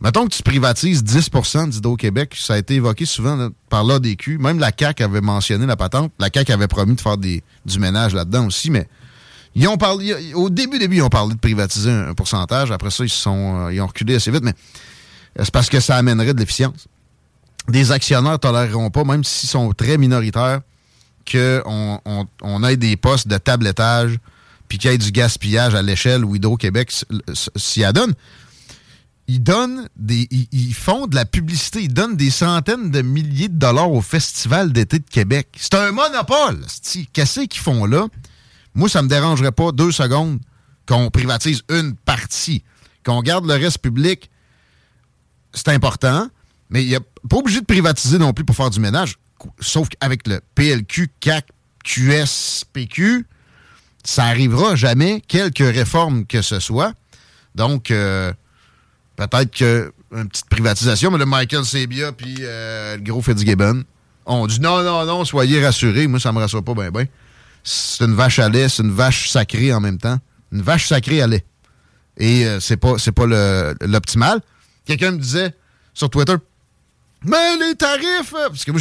Mettons que tu privatises 10% d'Hydro-Québec, ça a été évoqué souvent par l'ADQ. Même la CAQ avait mentionné la patente. La CAQ avait promis de faire du ménage là-dedans aussi, mais ils ont au début, début, ils ont parlé de privatiser un, pourcentage. Après ça, ils, sont, euh, ont reculé assez vite, mais euh, c'est parce que ça amènerait de l'efficience. Des actionnaires ne toléreront pas, même s'ils sont très minoritaires, qu'on on, ait des postes de tablettage puis qu'il y ait du gaspillage à l'échelle où Hydro-Québec s'y adonne. Ils donnent des. Ils, font de la publicité, ils donnent des centaines de milliers de dollars au Festival d'été de Québec. C'est un monopole. Qu'est-ce qu'ils font là? Moi, ça me dérangerait pas deux secondes qu'on privatise une partie. Qu'on garde le reste public, c'est important, mais il n'y a pas obligé de privatiser non plus pour faire du ménage. Sauf qu'avec le PLQ, CAC, QS, PQ, ça arrivera jamais, quelque réforme que ce soit. Donc, euh, peut-être que une petite privatisation, mais le Michael Sebia puis euh, le gros Fitzgibbon ont dit non, non, non, soyez rassurés. Moi, ça me rassure pas bien, bien. C'est une vache à lait, c'est une vache sacrée en même temps. Une vache sacrée à lait. Et euh, c'est pas, l'optimal. Quelqu'un me disait sur Twitter, mais les tarifs, euh, parce que moi,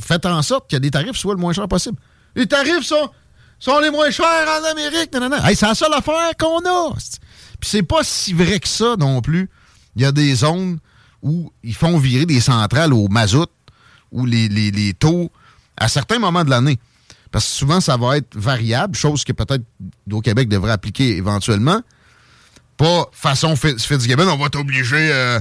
faites en sorte que les tarifs soient le moins cher possible. Les tarifs sont, sont les moins chers en Amérique. Hey, c'est la seule affaire qu'on a. Puis c'est pas si vrai que ça non plus. Il y a des zones où ils font virer des centrales au mazout, où les, les- les taux, à certains moments de l'année, parce que souvent ça va être variable, chose que peut-être au Québec devrait appliquer éventuellement. Pas façon Fitz- Fitzgibbon, on va t'obliger euh,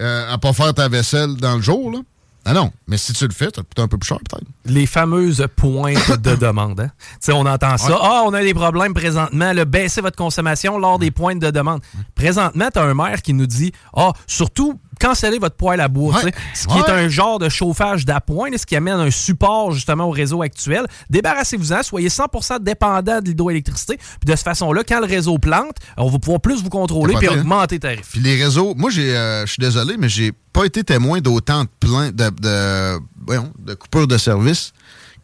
euh, à pas faire ta vaisselle dans le jour. Là. Ah non, mais si tu le fais, ça te coûte un peu plus cher peut-être. Les fameuses pointes de demande. hein. Tu sais, on entend ça. Ouais. Ah, on a des problèmes présentement. Le baisser votre consommation lors des pointes de demande. Présentement, tu as un maire qui nous dit Ah, surtout, cancellez votre poêle à bois. tu sais. Ce qui est Ouais. un genre de chauffage d'appoint, ce qui amène un support justement au réseau actuel. Débarrassez-vous-en, soyez 100% dépendant de l'hydroélectricité. Puis de cette façon-là, quand le réseau plante, on va pouvoir plus vous contrôler puis hein? augmenter les tarifs. Puis les réseaux, moi, euh, je suis désolé, mais j'ai pas été témoin d'autant de plein de, de, voyons, de coupures de service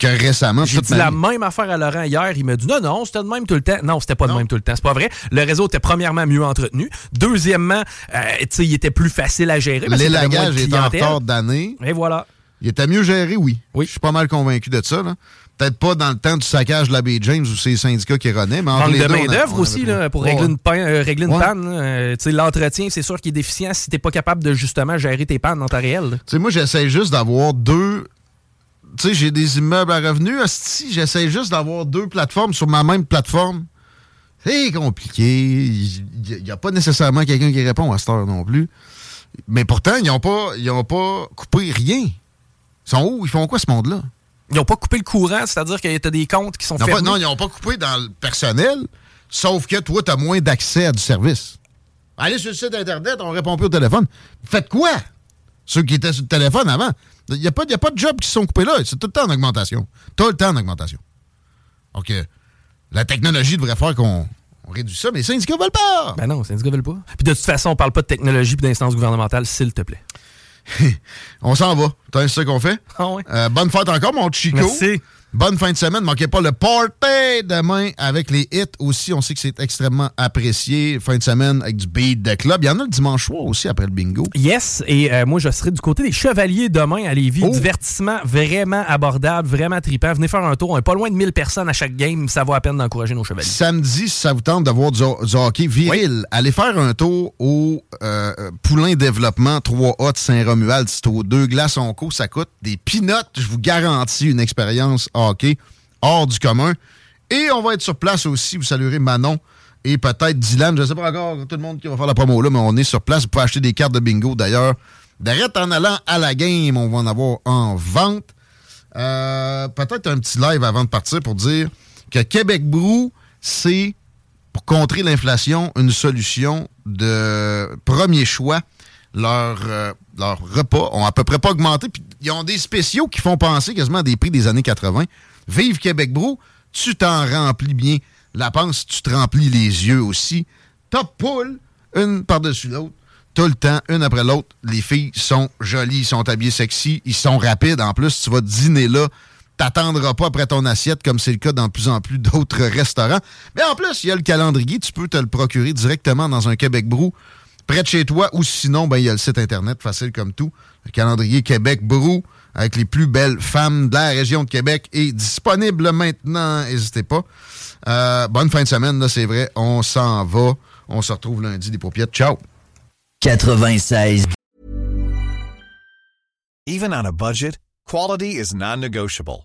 que récemment. J'ai dit la même affaire à Laurent hier. Il m'a dit non, non, c'était de même tout le temps. Non, c'était pas de même tout le temps. C'est pas vrai. Le réseau était premièrement mieux entretenu. Deuxièmement, euh, il était plus facile à gérer. L'élagage est en retard d'année. Et voilà. Il était mieux géré, oui. Oui. Je suis pas mal convaincu de ça. là. Peut-être pas dans le temps du saccage de la baie James c'est les syndicats qui renaient, mais entre les de deux, main-d'œuvre on aussi là, pour régler une, pan- euh, régler une Ouais. panne. Euh, L'entretien, c'est sûr qu'il est déficient si t'es pas capable de justement gérer tes pannes dans ta réelle. là. Tu sais, moi, j'essaie juste d'avoir deux. Tu sais, j'ai des immeubles à revenus. Si j'essaie juste d'avoir deux plateformes sur ma même plateforme C'est compliqué. Il n'y a pas nécessairement quelqu'un qui répond à cette heure non plus. Mais pourtant, ils n'ont pas, ils ont pas coupé rien. Ils sont où? Ils font quoi, ce monde-là? Ils n'ont pas coupé le courant, c'est-à-dire qu'il y a des comptes qui sont Non, fermés. pas- non, ils n'ont pas coupé dans le personnel, sauf que toi, tu as moins d'accès à du service. Allez sur le site Internet, on répond plus au téléphone. Faites quoi? Ceux qui étaient sur le téléphone avant. Il n'y a, pas- y a pas de jobs qui sont coupés là. C'est tout le temps en augmentation. Tout le temps en augmentation. Donc, euh, la technologie devrait faire qu'on on réduit ça, mais les syndicats veulent pas. Ben non, les syndicats veulent pas. Puis de toute façon, on parle pas de technologie et d'instance gouvernementale, s'il te plaît. On s'en va. C'est ça qu'on fait? Ah ouais. Euh, bonne fête encore, mon Chico. Merci. Bonne fin de semaine. Manquez pas le party demain avec les hits aussi. On sait que c'est extrêmement apprécié. Fin de semaine avec du beat de club. Il y en a le dimanche soir aussi après le bingo. Yes, et euh, moi, je serai du côté des Chevaliers demain à Lévis. Oh. Divertissement vraiment abordable, vraiment trippant. Venez faire un tour. On est pas loin de 1000 personnes à chaque game. Ça vaut à peine d'encourager nos Chevaliers. Samedi, si ça vous tente d'avoir du, du hockey viril, allez faire un tour au euh, Poulain Développement 3A de Saint-Romuald. C'est aux deux glaces en co. Ça coûte des pinottes. Je vous garantis une expérience hors du commun. Et on va être sur place aussi. Vous saluerez Manon et peut-être Dylan. Je ne sais pas encore tout le monde qui va faire la promo là, mais on est sur place. Vous pouvez acheter des cartes de bingo d'ailleurs. D'arrête en allant à la game, on va en avoir en vente. Euh, peut-être un petit live avant de partir pour dire que Québec Brou, c'est pour contrer l'inflation une solution de premier choix. Leurs euh, leurs repas ont à peu près pas augmenté. Puis ils ont des spéciaux qui font penser quasiment à des prix des années 80. Vive Québec Brou, tu t'en remplis bien la panse, tu te remplis les yeux aussi. Top poule, une par-dessus l'autre, tout le temps, une après l'autre. Les filles sont jolies, ils sont habillées sexy, ils sont rapides. En plus, tu vas dîner là, t'attendras pas après ton assiette comme c'est le cas dans de plus en plus d'autres restaurants. Mais en plus, il y a le calendrier, tu peux te le procurer directement dans un Québec Brou près de chez toi ou sinon, ben, il y a le site Internet, facile comme tout. Le calendrier Québec Brou avec les plus belles femmes de la région de Québec est disponible maintenant. N'hésitez pas. Euh, bonne fin de semaine, là, c'est vrai. On s'en va. On se retrouve lundi des paupiètes. Ciao! 96. Even on a budget, quality is non-negotiable.